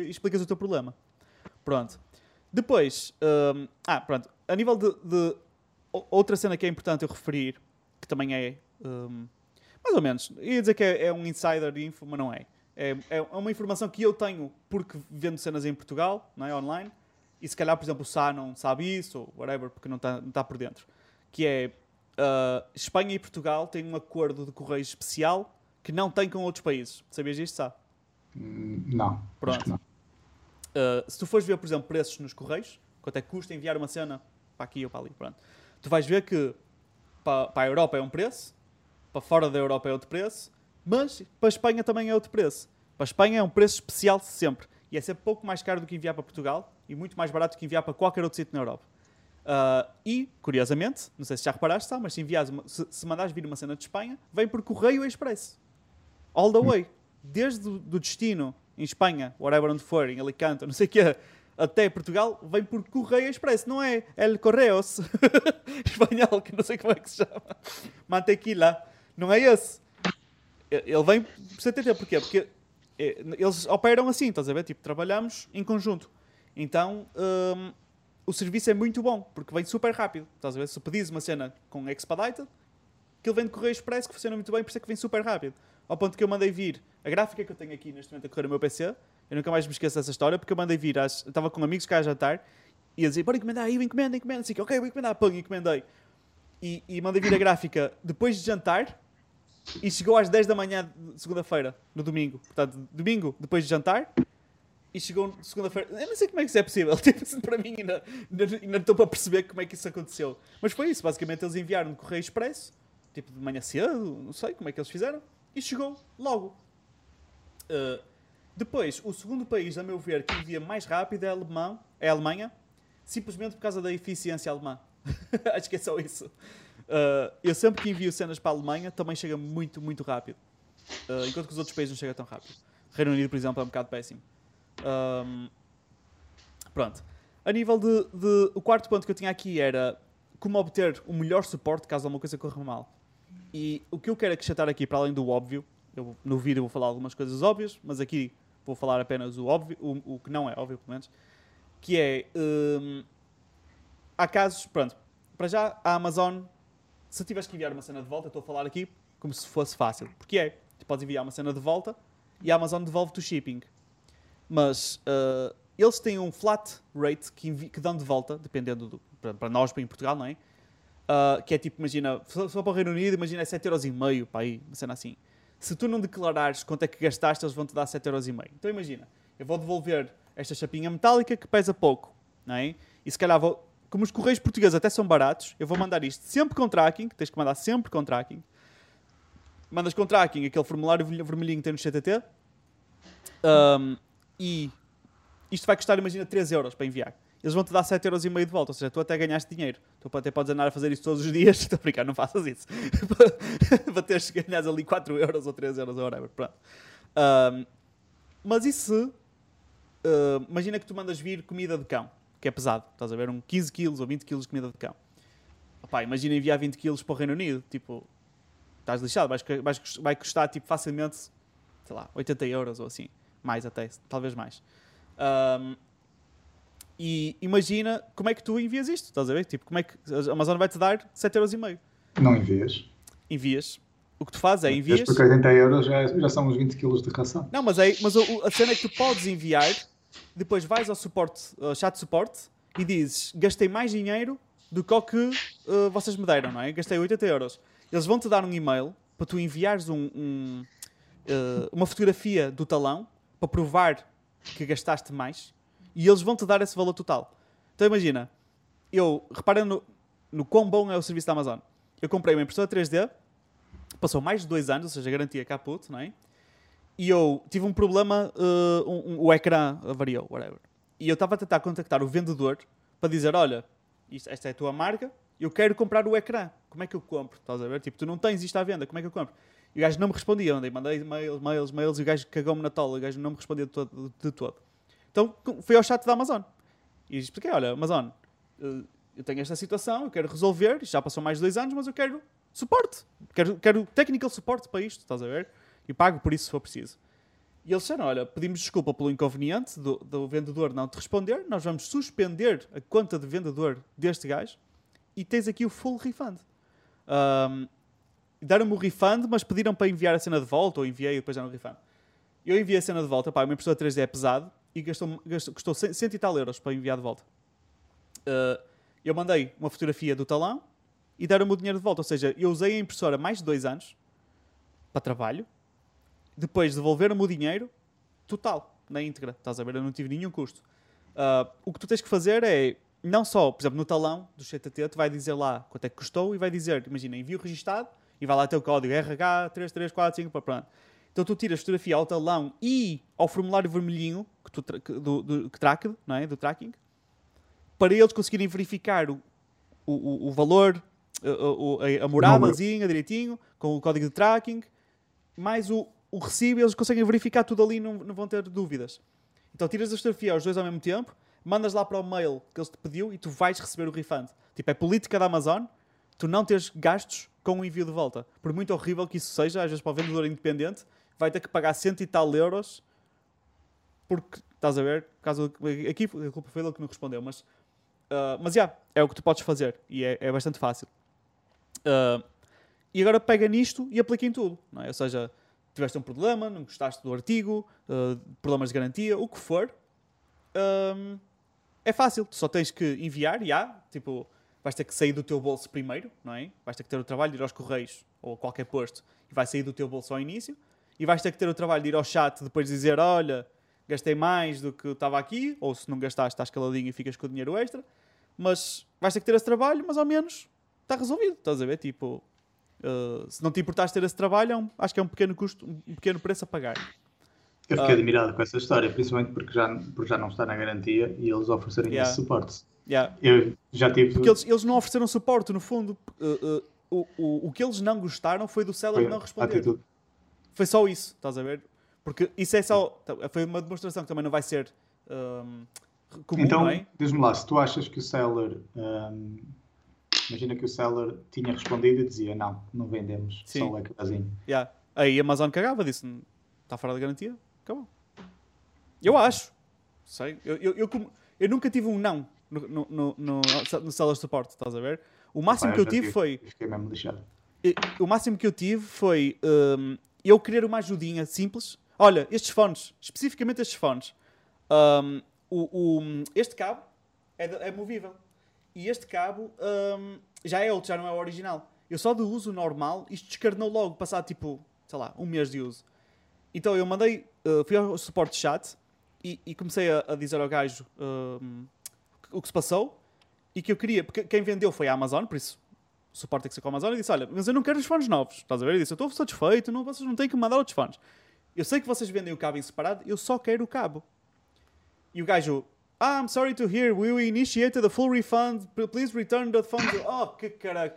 explicas o teu problema. Pronto. Depois, hum, ah, pronto, a nível de, de outra cena que é importante eu referir, que também é hum, mais ou menos, ia dizer que é, é um insider info, mas não é. é. É uma informação que eu tenho porque vendo cenas em Portugal, não é, online, e se calhar, por exemplo, o Sá não sabe isso, ou whatever, porque não está tá por dentro. Que é, ah, Espanha e Portugal têm um acordo de correio especial que não tem com outros países. Sabias disto, Sá? Hum, Não, Pronto. não. Uh, se tu fores ver, por exemplo, preços nos correios, quanto é que custa enviar uma cena para aqui ou para ali, pronto. Tu vais ver que para, para a Europa é um preço, para fora da Europa é outro preço, mas para a Espanha também é outro preço. Para a Espanha é um preço especial sempre. E é sempre pouco mais caro do que enviar para Portugal e muito mais barato do que enviar para qualquer outro sítio na Europa. Uh, e, curiosamente, não sei se já reparaste, tá, mas se, enviares uma, se, se mandares vir uma cena de Espanha, vem por correio expresso. All the way. Desde o destino em Espanha, whatever onde for, em Alicante, não sei o que, até Portugal, vem por correio expresso. Não é El Correos espanhol, que não sei como é que se chama. Mantequila. Não é esse. Ele vem por CTT. Porquê? Porque eh, eles operam assim, estás a ver? Tipo, trabalhamos em conjunto. Então, hum, o serviço é muito bom, porque vem super rápido. Estás a ver? Se pedis uma cena com Expedited, que ele vem de Correio Expresso, que funciona muito bem, por isso é que vem super rápido. Ao ponto que eu mandei vir a gráfica que eu tenho aqui neste momento a correr no meu PC, eu nunca mais me esqueço dessa história, porque eu mandei vir, às, estava com amigos cá a jantar, e a dizer, bora encomendar aí, encomenda, encomenda, assim, ok, vou encomendar, pão, encomendei. E, e mandei vir a gráfica depois de jantar, e chegou às 10 da manhã de segunda-feira, no domingo. Portanto, domingo, depois de jantar, e chegou segunda-feira. Eu não sei como é que isso é possível. Tipo, para mim ainda, ainda, estou para perceber como é que isso aconteceu. Mas foi isso. Basicamente, eles enviaram no Correio Expresso, tipo de manhã cedo, não sei como é que eles fizeram, e chegou logo. Uh, depois, o segundo país, a meu ver, que envia mais rápido é, alemão, é a Alemanha, simplesmente por causa da eficiência alemã. Acho que é só isso. Uh, eu sempre que envio cenas para a Alemanha também chega muito, muito rápido. Uh, enquanto que os outros países não chegam tão rápido. Reino Unido, por exemplo, é um bocado péssimo. Um, pronto. A nível de, de, O quarto ponto que eu tinha aqui era como obter o melhor suporte caso alguma coisa corra mal. E o que eu quero acrescentar aqui, para além do óbvio, eu no vídeo vou falar algumas coisas óbvias, mas aqui vou falar apenas o óbvio, o, o que não é óbvio, pelo menos, que é. Um, há casos. Pronto, para já, a Amazon, se tiveres que enviar uma cena de volta, estou a falar aqui como se fosse fácil. Porque é, tu podes enviar uma cena de volta e a Amazon devolve-te o shipping. Mas uh, eles têm um flat rate que, que dão de volta, dependendo do. Para, para nós, para em Portugal, não é? Uh, que é tipo, imagina, só para o Reino Unido, imagina é 7,5€ para aí, uma cena assim. Se tu não declarares quanto é que gastaste, eles vão te dar 7,5€. Então imagina, eu vou devolver esta chapinha metálica que pesa pouco, não é? E se calhar vou. Como os correios portugueses até são baratos, eu vou mandar isto sempre com tracking, tens que mandar sempre com tracking. Mandas com tracking aquele formulário vermelhinho que tem no CTT. Um, e isto vai custar, imagina, 3 euros para enviar. Eles vão te dar 7 euros e meio de volta, ou seja, tu até ganhaste dinheiro. Tu até podes andar a fazer isso todos os dias. Estou a brincar, não faças isso. para teres ganhar ali 4 euros ou 3 euros ou whatever. Pronto. Um, mas e se... Uh, imagina que tu mandas vir comida de cão, que é pesado. Estás a ver? Um 15 quilos ou 20 quilos de comida de cão. Opá, imagina enviar 20 quilos para o Reino Unido. Tipo, estás lixado. Vais, vais, vai custar, tipo, facilmente, sei lá, 80 euros ou assim. Mais até, talvez mais. Um, e imagina como é que tu envias isto, estás a ver? Tipo, como é que a Amazon vai-te dar 7,5€? Não envias. Envias. O que tu fazes é envias. Porque 80 euros já, já são uns 20 kg de ração. Não, mas, é, mas a, a cena é que tu podes enviar, depois vais ao suporte, ao chat de suporte e dizes: gastei mais dinheiro do que o que uh, vocês me deram, não é? Gastei 80 euros. Eles vão te dar um e-mail para tu enviares um, um, uh, uma fotografia do talão para provar que gastaste mais e eles vão te dar esse valor total. Então imagina, eu, repara no, no quão bom é o serviço da Amazon. Eu comprei uma impressora 3D, passou mais de dois anos, ou seja, garantia caput, não é? E eu tive um problema, uh, um, um, o ecrã variou, whatever. E eu estava a tentar contactar o vendedor para dizer: Olha, isto, esta é a tua marca, eu quero comprar o ecrã. Como é que eu compro? Estás a ver? Tipo, tu não tens isto à venda, como é que eu compro? E o gajo não me respondia. Mandei mails, mails, mails e o gajo cagou-me na tola. O gajo não me respondia de todo. De todo. Então fui ao chat da Amazon e expliquei: Olha, Amazon, eh, eu tenho esta situação, eu quero resolver. Já passou mais de dois anos, mas eu quero suporte. Quero, quero technical support para isto, estás a ver? E pago por isso se for preciso. E eles disseram: Olha, pedimos desculpa pelo inconveniente do, do vendedor não te responder. Nós vamos suspender a conta de vendedor deste gajo e tens aqui o full refund. Um, deram-me o refund, mas pediram para enviar a cena de volta, ou enviei e depois deram o refund. Eu enviei a cena de volta, pá, uma impressora 3D é pesado e gastou, gastou, custou 100, e tal euros para enviar de volta. Uh, eu mandei uma fotografia do talão e deram-me o dinheiro de volta. Ou seja, eu usei a impressora mais de dois anos para trabalho, depois devolveram-me o dinheiro total, na íntegra. Estás a ver? Eu não tive nenhum custo. Uh, o que tu tens que fazer é não só, por exemplo, no talão do CTT, tu vai dizer lá quanto é que custou e vai dizer, imagina, envio registado e vai lá ter o código RH3345, pronto. Então tu tiras fotografia ao talão e ao formulário vermelhinho que tu do, do, que track, não é? do tracking, para eles conseguirem verificar o, o, o valor, a, a, a moradazinha direitinho, com o código de tracking, mais o, o recibo, eles conseguem verificar tudo ali não, não vão ter dúvidas. Então tiras a fotografia aos dois ao mesmo tempo, mandas lá para o mail que eles te pediu e tu vais receber o refund. Tipo, é política da Amazon, tu não tens gastos com o envio de volta. Por muito horrível que isso seja, às vezes para o vendedor independente, vai ter que pagar cento e tal euros porque, estás a ver, caso, aqui a culpa foi ele que me respondeu, mas, uh, mas já, yeah, é o que tu podes fazer e é, é bastante fácil. Uh, e agora pega nisto e aplica em tudo, é? Ou seja, tiveste um problema, não gostaste do artigo, uh, problemas de garantia, o que for, é fácil, tu só tens que enviar, já, yeah, tipo, vais ter que sair do teu bolso primeiro, não é? Vais ter que ter o trabalho de ir aos correios ou a qualquer posto e vai sair do teu bolso ao início e vais ter que ter o trabalho de ir ao chat depois dizer: Olha, gastei mais do que estava aqui, ou se não gastaste, estás caladinho e ficas com o dinheiro extra. Mas vais ter que ter esse trabalho, mas ao menos está resolvido. Estás a ver? Tipo, uh, se não te importaste ter esse trabalho, é um, acho que é um pequeno custo, um pequeno preço a pagar. Eu fiquei uh, admirado com essa história, principalmente porque já, porque já não está na garantia e eles oferecerem yeah. esse suporte. Yeah. Eu já tive. Porque eles, eles não ofereceram suporte, no fundo. Uh, o, o, o que eles não gostaram foi do seller foi não responder. Atitude. Foi só isso, estás a ver? Porque isso é só. Foi uma demonstração que também não vai ser um, comum, então, é? diz-me lá, se tu achas que o seller. Um, imagina que o seller tinha respondido e dizia: Não, não vendemos, Sim. só o ecrãzinho. Yeah. Aí a Amazon cagava, disse: Está fora de garantia, acabou. Eu acho. Sei. Eu, eu, eu, eu nunca tive um não no, no, no, no, no seller support, estás a ver? O máximo Pai, que eu tive, tive foi. Fiquei mesmo lixado. O máximo que eu tive foi. Um, eu querer uma ajudinha simples. Olha, estes fones, especificamente estes fones, um, o, o, este cabo é, é, movível. E este cabo um, já é outro, já não é o original. Eu só de uso normal, isto descarnou logo, passado tipo, sei lá, um mês de uso. Então eu mandei, uh, fui ao suporte chat e, e comecei a, a, dizer ao gajo o que se passou e que eu queria, porque quem vendeu foi a Amazon, por isso o suporte tem que ser com a Amazon, e disse: Olha, mas eu não quero os fones novos. Estás a ver? Eu disse: Eu estou satisfeito, não, vocês não têm que me mandar outros fones. Eu sei que vocês vendem o cabo em separado, eu só quero o cabo. E o gajo: Ah, I'm sorry to hear, we initiated a full refund, please return the funds. oh, que caralho.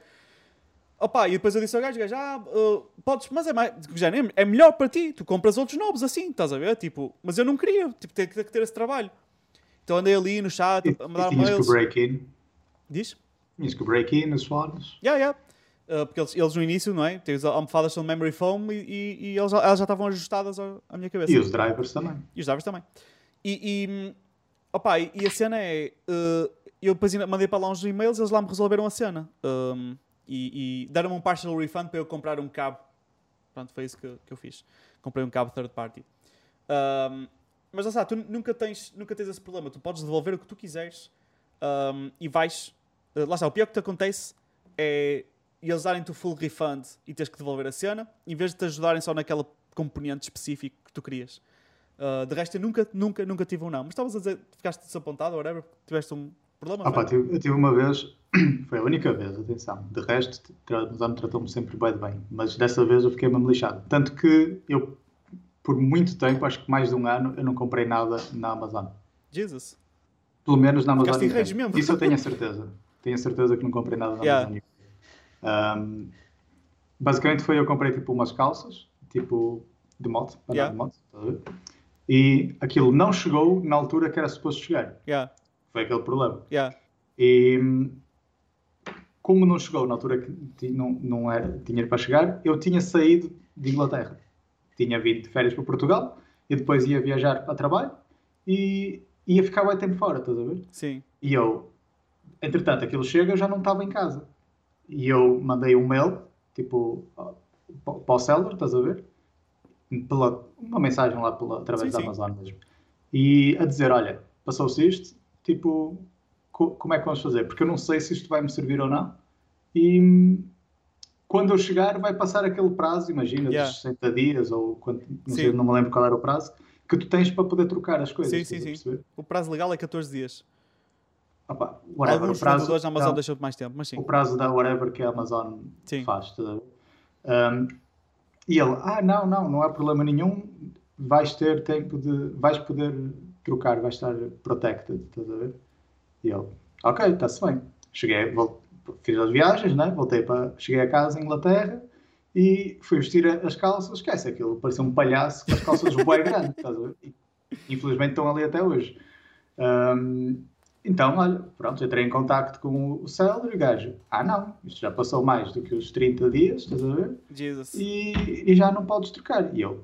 Opa, e depois eu disse ao gajo, gajo, ah, uh, podes, mas é, mais, já, é melhor para ti, tu compras outros novos assim, estás a ver? Tipo, mas eu não queria, tipo, ter que ter esse trabalho. Então andei ali no chat a mandar mails. break-in? Diz? Tinhas que break-in nos fones. Yeah, yeah. Uh, porque eles, eles, no início, não é? Tem as almofadas são memory foam e, e, e elas, elas, já estavam ajustadas à, minha cabeça. E os drivers também. E os drivers também. E, e, opa, e a cena é. Uh, eu depois mandei para lá uns e-mails eles lá me resolveram a cena. Um, e, e deram-me um partial refund para eu comprar um cabo. Pronto, foi isso que, que eu fiz. Comprei um cabo third party. Um, mas lá está, tu nunca tens, nunca tens esse problema. Tu podes devolver o que tu quiseres um, e vais Uh, lá está, o pior que te acontece é eles darem-te o full refund e teres que devolver a cena, em vez de te ajudarem só naquela componente específica que tu querias. Uh, de resto, eu nunca, nunca, nunca tive um não. Mas estavas a dizer, ficaste desapontado ou whatever, tiveste um problema? Ah, pá, tive, eu tive uma vez, foi a única vez, atenção. De resto, o Amazon tratou-me sempre bem de bem. Mas dessa vez eu fiquei mesmo lixado. Tanto que eu, por muito tempo, acho que mais de um ano, eu não comprei nada na Amazon. Jesus. Pelo menos na Amazon. Mesmo. Isso eu tenho a certeza tenho a certeza que não comprei nada na yeah. Amazon. Um, basicamente foi eu comprei tipo umas calças, tipo de moto, para yeah. de moto, e aquilo não chegou na altura que era suposto chegar. Yeah. Foi aquele problema. Yeah. E como não chegou na altura que não, não era dinheiro para chegar, eu tinha saído de Inglaterra. Tinha vindo de férias para Portugal e depois ia viajar para trabalho e ia ficar bem tempo fora, estás a ver? Sim. E eu Entretanto, aquilo chega, eu já não estava em casa. E eu mandei um mail, tipo, para o seller, estás a ver? Pela, uma mensagem lá pela, através sim, da Amazon sim. mesmo. E a dizer, olha, passou-se isto, tipo, co como é que vamos fazer? Porque eu não sei se isto vai me servir ou não. E quando eu chegar, vai passar aquele prazo, imagina, yeah. dos 60 dias, ou quanto, não, sei, não me lembro qual era o prazo, que tu tens para poder trocar as coisas. Sim, sim, sim. O prazo legal é 14 dias. Opa, whatever, Alguns o prazo, na Amazon não, deixam mais tempo, mas sim. o prazo da whatever que a Amazon Sim. faz. ver? Um, e ele, ah, não, não, não há problema nenhum, vais ter tempo de, vais poder trocar, vais estar protected, estás a ver? E ele, ok, está-se bem. Cheguei, vol- fiz as viagens, né? voltei para, cheguei a casa em Inglaterra e fui vestir as calças, esquece aquilo, parecia um palhaço com as calças bué grandes, estás a ver? E, infelizmente estão ali até hoje. Um, então, olha, pronto, entrei em contacto com o seller e o gajo, ah não, isto já passou mais do que os 30 dias, estás a ver? Jesus. E, e já não podes trocar. E eu,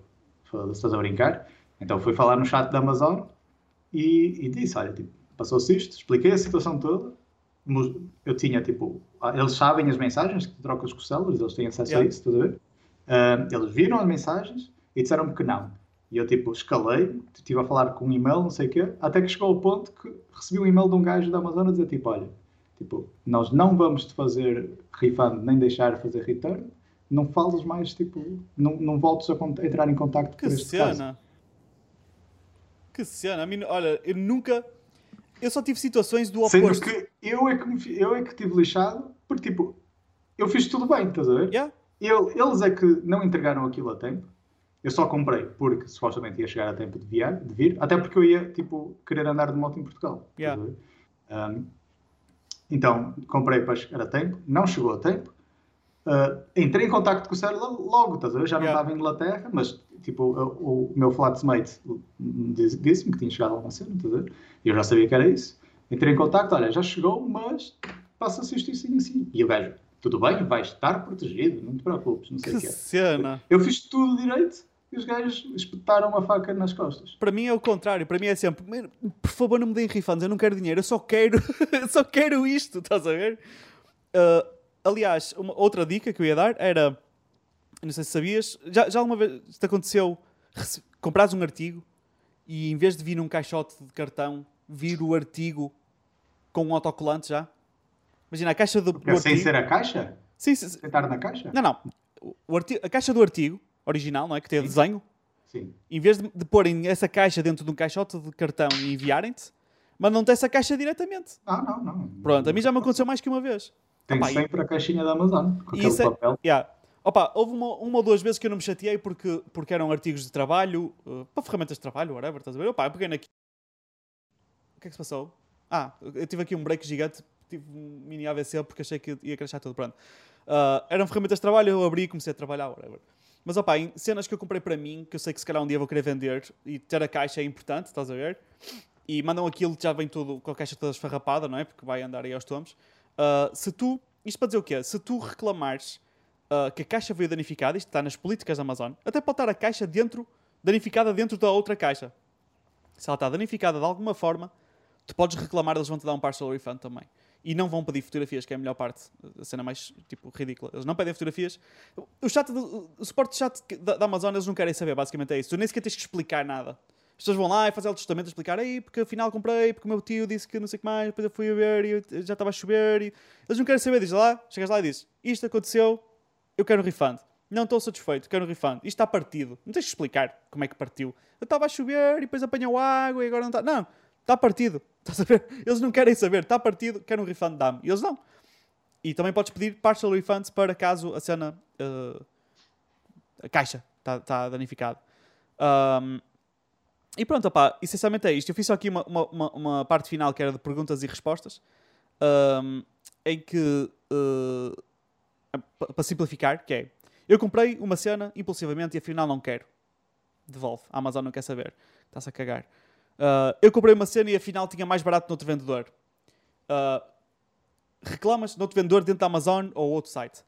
estás a brincar? Então fui falar no chat da Amazon e, e disse, olha, tipo, passou-se isto, expliquei a situação toda, eu tinha, tipo, ah, eles sabem as mensagens que tu trocas com os sellers, eles têm acesso a Yeah. isso, estás a ver? Ah, eles viram as mensagens e disseram-me que não. E eu, tipo, escalei, estive a falar com um e-mail, não sei o quê, até que chegou ao ponto que recebi um e-mail de um gajo da Amazon a dizer, tipo, olha, tipo, nós não vamos te fazer refund nem deixar fazer return, não falas mais, tipo, não, não voltes a entrar em contacto por este caso. cena. Que cena. A mim, olha, eu nunca. Eu só tive situações do Sendo oposto. que eu é que, me eu é que tive lixado, porque, tipo, eu fiz tudo bem, estás a ver? Yeah? Eu- eles é que não entregaram aquilo a tempo. Eu só comprei porque supostamente ia chegar a tempo de, viar, de vir, até porque eu ia, tipo, querer andar de moto em Portugal. Yeah. a? Um, então, comprei para chegar a tempo, não chegou a tempo. Uh, entrei em contacto com o seller logo, estás a ver? Já não Yeah. estava em Inglaterra, mas, tipo, o, o meu flatmate disse- disse-me que tinha chegado alguma cena, estás a ver? E eu já sabia que era isso. Entrei em contacto, olha, já chegou, mas passa-se isto assim, assim. E o gajo, tudo bem, vais estar protegido, não te preocupes, não sei o que é. Eu fiz tudo direito e os gajos espetaram uma faca nas costas. Para mim é o contrário. Para mim é sempre, "Man, por favor, não me deem refunds. Eu não quero dinheiro. Eu só quero, eu só quero isto. Estás a ver? Ah, aliás, uma outra dica que eu ia dar era, não sei se sabias, já, já alguma vez te aconteceu comprares um artigo e em vez de vir num caixote de cartão, vir o artigo com um autocolante já? Imagina a caixa do, do sem artigo. ser a caixa? Sim, sim, estar na caixa? Não, não. O artigo- a caixa do artigo original, não é? Que tem desenho. Sim. Em vez de, de porem essa caixa dentro de um caixote de cartão e enviarem-te, mandam-te essa caixa diretamente. Ah, não, não. Pronto, a mim já me aconteceu mais que uma vez. Tem Opa, e- sempre a caixinha da Amazon, com E aquele isso é- papel. Yeah. Opa, houve uma, uma ou duas vezes que eu não me chateei porque, porque eram artigos de trabalho, uh, para ferramentas de trabalho, whatever, estás a ver? Opa, eu peguei naquilo. O que é que se passou? Ah, eu tive aqui um break gigante, tive um mini AVC porque achei que ia crashar tudo, pronto. Uh, eram ferramentas de trabalho, eu abri e comecei a trabalhar, whatever. Mas opa, em cenas que eu comprei para mim, que eu sei que se calhar um dia vou querer vender e ter a caixa é importante, estás a ver? E mandam aquilo já vem tudo com a caixa toda esfarrapada, não é? Porque vai andar aí aos tomos. Uh, se tu, isto para dizer o quê? Se tu reclamares uh, que a caixa veio danificada, isto está nas políticas da Amazon, até pode estar a caixa dentro, danificada dentro da outra caixa. Se ela está danificada de alguma forma, tu podes reclamar, eles vão te dar um partial refund também. E não vão pedir fotografias, que é a melhor parte, a cena mais tipo ridícula. Eles não pedem fotografias. O, chat do- o suporte de chat da, da Amazon eles não querem saber, basicamente é isso. Tu nem sequer tens que explicar nada. As pessoas vão lá e fazem o testamento a explicar, aí porque afinal comprei, porque o meu tio disse que não sei o que mais, depois eu fui a ver e já estava a chover. E... Eles não querem saber, diz lá, chegas lá e dizes, isto aconteceu, eu quero um refund. Não estou satisfeito, quero um refund. Isto está partido. Não tens que explicar como é que partiu. Eu estava a chover e depois apanhou água e agora não está. Não, está partido. Estás a ver? Eles não querem saber, está partido, quero um refund, dá-me. E eles não. E também podes pedir partial refunds para caso a cena. uh, a caixa está tá danificada. Um, e pronto, opá, essencialmente é isto. Eu fiz só aqui uma, uma, uma- parte final que era de perguntas e respostas, um, em que, uh, pa- para simplificar, que é, eu comprei uma cena impulsivamente e afinal não quero. Devolve. A Amazon não quer saber. Está-se a cagar. Uh, eu comprei uma cena e afinal tinha mais barato no outro vendedor. Uh, reclamas no outro vendedor dentro da Amazon ou outro site.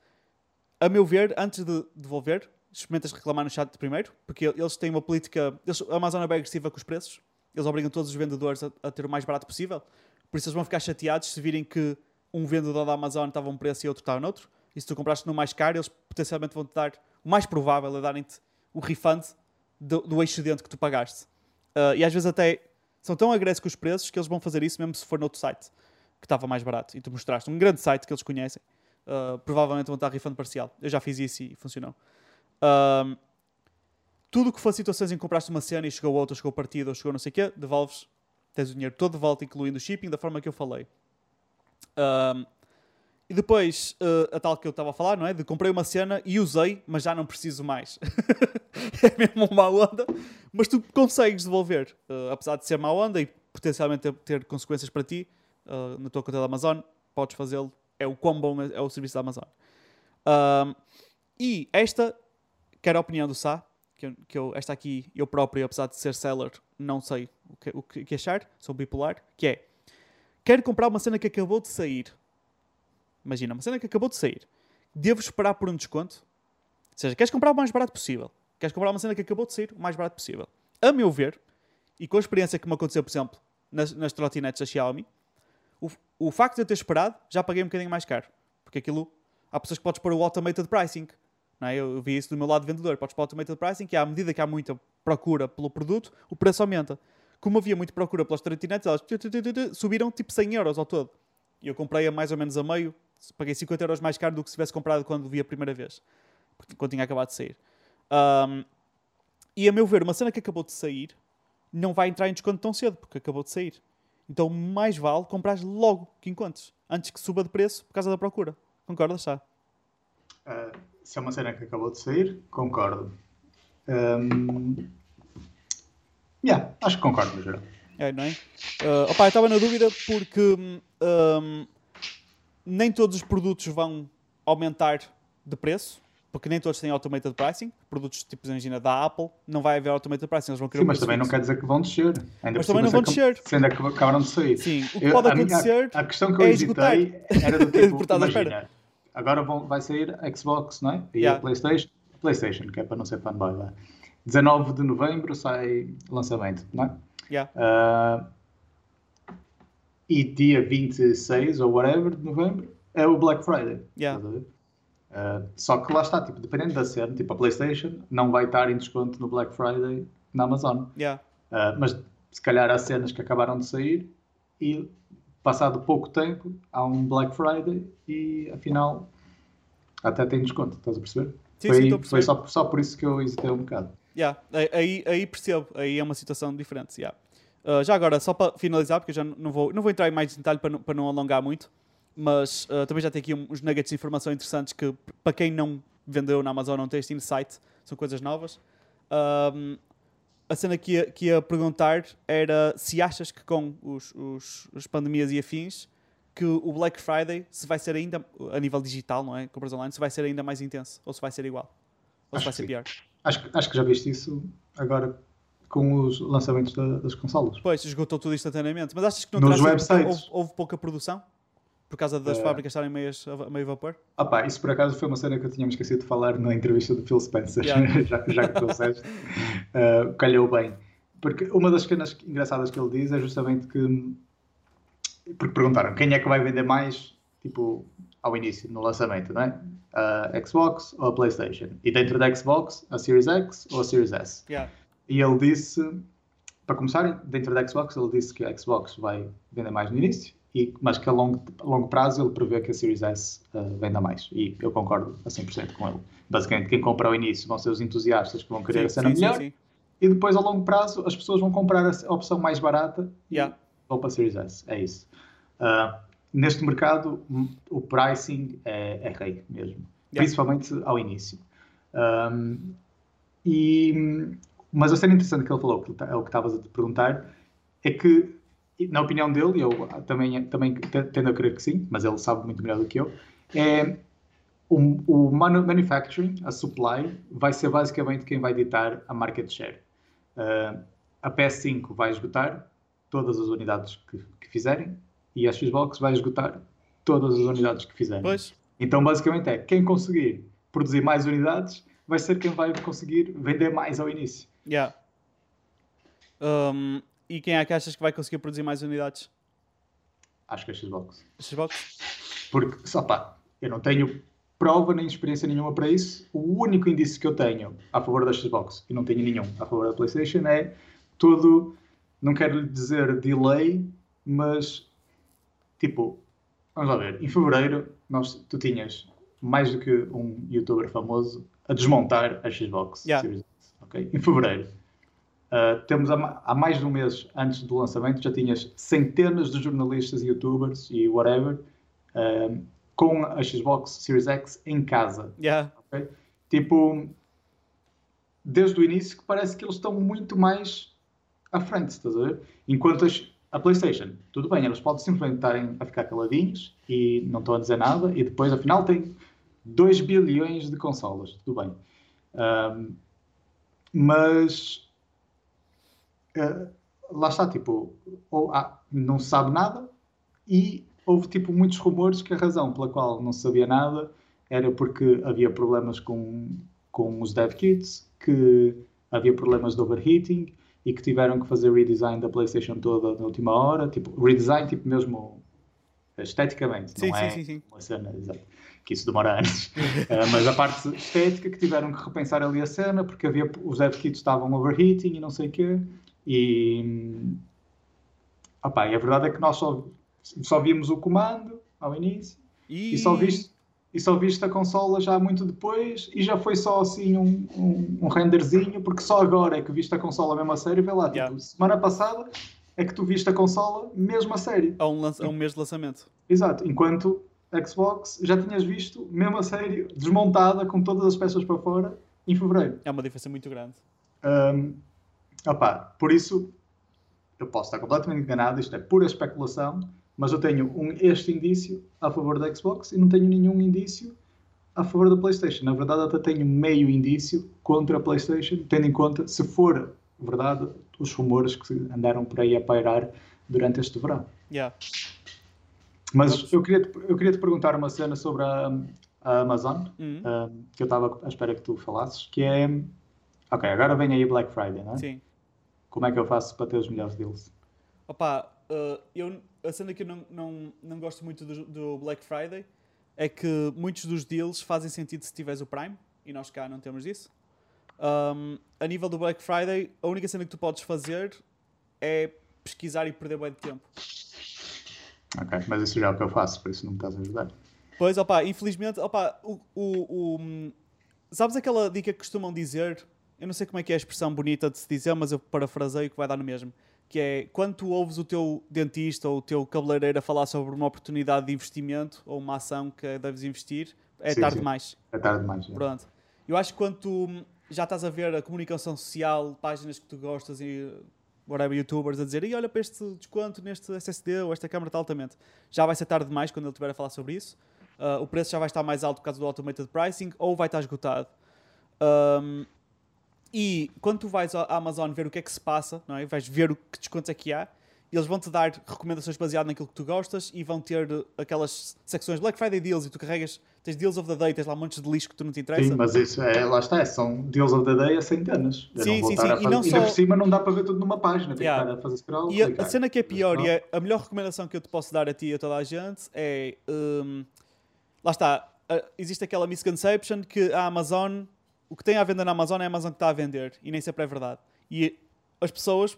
A meu ver, antes de devolver, experimentas reclamar no chat primeiro, porque eles têm uma política. Eles, a Amazon é bem agressiva com os preços. Eles obrigam todos os vendedores a, a ter o mais barato possível. Por isso eles vão ficar chateados se virem que um vendedor da Amazon estava um preço e outro estava noutro. E se tu compraste no mais caro, eles potencialmente vão-te dar. O mais provável é darem-te o refund do, do excedente que tu pagaste. Uh, e às vezes até são tão agressivos os preços que eles vão fazer isso mesmo se for noutro site que estava mais barato. E tu mostraste um grande site que eles conhecem. Uh, provavelmente vão dar refund parcial. Eu já fiz isso e funcionou. Um, tudo que for situações em que compraste uma cena e chegou outra, chegou partida ou chegou não sei o quê, devolves, tens o dinheiro todo de volta, incluindo o shipping, da forma que eu falei. E depois, uh, a tal que eu estava a falar, não é? De comprei uma cena e usei, mas já não preciso mais. é mesmo uma onda, mas tu consegues devolver. Uh, apesar de ser má onda e potencialmente ter, ter consequências para ti, uh, na tua conta da Amazon, podes fazê-lo. É o quão bom é, é o serviço da Amazon. Um, e esta, que era a opinião do Sá, que, eu, que eu, esta aqui, eu próprio, apesar de ser seller, não sei o que, o que achar, sou bipolar, que é, quero comprar uma cena que acabou de sair. Imagina, uma cena que acabou de sair. Devo esperar por um desconto? Ou seja, queres comprar o mais barato possível. Queres comprar uma cena que acabou de sair o mais barato possível. A meu ver, e com a experiência que me aconteceu, por exemplo, nas, nas trotinetes da Xiaomi, o, o facto de eu ter esperado, já paguei um bocadinho mais caro. Porque aquilo, há pessoas que podes pôr o automated pricing. Não é? Eu vi isso do meu lado de vendedor. Podes pôr o automated pricing, que à medida que há muita procura pelo produto, o preço aumenta. Como havia muita procura pelas trotinetes, elas subiram tipo 100 euros ao todo. E eu comprei a mais ou menos a meio, paguei 50 euros mais caro do que se tivesse comprado quando vi a primeira vez. Quando tinha acabado de sair. Um, e a meu ver, uma cena que acabou de sair não vai entrar em desconto tão cedo, porque acabou de sair. Então mais vale comprar logo que encontres, antes que suba de preço por causa da procura. Concordas, já? Uh, se é uma cena que acabou de sair, concordo. Um... Yeah, acho que concordo, no geral. É, não é? Uh, opa, eu estava na dúvida porque um, nem todos os produtos vão aumentar de preço porque nem todos têm automated pricing. Produtos tipo, imagina, da Apple, não vai haver automated pricing. Eles vão Sim, mas também não quer dizer que vão descer. Ainda mas também não vão descer. Se ainda acabaram de sair. Sim, o que eu, pode a acontecer. Minha, a, questão que eu é hesitei era do tipo, imagina, agora vão, vai sair Xbox, não é? E yeah. a PlayStation, PlayStation, que é para não ser fanboy lá. 19 de novembro sai lançamento, não é? Yeah. Uh, e dia 26 ou whatever de novembro é o Black Friday. Yeah. Uh, só que lá está, tipo, dependendo da cena, tipo a PlayStation não vai estar em desconto no Black Friday na Amazon. Yeah. Uh, mas se calhar há cenas que acabaram de sair e passado pouco tempo há um Black Friday e afinal até tem desconto, estás a perceber? Sim, foi sim, foi só, só por isso que eu hesitei um bocado. Yeah. Aí, aí percebo, aí é uma situação diferente. Yeah. Uh, já agora, só para finalizar, porque eu já não vou, não vou entrar em mais detalhe para não, para não alongar muito mas uh, também já tem aqui uns nuggets de informação interessantes que, para quem não vendeu na Amazon, não tem este insight, são coisas novas. Um, a cena que ia, que ia perguntar era se achas que com os, os, as pandemias e afins que o Black Friday se vai ser ainda, a nível digital, não é? Compras online, se vai ser ainda mais intenso ou se vai ser igual? Ou acho se vai ser sim. pior? Acho, acho que já viste isso agora com os lançamentos da, das consolas. Pois, esgotou tudo instantaneamente. Mas achas que não Nos websites. Houve, houve pouca produção? Por causa das uh, fábricas estarem meias, a meio vapor? Opa, isso por acaso foi uma cena que eu tinha esquecido de falar na entrevista do Phil Spencer, yeah. já, já que trouxeste. uh, calhou bem. Porque uma das cenas engraçadas que ele diz é justamente que. Porque perguntaram quem é que vai vender mais, tipo, ao início, no lançamento, não é? A Xbox ou a PlayStation? E dentro da Xbox, a Series X ou a Series S? Yeah. E ele disse, para começar, dentro da Xbox, ele disse que a Xbox vai vender mais no início e, mas que a longo, a longo prazo ele prevê que a Series S uh, venda mais. E eu concordo a 100% com ele. Basicamente, quem compra ao início vão ser os entusiastas que vão querer sim, a cena sim, melhor. Sim, e depois, a longo prazo, as pessoas vão comprar a opção mais barata yeah. e vão para a Series S. É isso. Uh, neste mercado, o pricing é, é rei mesmo. Yeah. Principalmente ao início. Um, e, mas a cena interessante que ele falou, que é o que estavas a te perguntar, é que na opinião dele, eu também, também tendo a crer que sim, mas ele sabe muito melhor do que eu, é o, o manufacturing, a supply, vai ser basicamente quem vai ditar a market share. Uh, a PS5 vai esgotar todas as unidades que, que, fizerem e a Xbox vai esgotar todas as unidades que fizerem. Pois. Então, basicamente, é quem conseguir produzir mais unidades vai ser quem vai conseguir vender mais ao início. Yeah. Um, e quem é que achas que vai conseguir produzir mais unidades? Acho que é a Xbox. A Xbox? Porque, só pá, eu não tenho prova nem experiência nenhuma para isso. O único indício que eu tenho a favor da Xbox, e não tenho nenhum a favor da PlayStation, é todo, não quero dizer delay, mas tipo, vamos lá ver, em fevereiro nós, tu tinhas mais do que um youtuber famoso a desmontar a Xbox yeah. Series X, ok? Em fevereiro. Uh, temos há, há, mais de um mês antes do lançamento, já tinhas centenas de jornalistas, youtubers e whatever uh, com a Xbox Series X em casa. Yeah. Okay? Tipo, desde o início que parece que eles estão muito mais à frente, estás a ver? Enquanto as, a PlayStation, tudo bem, eles podem simplesmente estarem a ficar caladinhos e não estão a dizer nada e depois, afinal, tem 2 bilhões de consolas, tudo bem. Um, mas uh, lá está, tipo, ou, ah, não se sabe nada e houve tipo muitos rumores que a razão pela qual não se sabia nada era porque havia problemas com, com os dev kits, que havia problemas de overheating e que tiveram que fazer redesign da PlayStation toda na última hora, tipo, redesign tipo mesmo esteticamente, sim, não sim, é sim, sim. uma cena, exato, que isso demora anos. uh, mas a parte estética que tiveram que repensar ali a cena porque havia os dev kits estavam overheating e não sei o quê. E, opa, e a verdade é que nós só, só vimos o comando ao início E, e só viste e só viste a consola já muito depois e já foi só assim um, um, um renderzinho, porque só agora é que viste a consola mesmo a sério, vê lá, tipo, Yeah. semana passada é que tu viste a consola mesmo a sério. a um, a um mês de lançamento. Exato, enquanto Xbox já tinhas visto mesmo a sério, desmontada com todas as peças para fora em fevereiro. É uma diferença muito grande. Um, opá, por isso, eu posso estar completamente enganado, isto é pura especulação, mas eu tenho um, este indício a favor da Xbox e não tenho nenhum indício a favor da PlayStation. Na verdade, até tenho meio indício contra a PlayStation, tendo em conta, se for verdade, os rumores que andaram por aí a pairar durante este verão. Yeah. Mas eu queria, te, eu queria te perguntar uma cena sobre a, a Amazon, Uhum. um, que eu estava à espera que tu falasses, que é... Ok, agora vem aí Black Friday, não é? Sim. Como é que eu faço para ter os melhores deals? Opa, uh, eu, a cena que eu não, não, não gosto muito do, do Black Friday é que muitos dos deals fazem sentido se tiveres o Prime e nós cá não temos isso. Um, a nível do Black Friday, a única cena que tu podes fazer é pesquisar e perder bem de tempo. Ok, mas isso já é o que eu faço, por isso não me estás a ajudar. Pois, opá, infelizmente, opá, o, o, o- sabes aquela dica que costumam dizer? Eu não sei como é que é a expressão bonita de se dizer, mas eu parafraseio que vai dar no mesmo. Que é quando tu ouves o teu dentista ou o teu cabeleireiro a falar sobre uma oportunidade de investimento ou uma ação que deves investir, é Sim, tarde sim. demais. É tarde demais. já. Pronto. Eu acho que quando tu já estás a ver a comunicação social, páginas que tu gostas e whatever, youtubers a dizer, e olha para este desconto neste SSD ou esta câmara está altamente, já vai ser tarde demais quando ele estiver a falar sobre isso. Ah, o preço já vai estar mais alto por causa do automated pricing ou vai estar esgotado. Ahm, e quando tu vais à Amazon ver o que é que se passa, não é? vais ver o que descontos é que há, eles vão-te dar recomendações baseadas naquilo que tu gostas e vão ter aquelas secções Black Friday Deals e tu carregas, tens Deals of the Day, tens lá montes de lixo que tu não te interessa. Sim, mas isso é, lá está, são deals of the day a centenas. Eu Sim, sim, sim, a e fazer- não Ainda só- por cima não dá para ver tudo numa página, tem Yeah. que estar a fazer scroll, E a, a cena que é pior e é a melhor recomendação que eu te posso dar a ti e a toda a gente é. hum, lá está. existe aquela misconception que a Amazon. O que tem à venda na Amazon é a Amazon que está a vender. E nem sempre é verdade. E as pessoas.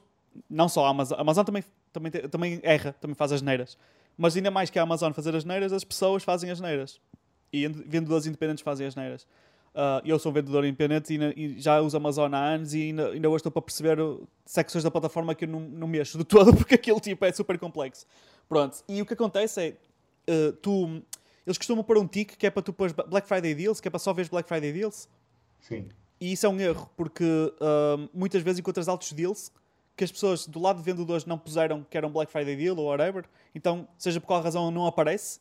Não só a Amazon. A Amazon também, também, também erra, também faz as neiras. Mas ainda mais que a Amazon fazer as neiras, as pessoas fazem as neiras. E vendedores independentes fazem as neiras. Ah, eu sou um vendedor independente e, e já uso Amazon há anos e ainda, ainda hoje estou para perceber uh, secções da plataforma que eu não, não mexo de todo porque aquilo tipo é super complexo. Pronto. E o que acontece é, uh, tu, eles costumam pôr um tick que é para tu pôr Black Friday Deals, que é para só ver Black Friday Deals. Sim. E isso é um erro, porque uh, muitas vezes encontras altos deals que as pessoas do lado de vendedores não puseram que era um Black Friday Deal ou whatever. Então, seja por qual razão não aparece.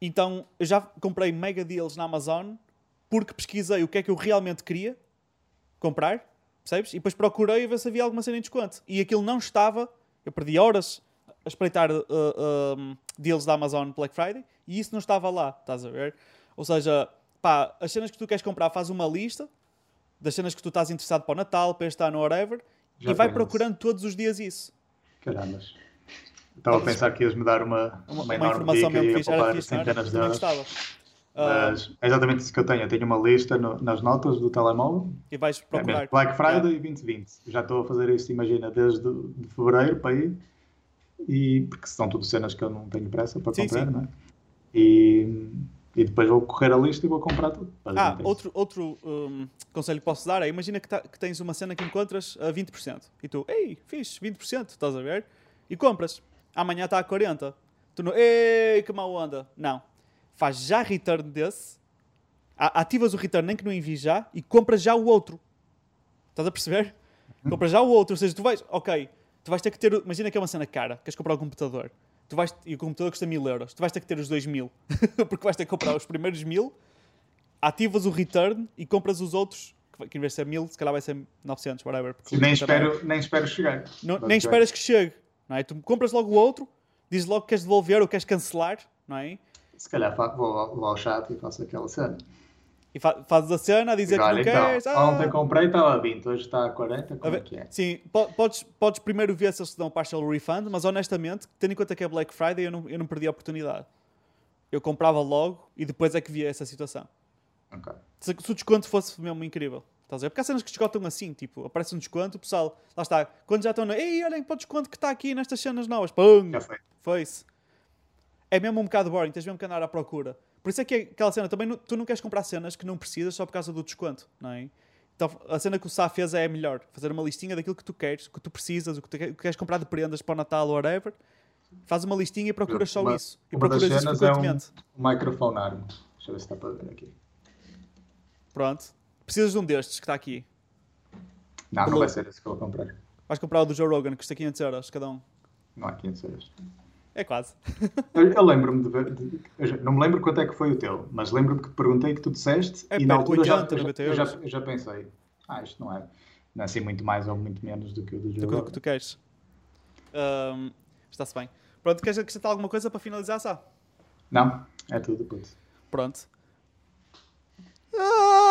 Então, eu já comprei mega deals na Amazon porque pesquisei o que é que eu realmente queria comprar, percebes? E depois procurei a ver se havia alguma cena em desconto. E aquilo não estava, eu perdi horas a espreitar uh, um, deals da Amazon Black Friday e isso não estava lá, estás a ver? Ou seja, pá, as cenas que tu queres comprar, faz uma lista das cenas que tu estás interessado para o Natal, para este ano, whatever, Já e vai procurando todos os dias isso. Carambas. Estava a pensar que ias me dar uma, Uma, uma, informação mesmo fixe, era fixe, não era? centenas de euros. Mas é exatamente isso que eu tenho. Eu tenho uma lista no- nas notas do telemóvel. e vais É procurar. mesmo, Black Friday 2020. Já estou a fazer isto, imagina, desde de fevereiro para aí. E, porque são tudo cenas que eu não tenho pressa para Sim, comprar, sim. não é? E, e depois vou correr a lista e vou comprar tudo. Ah, é outro, outro um, conselho que posso dar é: imagina que, tá- que tens uma cena que encontras a 20%. E tu, ei, fixe, 20%, estás a ver? E compras. Amanhã está a 40%. Tu não, ei, que mal onda. Não. Faz já return desse, ativas o return nem que não envies já e compras já o outro. Estás a perceber? Compras já o outro, ou seja, tu vais, ok, tu vais ter que ter, imagina que é uma cena cara, queres comprar um computador, tu vais, e o computador custa mil euros, tu vais ter que ter os dois mil, porque vais ter que comprar os primeiros mil, ativas o return e compras os outros, que em vez de ser mil, se calhar vai ser 900, whatever. porque Nem o computador é- espero, nem espero chegar. não- nem esperas que chegue, não é? Tu compras logo o outro, dizes logo que queres devolver ou queres cancelar, não é? Se calhar vou, vou ao chat e faço aquela cena. E fa- fazes a cena a dizer que não então, queres. ah, ontem comprei estava a 20, hoje está a 40, a como é ver- que é? Sim, po- podes, podes primeiro ver se eles te dão partial refund, mas honestamente, tendo em conta que é Black Friday, eu não, eu não perdi a oportunidade. Eu comprava logo e depois é que via essa situação. Ok. Se, se o desconto fosse mesmo incrível. Estás a ver? Porque há cenas que descontam assim, tipo, aparece um desconto, o pessoal, lá está, quando já estão na. Ei, olhem para o desconto que está aqui nestas cenas novas. Pum! Já foi. Foi-se. É mesmo um bocado boring, tens mesmo que andar à procura. Por isso é que aquela cena, também não- tu não queres comprar cenas que não precisas só por causa do desconto, não é? Então a cena que o Sá fez é melhor. Fazer uma listinha daquilo que tu queres, o que tu precisas, o que tu queres comprar de prendas para o Natal ou whatever. Faz uma listinha e procuras só Uma- isso. E Uma das procuras isso cenas é um, um microfone arm. Deixa eu ver se está para ver aqui. Pronto. Precisas de um destes que está aqui. Não, não Blue. vai ser esse que eu vou comprar. Vais comprar o do Joe Rogan, que custa 500 euros cada um. Não há 500 euros. É quase. Eu, eu lembro-me de ver. de- eu não me lembro quanto é que foi o teu, mas lembro-me que te perguntei que tu disseste É e na altura já- 80, eu já, 90 eu já, pensei. Ah, isto não é. Não é assim muito mais ou muito menos do que o do Do jogo. que o que tu queres. Ahm, Está-se bem. Pronto, queres acrescentar alguma coisa para finalizar? Não, é tudo, puto. Pronto. Ah,